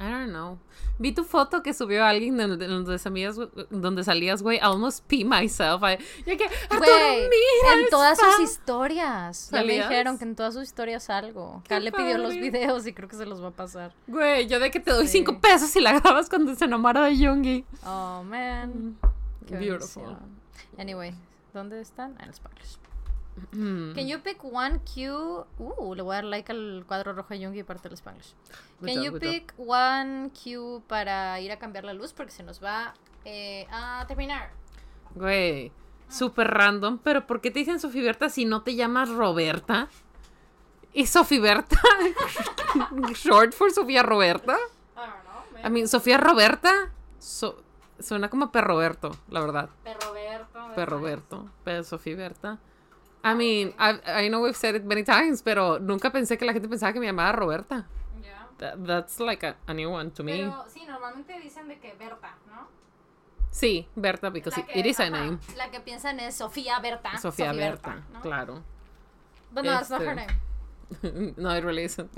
I don't know. Vi tu foto que subió alguien donde, donde, salías, donde salías, güey. I almost pee myself. I, yo que, Güey, en todas está". sus historias. Ya me dijeron que en todas sus historias algo. Qué Acá le pidió los videos y creo que se los va a pasar. Güey, yo de que te doy Sí. cinco pesos si la grabas cuando se enamora de Yoongi. Oh, man. Qué Beautiful. bendición. Anyway, ¿dónde están? En los spoilers. Mm. Can you pick one cue? Uh, le voy a dar like al cuadro rojo de Jungi y parte del Spanglish. Good Can job, you job. pick one cue para ir a cambiar la luz? Porque se nos va eh, a terminar. Güey, súper random, pero ¿por qué te dicen Sofía Berta si no te llamas Roberta? ¿Y Sofía Berta? ¿Short for Sofía Roberta? I don't know, I mean, Sofía Roberta so- suena como Perroberto, la verdad. Perroberto. Perroberto, pero Sofía Berta. I mean, I, I know we've said it many times, pero nunca pensé que la gente pensaba que me llamaba Roberta. Yeah. That- that's like a, a new one to me. Pero sí, normalmente dicen de que Berta, ¿no? Sí, Berta, because que- it is a name. La que piensan es Sofía Berta. Sofía Berta, ¿no? claro. But no, that's not her Este, name. no, it really isn't.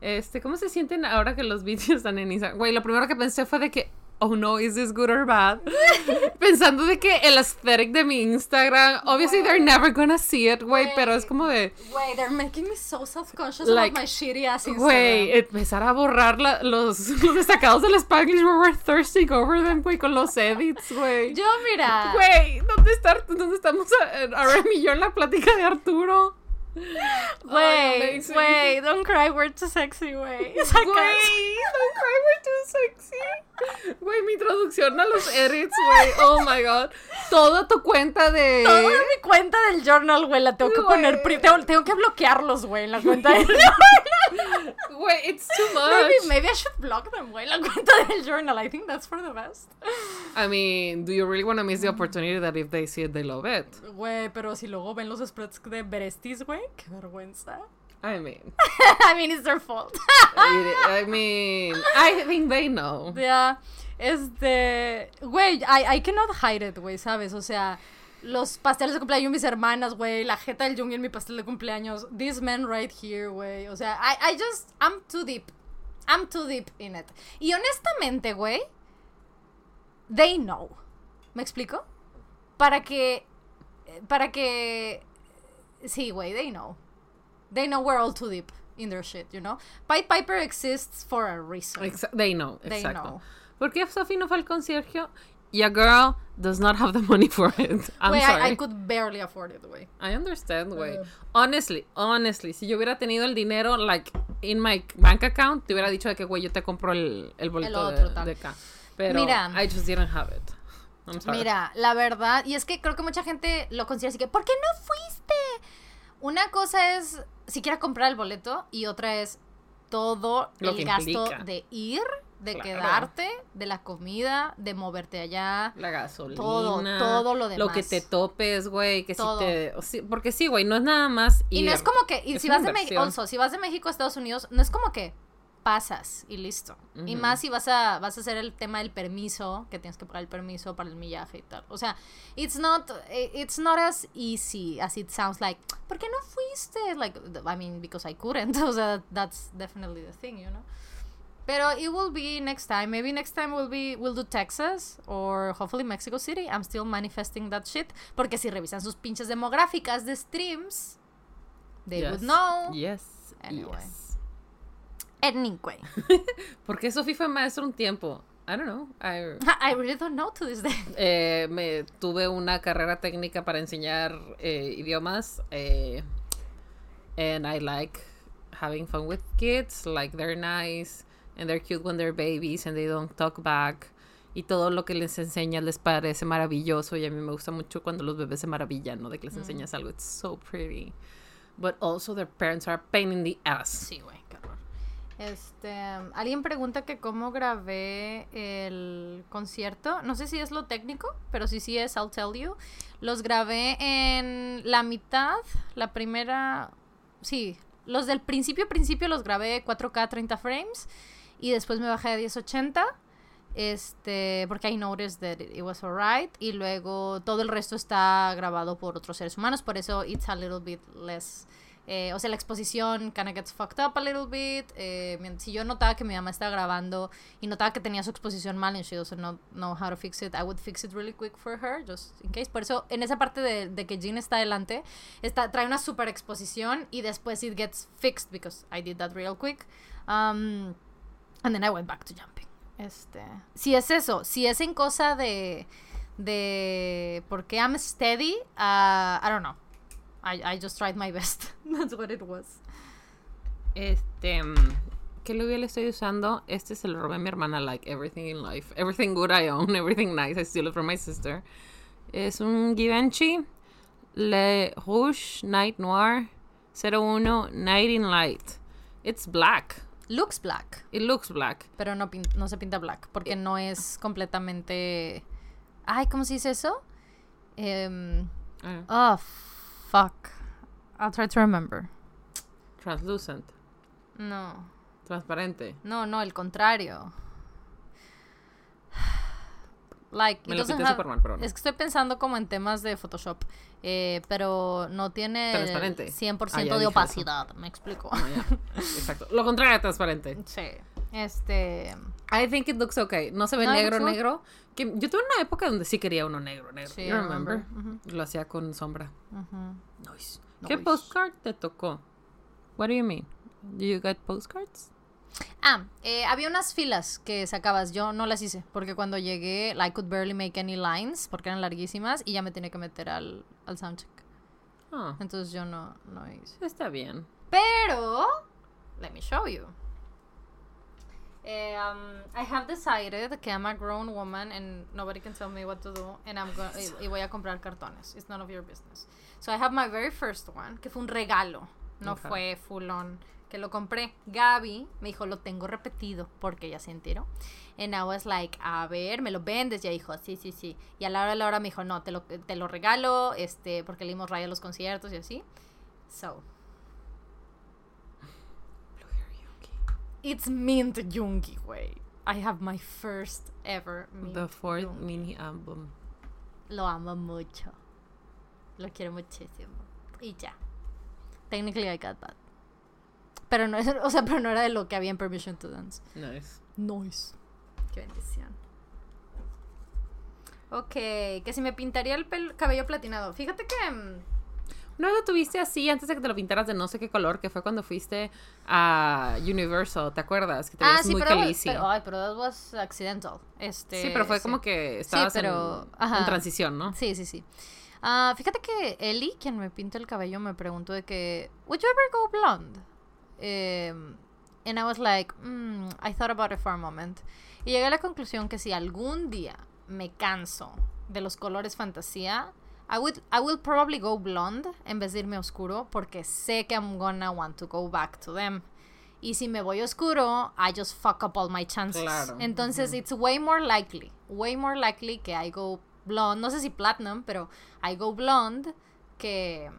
Este, ¿cómo se sienten ahora que los vídeos están en Instagram? Güey, lo primero que pensé fue de que, oh no, is this good or bad? Pensando de que el aesthetic de mi Instagram, obviously they're never gonna see it, güey, pero es como de, Güey, they're making me so self-conscious Like, about my shitty ass Instagram. güey, empezar a borrar la- los, los destacados del Spanglish where we're thirsting over them, güey, con los edits, güey. Yo, mira. Güey, ¿dónde, está, ¿dónde estamos a- ahora y yo en la plática de Arturo? Güey, amazing. güey, don't cry, we're too sexy, güey. Güey, don't cry, we're too sexy. Güey, mi introducción a los edits, güey. Oh my god. Toda tu cuenta de. Toda mi cuenta del journal, güey, la tengo que Güey. poner. Tengo, tengo que bloquearlos, güey, en la cuenta del Güey, it's too much. maybe, maybe I should block them, güey, la cuenta del journal. I think that's for the best. I mean, do you really want to miss the opportunity that if they see it, they love it? Güey, pero si luego ven los spreads de Berestis, güey, qué vergüenza. I mean, I mean, it's their fault. I mean, I think they know. Ya, este, güey, I, I cannot hide it, güey, ¿sabes? O sea, los pasteles de cumpleaños de mis hermanas, güey, la jeta del Jungi en mi pastel de cumpleaños, this man right here, güey, o sea, I, I just, I'm too deep, I'm too deep in it. Y honestamente, güey, they know, ¿me explico? Para que, para que, sí, güey, they know. They know we're all too deep in their shit, you know? Pied Piper exists for a reason. Exa- they know, They exacto. know. ¿Por qué Sophie no fue al concierto? Your girl does not have the money for it. I'm sorry. I, I could barely afford it, güey. I understand, güey. Uh. Honestly, honestly, si yo hubiera tenido el dinero, like, in my bank account, te hubiera dicho de que, güey, yo te compro el, el boleto otro, de, de acá. Pero Mira. I just didn't have it. I'm sorry. Mira, la verdad, y es que creo que mucha gente lo considera así que, ¿por qué no fuiste? Una cosa es siquiera comprar el boleto y otra es todo Lo el gasto implica. de ir, de Claro. quedarte, de la comida, de moverte allá. La gasolina. Todo, todo lo Lo que demás. te topes, güey. Que Todo. si te. o porque sí, güey, no es nada más. Y no ir. es como que, y si vas de México, inversión. si vas de México a Estados Unidos, no es como que pasas y listo. Y más si vas a, vas a hacer el tema del permiso, que tienes que pagar el permiso para el millaje y tal. O sea, it's not, eh, it's not as easy as it sounds like, ¿por qué no fuiste? Like, I mean, because I couldn't. O sea, that's definitely the thing, you know? Pero it will be next time. Maybe next time will be we'll do Texas or hopefully Mexico City. I'm still manifesting that shit. Porque si revisan sus pinches demográficas de streams, they Yes. would know. Yes. Anyway. yes. Anyway, ¿Por qué Sophie fue maestro un tiempo? I don't know. I, I really don't know to this day. eh, me tuve una carrera técnica para enseñar eh, idiomas. Eh, and I like having fun with kids. Like they're nice and they're cute when they're babies and they don't talk back. y todo lo que les enseñas les parece maravilloso y a mí me gusta mucho cuando los bebés se maravillan, ¿no? De que les enseñas algo. It's so pretty. But also their parents are a pain in the ass. Sí, güey. Este, alguien pregunta que cómo grabé el concierto. No sé si es lo técnico, pero sí sí es, I'll tell you. Los grabé en la mitad, la primera, sí, los del principio principio los grabé 4K 30 frames y después me bajé a 1080 este, porque I noticed that it was alright. Y luego todo el resto está grabado por otros seres humanos, por eso it's a little bit less. Eh, o sea, la exposición kind of gets fucked up a little bit. Eh, si yo notaba que mi mamá estaba grabando y notaba que tenía su exposición mal and she doesn't know, know how to fix it, I would fix it really quick for her, just in case. Por eso, en esa parte de, de que Jean está adelante, está, trae una super exposición y después it gets fixed because I did that real quick. Um, and then I went back to jumping. Este, si es eso, si es en cosa de de porque I'm steady, uh, I don't know. I, I just tried my best. That's what it was. Este, ¿qué lo le estoy usando? Este se lo robé a mi hermana, like everything in life. Everything good I own, everything nice, I steal it from my sister. Es un Givenchy Le Rouge Night Noir 01 Night in Light. It's black. Looks black. It looks black. Pero no, no se pinta black. Porque no es completamente. Ay, ¿cómo se dice eso? Um, Oh, fuck. I'll try to remember. Translucent. No. Transparente. No, no, el contrario. Like, Me lo pinté Superman, pero no. Es que estoy pensando como en temas de Photoshop. Eh, pero no tiene transparente. 100% ah, de opacidad, me explico. Ah, Exacto. Lo contrario transparente. Sí. Este. I think it looks okay. No se ve negro, negro. Que yo tuve una época donde sí quería uno negro, negro. Sí, you remember? Lo hacía con sombra. nice. ¿Qué postcard te tocó? What do you mean? Do you get postcards? Ah, eh, había unas filas que sacabas. Yo no las hice porque cuando llegué, I could barely make any lines porque eran larguísimas y ya me tenía que meter al, al soundcheck. Ah. Entonces yo no, no hice. Está bien. Pero, let me show you. Um, I have decided que I'm a grown woman and nobody can tell me what to do and I'm going y, voy a comprar cartones. It's none of your business. So I have my very first one, que fue un regalo. No fue full on que lo compré. Gaby me dijo, lo tengo repetido porque ya se enteró. And I was like, a ver, ¿me lo vendes? Y ella dijo, sí, sí, sí. Y a la hora de la hora me dijo, no, te lo, te lo regalo, este, porque le dimos raya a los conciertos y así. So. It's Mint Jungi, güey. I have my first ever Mint The fourth mini album. Lo amo mucho. Lo quiero muchísimo. Y ya. Technically I got that. Pero no, o sea, pero no era de lo que había en Permission to Dance. Nice. Nice. Qué bendición. Ok, que si me pintaría el cabello platinado. Fíjate que... No lo tuviste así antes de que te lo pintaras de no sé qué color, que fue cuando fuiste a Universal, ¿te acuerdas? Que te ah, sí, muy pero, pero, ay, pero that was accidental. Este, sí, pero fue como que estabas en, en, transición, ¿no? Sí, sí, sí. Uh, fíjate que Ellie, quien me pinta el cabello, me preguntó de que, ¿Would you ever go blonde? Um, and I was like, mm, I thought about it for a moment. Y llegué a la conclusión que si algún día me canso de los colores fantasía, I would I will probably go blonde en vez de irme oscuro porque sé que I'm gonna want to go back to them. Y si me voy oscuro, I just fuck up all my chances. Entonces, it's way more likely, way more likely que I go blonde, no sé si platinum, pero I go blonde que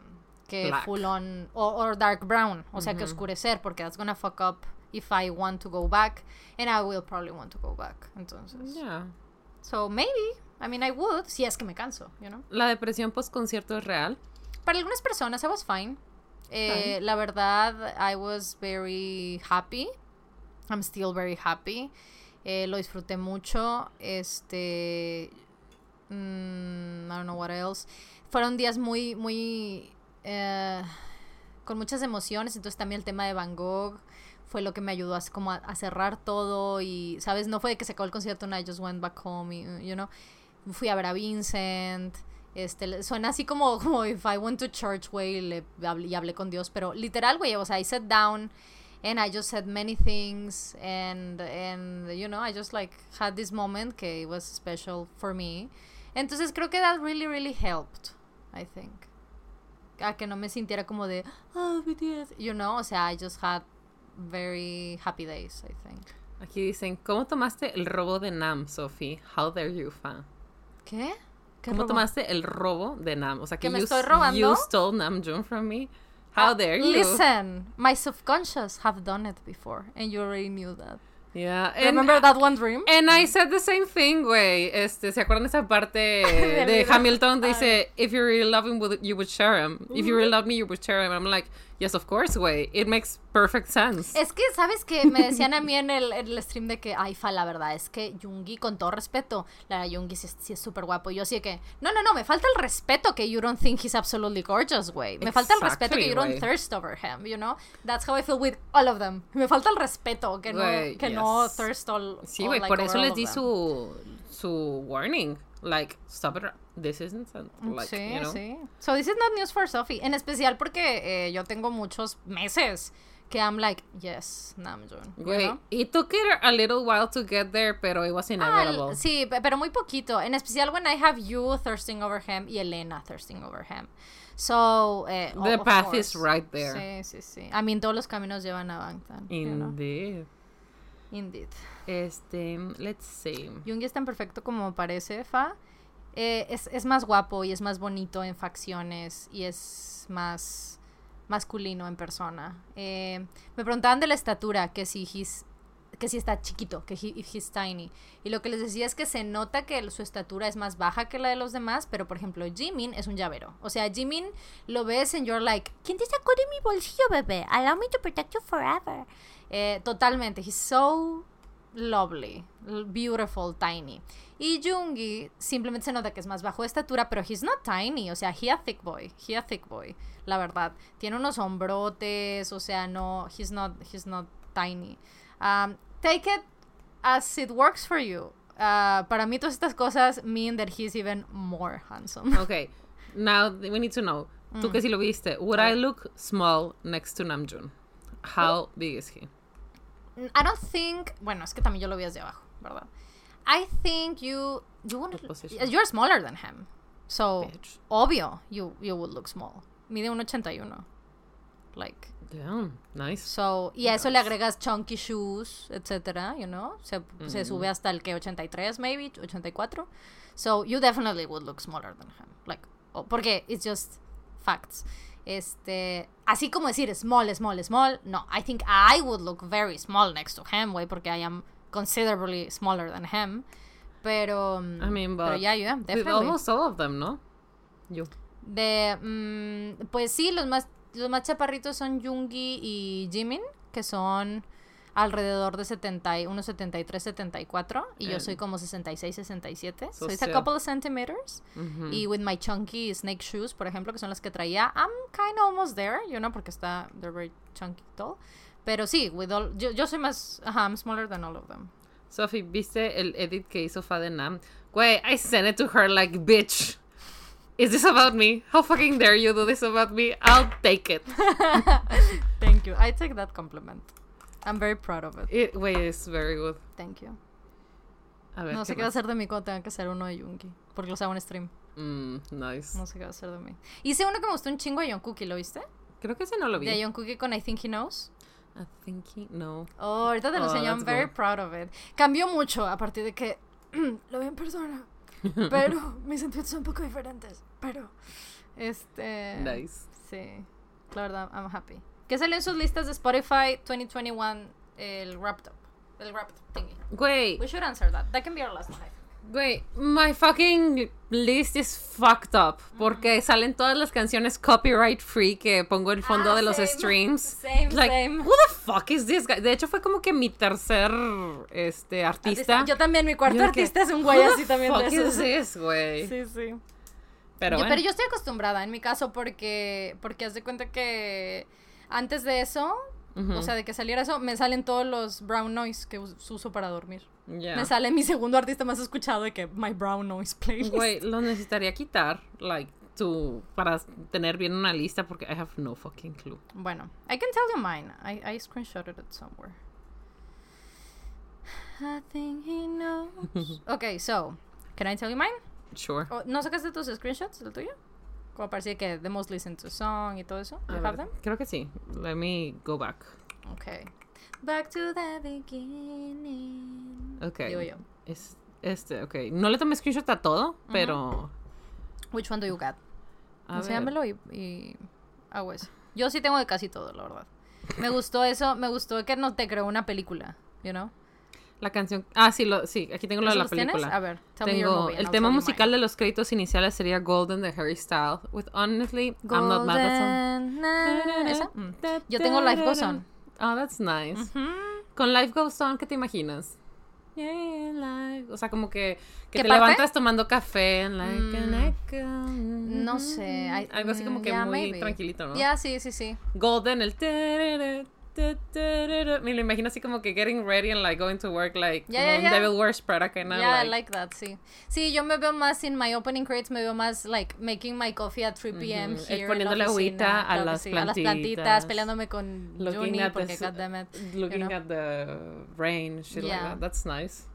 que full on or, dark brown, o sea, que oscurecer porque that's gonna fuck up if I want to go back and I will probably want to go back. Entonces. Yeah. So maybe, I mean I would si es que me canso, you know. La depresión post concierto es real. Para algunas personas I was fine. Eh, la verdad I was very happy. I'm still very happy. Eh, lo disfruté mucho. Este mm, I don't know what else. Fueron días muy muy eh, con muchas emociones, entonces también el tema de Van Gogh fue lo que me ayudó a, como a, cerrar todo y, ¿sabes? No fue de que se acabó el concierto, no, I just went back home, y, you know, fui a ver a Vincent, este, suena así como, como if I went to church, güey, y hablé con Dios, pero literal, güey, o sea, I sat down and I just said many things and and you know I just like had this moment que it was special for me entonces creo que that really really helped I think a que no me sintiera como de oh BTS you know o sea I just had very happy days I think Aquí dicen, ¿cómo tomaste el robo de Nam, Sophie? How dare you, fan? ¿Qué? ¿Qué ¿Cómo robo? tomaste el robo de Nam? O sea, que ¿Que me you, estoy robando? you stole Namjoon from me. How Ah, dare you? Listen, my subconscious have done it before, and you already knew that. Yeah, and, Remember that one dream? and I said the same thing, güey. Este, ¿se acuerdan esa parte de libro. Hamilton? Dice, if you really love him, would- you would share him. If you really love me, you would share him. I'm like, yes, of course, güey. It makes perfect sense. Es que, ¿sabes qué? Me decían a mí en el, en el stream de que, ay, fa, la verdad, es que Jungi, con todo respeto, la Jungi sí, es- sí es súper guapo. Y yo de que, no, no, no, me falta el respeto que you don't think he's absolutely gorgeous, güey. Me falta el respeto que you don't thirst over him, you know? That's how I feel with all of them. Me falta el respeto que no, que no thirst all Sí, güey, like, por eso les di them. su, su warning. Like, stop it. This isn't, like, sí, you know. sí. So this is not news for Sophie. En especial porque eh, yo tengo muchos meses que I'm like, yes, Namjoon. Güey, know? it took it a little while to get there, pero it was Ah, inevitable. l- sí, pe- pero muy poquito. En especial when I have you thirsting over him y Elena thirsting over him. So, eh, The of path is right there. Sí, sí, sí. I mean, todos los caminos llevan a Bangtan. you know? Indeed. Indeed. Este, let's see. Jungi es tan perfecto como parece, Fa. Eh, es, es más guapo y es más bonito en facciones y es más masculino en persona. Eh, me preguntaban de la estatura, que si he's- que si está chiquito, que he, he's tiny. Y lo que les decía es que se nota que su estatura es más baja que la de los demás, pero por ejemplo, Jimin es un llavero. O sea, Jimin lo ves en you're like, ¿quién te sacó de mi bolsillo, bebé? Allow me to protect you forever. Eh, totalmente, he's so lovely, beautiful, tiny. Y Jungi simplemente se nota que es más bajo de estatura, pero he's not tiny, o sea, he a thick boy, he a thick boy, la verdad. Tiene unos hombrotes, o sea, no, he's not, he's not tiny. Um, take it as it works for you. Uh, para mí todas estas cosas mean that he's even more handsome. Okay, now we need to know. Mm. Tú que si lo viste, would I look small next to Namjoon? How big is he? I don't think, bueno, es que también yo lo vi desde abajo, ¿verdad? I think you, you position? you're smaller than him. So, Bitch. obvio, you, you would look small. Mide un 81. Like, Damn, nice. so, y a eso le agregas chunky shoes, etcétera, you know? Se, se Mm. sube hasta el que 83, maybe, 84. So, you definitely would look smaller than him. Like, oh, porque it's just facts. Este, así como decir small, small, small, no, I think I would look very small next to him, way, porque I am considerably smaller than him. Pero, I mean, pero but yeah, yeah, with definitely. almost all of them, ¿no? You. De, mm, pues sí, los más, los más chaparritos son Jungi y Jimin, que son alrededor de 70, y- unos 73, 74, y yo soy como 66, 67. So So it's a couple of centimeters. Mhm. Y with my chunky snake shoes, por ejemplo, que son las que traía, I'm kind of almost there, you know, porque está, they're very chunky tall. Pero sí, with all, yo, yo soy más, ajá, I'm smaller than all of them. Sophie, ¿viste el edit que hizo Fa de Nam? Güey, I sent it to her like, bitch. Is this about me? How fucking dare you do this about me? I'll take it. Thank you. I take that compliment. I'm very proud of it. It, güey, it's very good. Thank you. A ver, No sé ¿qué va a hacer de mí cuando tenga que hacer uno de Jungi. Porque los hago en stream. Mm, nice. No sé qué va a hacer de mí. Hice uno que me gustó un chingo de Jungkook, ¿lo viste? Creo que ese no lo vi. De Jungkook con I Think He Knows. I think he, no. Oh, ahorita te lo Oh, enseño. I'm very good. proud of it. Cambió mucho a partir de que lo vi en persona. Pero mis sentimientos son un poco diferentes. Pero, este... Nice. Sí. La verdad, I'm happy. ¿Qué salió en sus listas de Spotify 2021? El Wrapped Up. El Wrapped thingy. Güey, We should answer that. That can be our last one. I think. güey, my fucking list is fucked up. Porque salen todas las canciones copyright free que pongo el fondo Ah, de los same. streams. Same, like, same. who the fuck is this guy? De hecho, fue como que mi tercer este, artista. Yo también, mi cuarto Yo de que, artista es un güey así también de fuck esos. is this, güey? Sí, sí. Pero yo, bueno. pero yo estoy acostumbrada en mi caso porque porque haz de cuenta que antes de eso, o sea, de que saliera eso, me salen todos los brown noise que us- uso para dormir. Me sale mi segundo artista más escuchado de que my brown noise playlist. Güey, lo necesitaría quitar, like, to, para tener bien una lista porque I have no fucking clue. Bueno, I can tell you mine. I, I screenshotted it somewhere. I think he knows. okay, so, can I tell you mine? Sure. Oh, ¿No sacaste tus screenshots del tuyo? Como parecía que the most listened to song y todo eso. You have them? Creo que sí. Let me go back. Okay. Back to the beginning. Okay. Digo yo. Es, este, ok. No le tomé screenshot a todo, pero... Which one do you got? Enséñamelo y, y hago eso. Yo sí tengo de casi todo, la verdad. Me gustó eso, me gustó que no te creó una película, you know? La canción... Ah, sí, lo, sí. Aquí tengo lo de ¿Eso la película. A ver, tell me your Tengo movie and el I'll tema musical de los créditos iniciales sería Golden de Harry Styles. With honestly, I'm not mad at Golden, ¿esa? Mm. Yo tengo Life Goes On. Oh, that's nice. Con Life Goes On, ¿qué te imaginas? Yeah, life. O sea, como que, que ¿Qué te parte? levantas tomando café like Mm, echo. No sé. I- Algo así como mm, que yeah, muy maybe. tranquilito, ¿no? Ya, sí, sí, sí. Golden, el. Me lo imagino así como que getting ready and like going to work like Yeah, como yeah, un yeah. Devil Wears Prada kind of Yeah, I like, like that, sí. Sí, yo me veo más in my opening credits, me veo más like making my coffee at 3 p.m. Ujú, here. en poniéndole la agüita a claro que las sí, a las plantitas. peleándome con looking Juni at porque goddammit. looking know? at the rain, shit like Yeah. that. That's nice.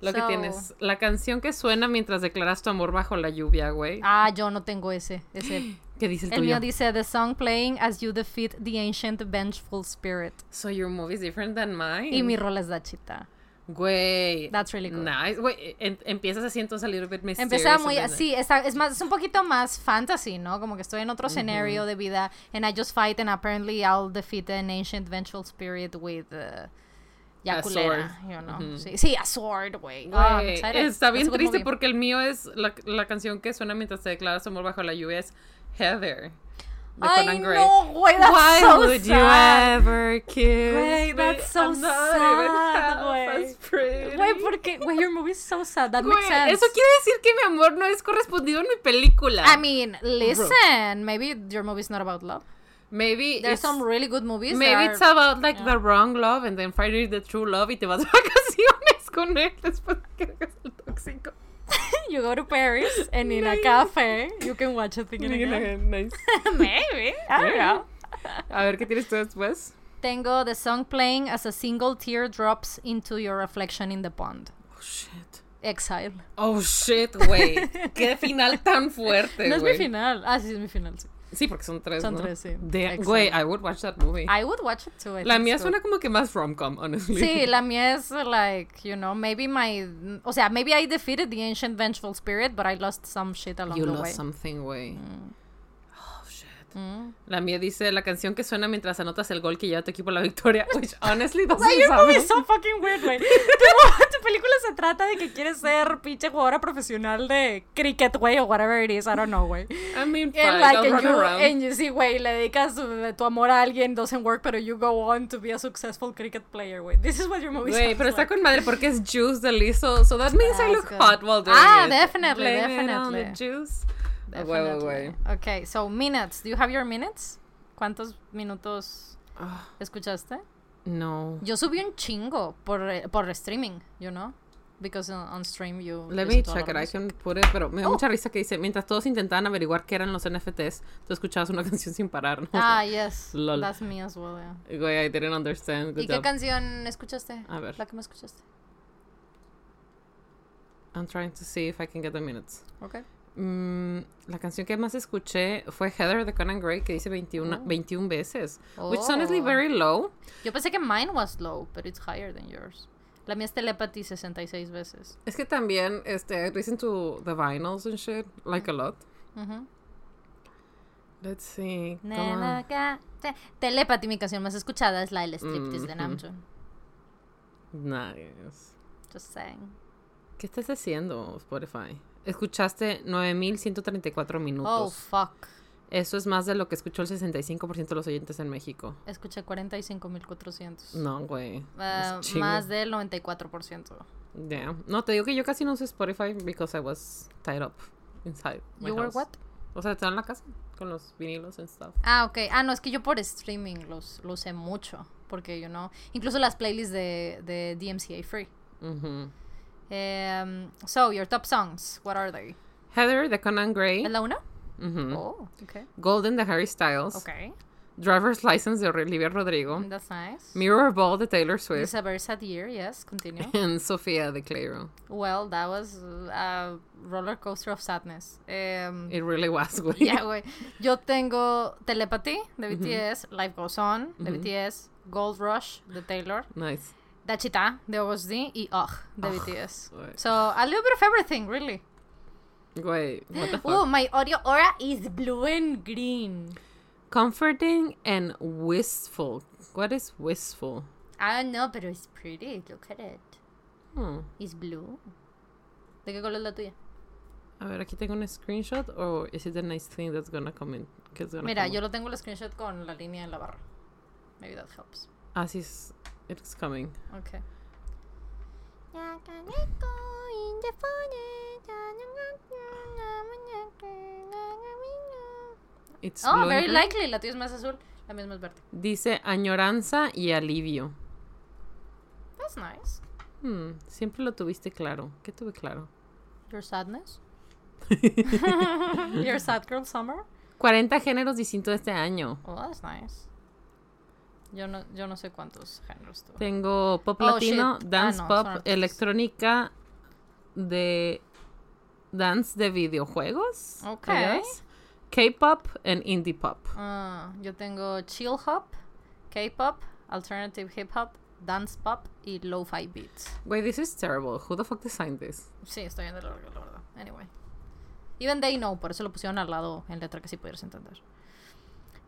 Lo que So- tienes, la canción que suena mientras declaras tu amor bajo la lluvia, güey. Ah, yo no tengo ese, ese. ¿Qué dice el, El tuyo? mío dice the song playing as you defeat the ancient vengeful spirit. So your movie is different than mine. Y mi rol es Dachita. Güey. That's really cool. Nice. Güey, em- empiezas así entonces a little bit mysterious. Empezaba muy está, es más, es un poquito más fantasy, ¿no? Como que estoy en otro escenario de vida and I just fight and apparently I'll defeat an ancient vengeful spirit with uh, ya A culera, sword. you know. Ujú. sí, sí, a sword, güey. Oh, está bien That's triste porque el mío es la, la canción que suena mientras te declaras amor bajo la lluvia es Heather. De Ay, Conan Gray. no, that's Why so would you ever kiss me? that's so I'm sad, güey. as porque, güey, your movie is so sad. That Güey, makes sense. eso quiere decir que mi amor no es correspondido en mi película. I mean, listen, maybe your movie is not about love. maybe There's some really good movies. maybe are- it's about like yeah. the wrong love and then finally the true love y te vas de vacaciones con él después de que hagas el tóxico. you go to Paris and in a cafe you can watch it again. again. Nice. Maybe. I don't know. A ver, ¿qué tienes tú después? Tengo the song playing as a single tear drops into your reflection in the pond. Oh, shit. Exile. Oh, shit, güey. Qué final tan fuerte, no es mi final. Ah, sí, es mi final. Sí. Sí, porque son tres, Son ¿no? tres, sí. Güey, I would watch that movie. I would watch it too. I La mía suena como que más rom-com, honestly. Sí, la mía es like, you know, maybe my, o sea, maybe I defeated the ancient vengeful spirit, but I lost some shit along You the lost way. something, güey. Shit. Mm. La mía dice la canción que suena mientras anotas el gol que lleva tu equipo a la victoria. Which honestly doesn't Güey, your movie like- is so fucking weird, güey. Tu, tu película se trata de que quieres ser pinche jugadora profesional de cricket, güey, o whatever it is, I don't know, güey. I mean, fine, And like, I'll and run you, around. and you, sí, güey, le dedicas tu, tu amor a alguien, doesn't work, pero you go on to be a successful cricket player, güey. This is what your movie Güey, pero está like. con madre porque es juice de liso. So that means I That's look good. hot while doing Ah, it. definitely, Blame it on definitely. the juice. A huevo, güey. Definitely. Okay, so minutes. Do you have your minutes? ¿Cuántos minutos Ah, escuchaste? no. Yo subí un chingo por, eh, por streaming, you know? Because on, on stream you... Let me check it. I can put it. Pero me da Oh. mucha risa que dice: mientras todos intentaban averiguar qué eran los NFTs, tú escuchabas una canción sin parar. ¿no? Ah, yes. Lol. That's me as well, yeah. Güey, I didn't understand. Good ¿Y qué canción escuchaste? A ver. La que me escuchaste. I'm trying to see if I can get the minutes. Okay. Mm, la canción que más escuché fue Heather de Conan Gray, que dice 21, Oh. 21 veces. Which is honestly Oh. very low. Yo pensé que mine was low, but it's higher than yours. La mía es Telepathy 66 veces. Es que también, este, I listen to the vinyls and shit, like a lot. Ujú. Let's see. Nena te- Telepathy, mi canción más escuchada es la del striptease de Mhm. Namjoon. Nice. Just saying. ¿Qué estás haciendo, Spotify? Escuchaste 9134 Oh, minutos. fuck. Eso es más de lo que escuchó el 65% de los oyentes en México. Escuché 45.400. No, güey. Ah, más del 94%. Damn. No, te digo que yo casi no uso Spotify because I was tied up inside. my You were what? O sea, estaba en la casa con los vinilos and stuff. Ah, ok. Ah, no, es que yo por streaming los, lo usé mucho. Porque, you know, incluso las playlists de, de DMCA Free. Ujú. Um, so, your top songs, what are they? Heather the Conan Gray. ¿Es la una? Mhm. Oh, okay. Golden the Harry Styles. Okay. Driver's License de Olivia Rodrigo. That's nice. Mirror Ball de Taylor Swift. It's a very sad year, yes. Continue. And Sofía de Clairo. well, that was a roller coaster of sadness. Um, It really was, güey. yeah, güey. Yo tengo Telepathy de BTS, Life Goes On de BTS, Gold Rush de Taylor, Nice. Dachita de August D y Ugh de BTS. So, a little bit of everything, really. Güey, what the fuck? Oh, my audio aura is blue and green. Comforting and wistful. What is wistful? I don't know, but it's pretty. Look at it. Hmm. It's blue. ¿De qué color es la tuya? A ver, aquí tengo un screenshot. Or is it a nice thing that's gonna come in? gonna Mira, come yo lo tengo el screenshot con la línea en la barra. Maybe that helps. Ah, sí, es- it's coming. Okay. It's Oh, very likely. La tuya es más azul. La misma es verde. Dice añoranza y alivio. That's nice. Hmm, siempre lo tuviste claro. ¿Qué tuve claro? Your sadness. Your sad girl summer. 40 géneros distintos este año. Oh, that's nice. Yo no, yo no sé cuántos géneros tuvo. Tengo pop Oh, latino, shit. dance Ah, no, pop, electrónica de dance de videojuegos. Guess. K-pop and indie pop. Ah, yo tengo chill hop, K-pop, alternative hip hop, dance pop y lo-fi beats. Wait, this is terrible. Who the fuck designed this? Sí, estoy órgano, la verdad. Anyway. Even they know, por eso lo pusieron al lado en letra que sí pudieras entender.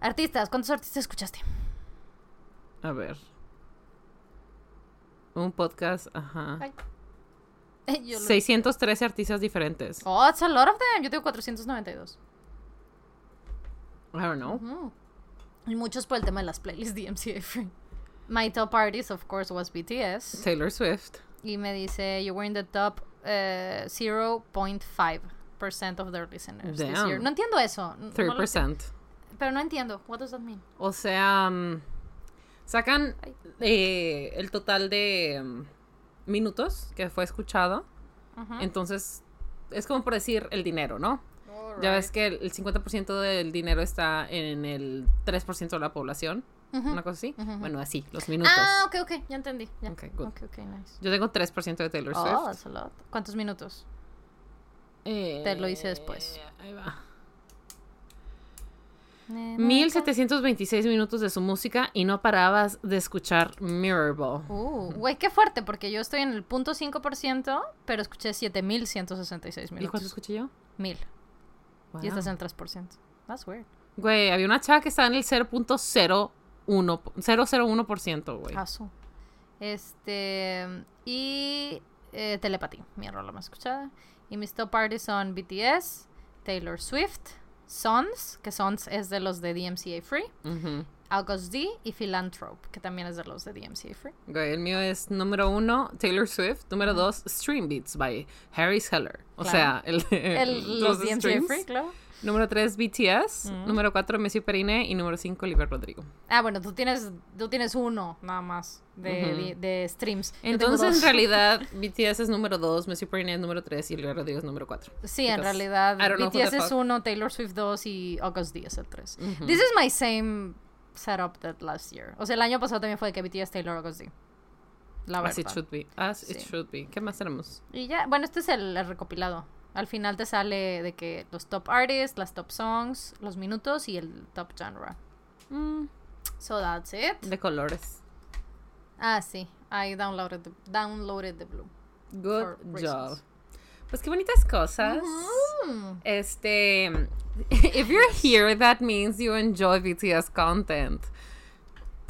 Artistas, ¿cuántos artistas escuchaste? A ver. Un podcast, ajá. Ay. Yo lo- 613 artistas diferentes. Oh, it's a lot of them. Yo tengo 492. I don't know. Y muchos por el tema de las playlists DMCA Free. My top artist, of course, was BTS. Taylor Swift. Y me dice, you were in the top eh, 0.5% of their listeners this Damn. year. No entiendo eso. n- no lo- 3%. pero no entiendo. What does that mean? O sea, mm, sacan eh, el total de mm, minutos que fue escuchado. Entonces, es como por decir el dinero, ¿no? Ya ves que el, el 50% del dinero está en el 3% de la población. Una cosa así. Bueno, así, los minutos. Ah, ok, ok. Ya entendí. Ya. Ok, good. Ok, ok, nice. Yo tengo 3% de Taylor Oh, Swift. that's a lot. ¿Cuántos minutos? Eh, te lo hice después. Ahí va. 1726 minutos de su música y no parabas de escuchar Mirror Ball. Uh, güey, qué fuerte, porque yo estoy en el punto 5%, pero escuché 7166 ¿Y minutos. cuánto escuché yo? Mil. Wow. Y estás en el 3%. That's weird. Güey, había una chava que estaba en el 0.01%, 001%, güey. Asu. Este. Y. Eh, Telepathy, mi rola más escuchada. Y mis top artists son BTS, Taylor Swift, Sons, que Sons es de los de DMCA Free, Ujú. August D y Philanthrope, que también es de los de DMCA Free. El mío es número uno, Taylor Swift. Número dos, Stream Beats by Harry Heller. O Claro. sea, el El, los DMCA streams. Free, claro. Número tres, BTS. Ujú. Número cuatro, Messi Perine. Y número cinco, Olivia Rodrigo. Ah, bueno, tú tienes, tú tienes uno nada más de, de, de streams. Entonces, en realidad, BTS es número dos, Messi Perine es número tres y Olivia Rodrigo es número cuatro. Sí, en realidad BTS es fuck. uno, Taylor Swift 2 y August D es el 3. Ujú. This is my same setup that last year. O sea, el año pasado también fue de que BTS, Taylor, August D. La As it verdad. should be. As it Sí. should be. ¿Qué más tenemos? Y ya, bueno, este es el, el recopilado. Al final te sale de que los top artists, las top songs, los minutos y el top genre. Mm, So that's it. de colores. Ah, sí. I downloaded the, downloaded the blue. Good job. Pues qué bonitas cosas. Mm. Este, if you're here, that means you enjoy BTS content.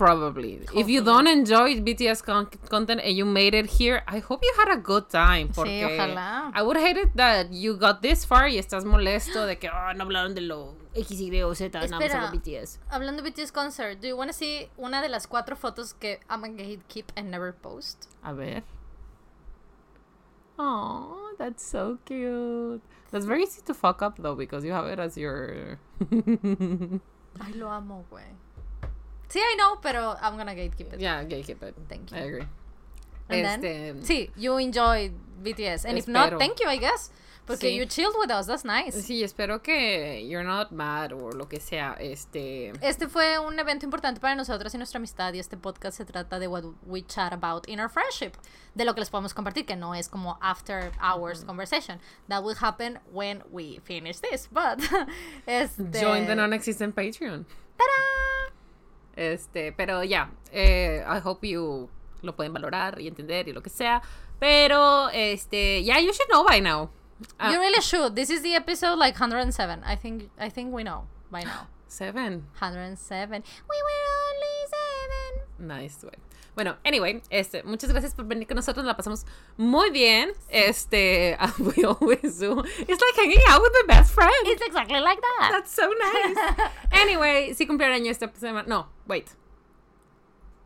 Probably. If you Hopefully. don't enjoy BTS con- content and you made it here, I hope you had a good time. Sí, Porque ojalá. I would hate it that you got this far y estás molesto de que oh, no hablaron de lo X, Y o Z, nada más BTS. Hablando de BTS concert, do you want to see una de las cuatro fotos que I'm gonna keep and never post? A ver. Oh, that's so cute. That's very easy to fuck up though because you have it as your. Ay, lo amo, güey. Sí, I know, pero I'm gonna gatekeep it. yeah, gatekeep it. Thank you. I agree. And este, then, sí, you enjoy BTS. And if not, thank you, I guess. Porque Sí. you chilled with us, that's nice. Sí, espero que you're not mad o lo que sea. Este. Este fue un evento importante para nosotros y nuestra amistad y este podcast se trata de what we chat about in our friendship, de lo que les podemos compartir, que no es como after hours conversation. That will happen when we finish this, but este Join the non-existent Patreon. ¡Tarán! Este, pero ya, eh, I hope you lo pueden valorar y entender y lo que sea. Pero, este, yeah, you should know by now. Ah, You really should. This is the episode like 107. I think I think we know by now. seven. 107. We were only seven. Nice, güey. Bueno, anyway, este, muchas gracias por venir con nosotros, la pasamos muy bien. Este, we always do. It's like hanging out with my best friend. It's exactly like that. That's so nice. Anyway, sí cumpleaños esta semana. No, wait.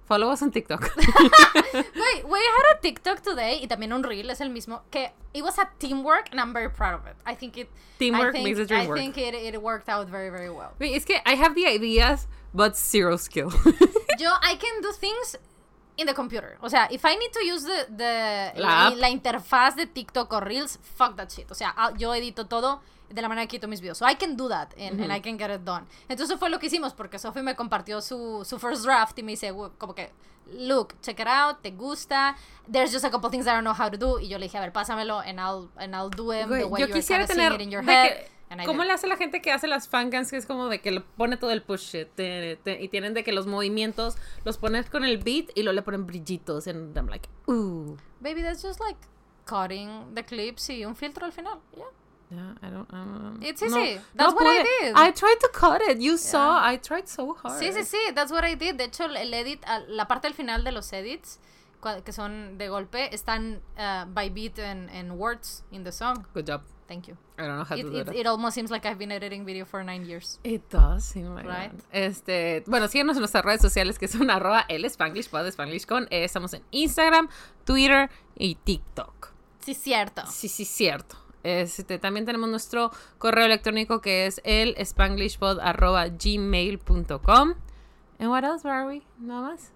Follow us on TikTok. Wait, we had a TikTok today y también un reel es el mismo que it was a teamwork and I'm very proud of it. I think it Teamwork I think, makes the dream I work. think it, it worked out very very well. Wait, es que I have the ideas, but zero skill. Yo I can do things in the computer. O sea, if I need to use the, the La la, app. la interfaz de TikTok o Reels, fuck that shit. O sea, ah, yo edito todo de la manera que quito mis videos. So I can do that and, and I can get it done. Entonces fue lo que hicimos porque Sophie me compartió su, su first draft y me dice "Gu- como que, look, check it out, te gusta. There's just a couple things I don't know how to do. Y yo le dije, a ver, pásamelo and I'll, and I'll do Güey, the way yo you're quisiera tener. it in your head. I ¿Cómo le hace la gente que hace las fancams? Que es como de que le pone todo el push it, te- te- y tienen de que los movimientos los pones con el beat y luego le ponen brillitos. And I'm like, ooh. Baby, that's just like cutting the clips y un filtro al final. Yeah. Yeah, I don't, I don't- It's no, easy. no That's what I pude. did. I tried to cut it. You saw. I tried so hard. Sí, sí, sí, that's what I did. De hecho, el edit, a- la parte al final de los edits, que son de golpe, están uh, by beat and, and words in the song. Good job. Thank you. I don't know how It, to do it, that. it almost seems like I've been editing video for nine years. It does seem like Right? that. Este, bueno, síguenos en nuestras redes sociales que son arroba el Spanglish Pod, Spanglish con. E. estamos en Instagram, Twitter y TikTok. Sí, cierto. Sí, sí, cierto. Este, también tenemos nuestro correo electrónico que es el spanglishpod arroba gmail.com. And what else were we? Nada más.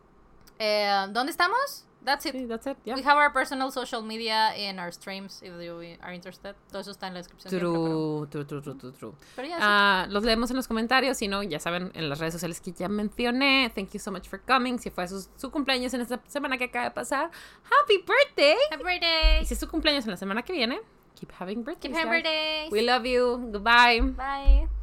Eh, ¿Dónde estamos? That's it. Sí, that's it. Yeah. We have our personal social media in our streams if you are interested. Todo eso está en la descripción. siempre, pero, True, true, true, true, true, true. pero ya, sí. Ah, los leemos en los comentarios. Si no, ya saben, en las redes sociales que ya mencioné. Thank you so much for coming. Si fue su, su cumpleaños en esta semana que acaba de pasar, happy birthday. Happy birthday. Y si es su cumpleaños en la semana que viene, keep having birthdays. Keep having birthdays. We love you. Goodbye. Bye.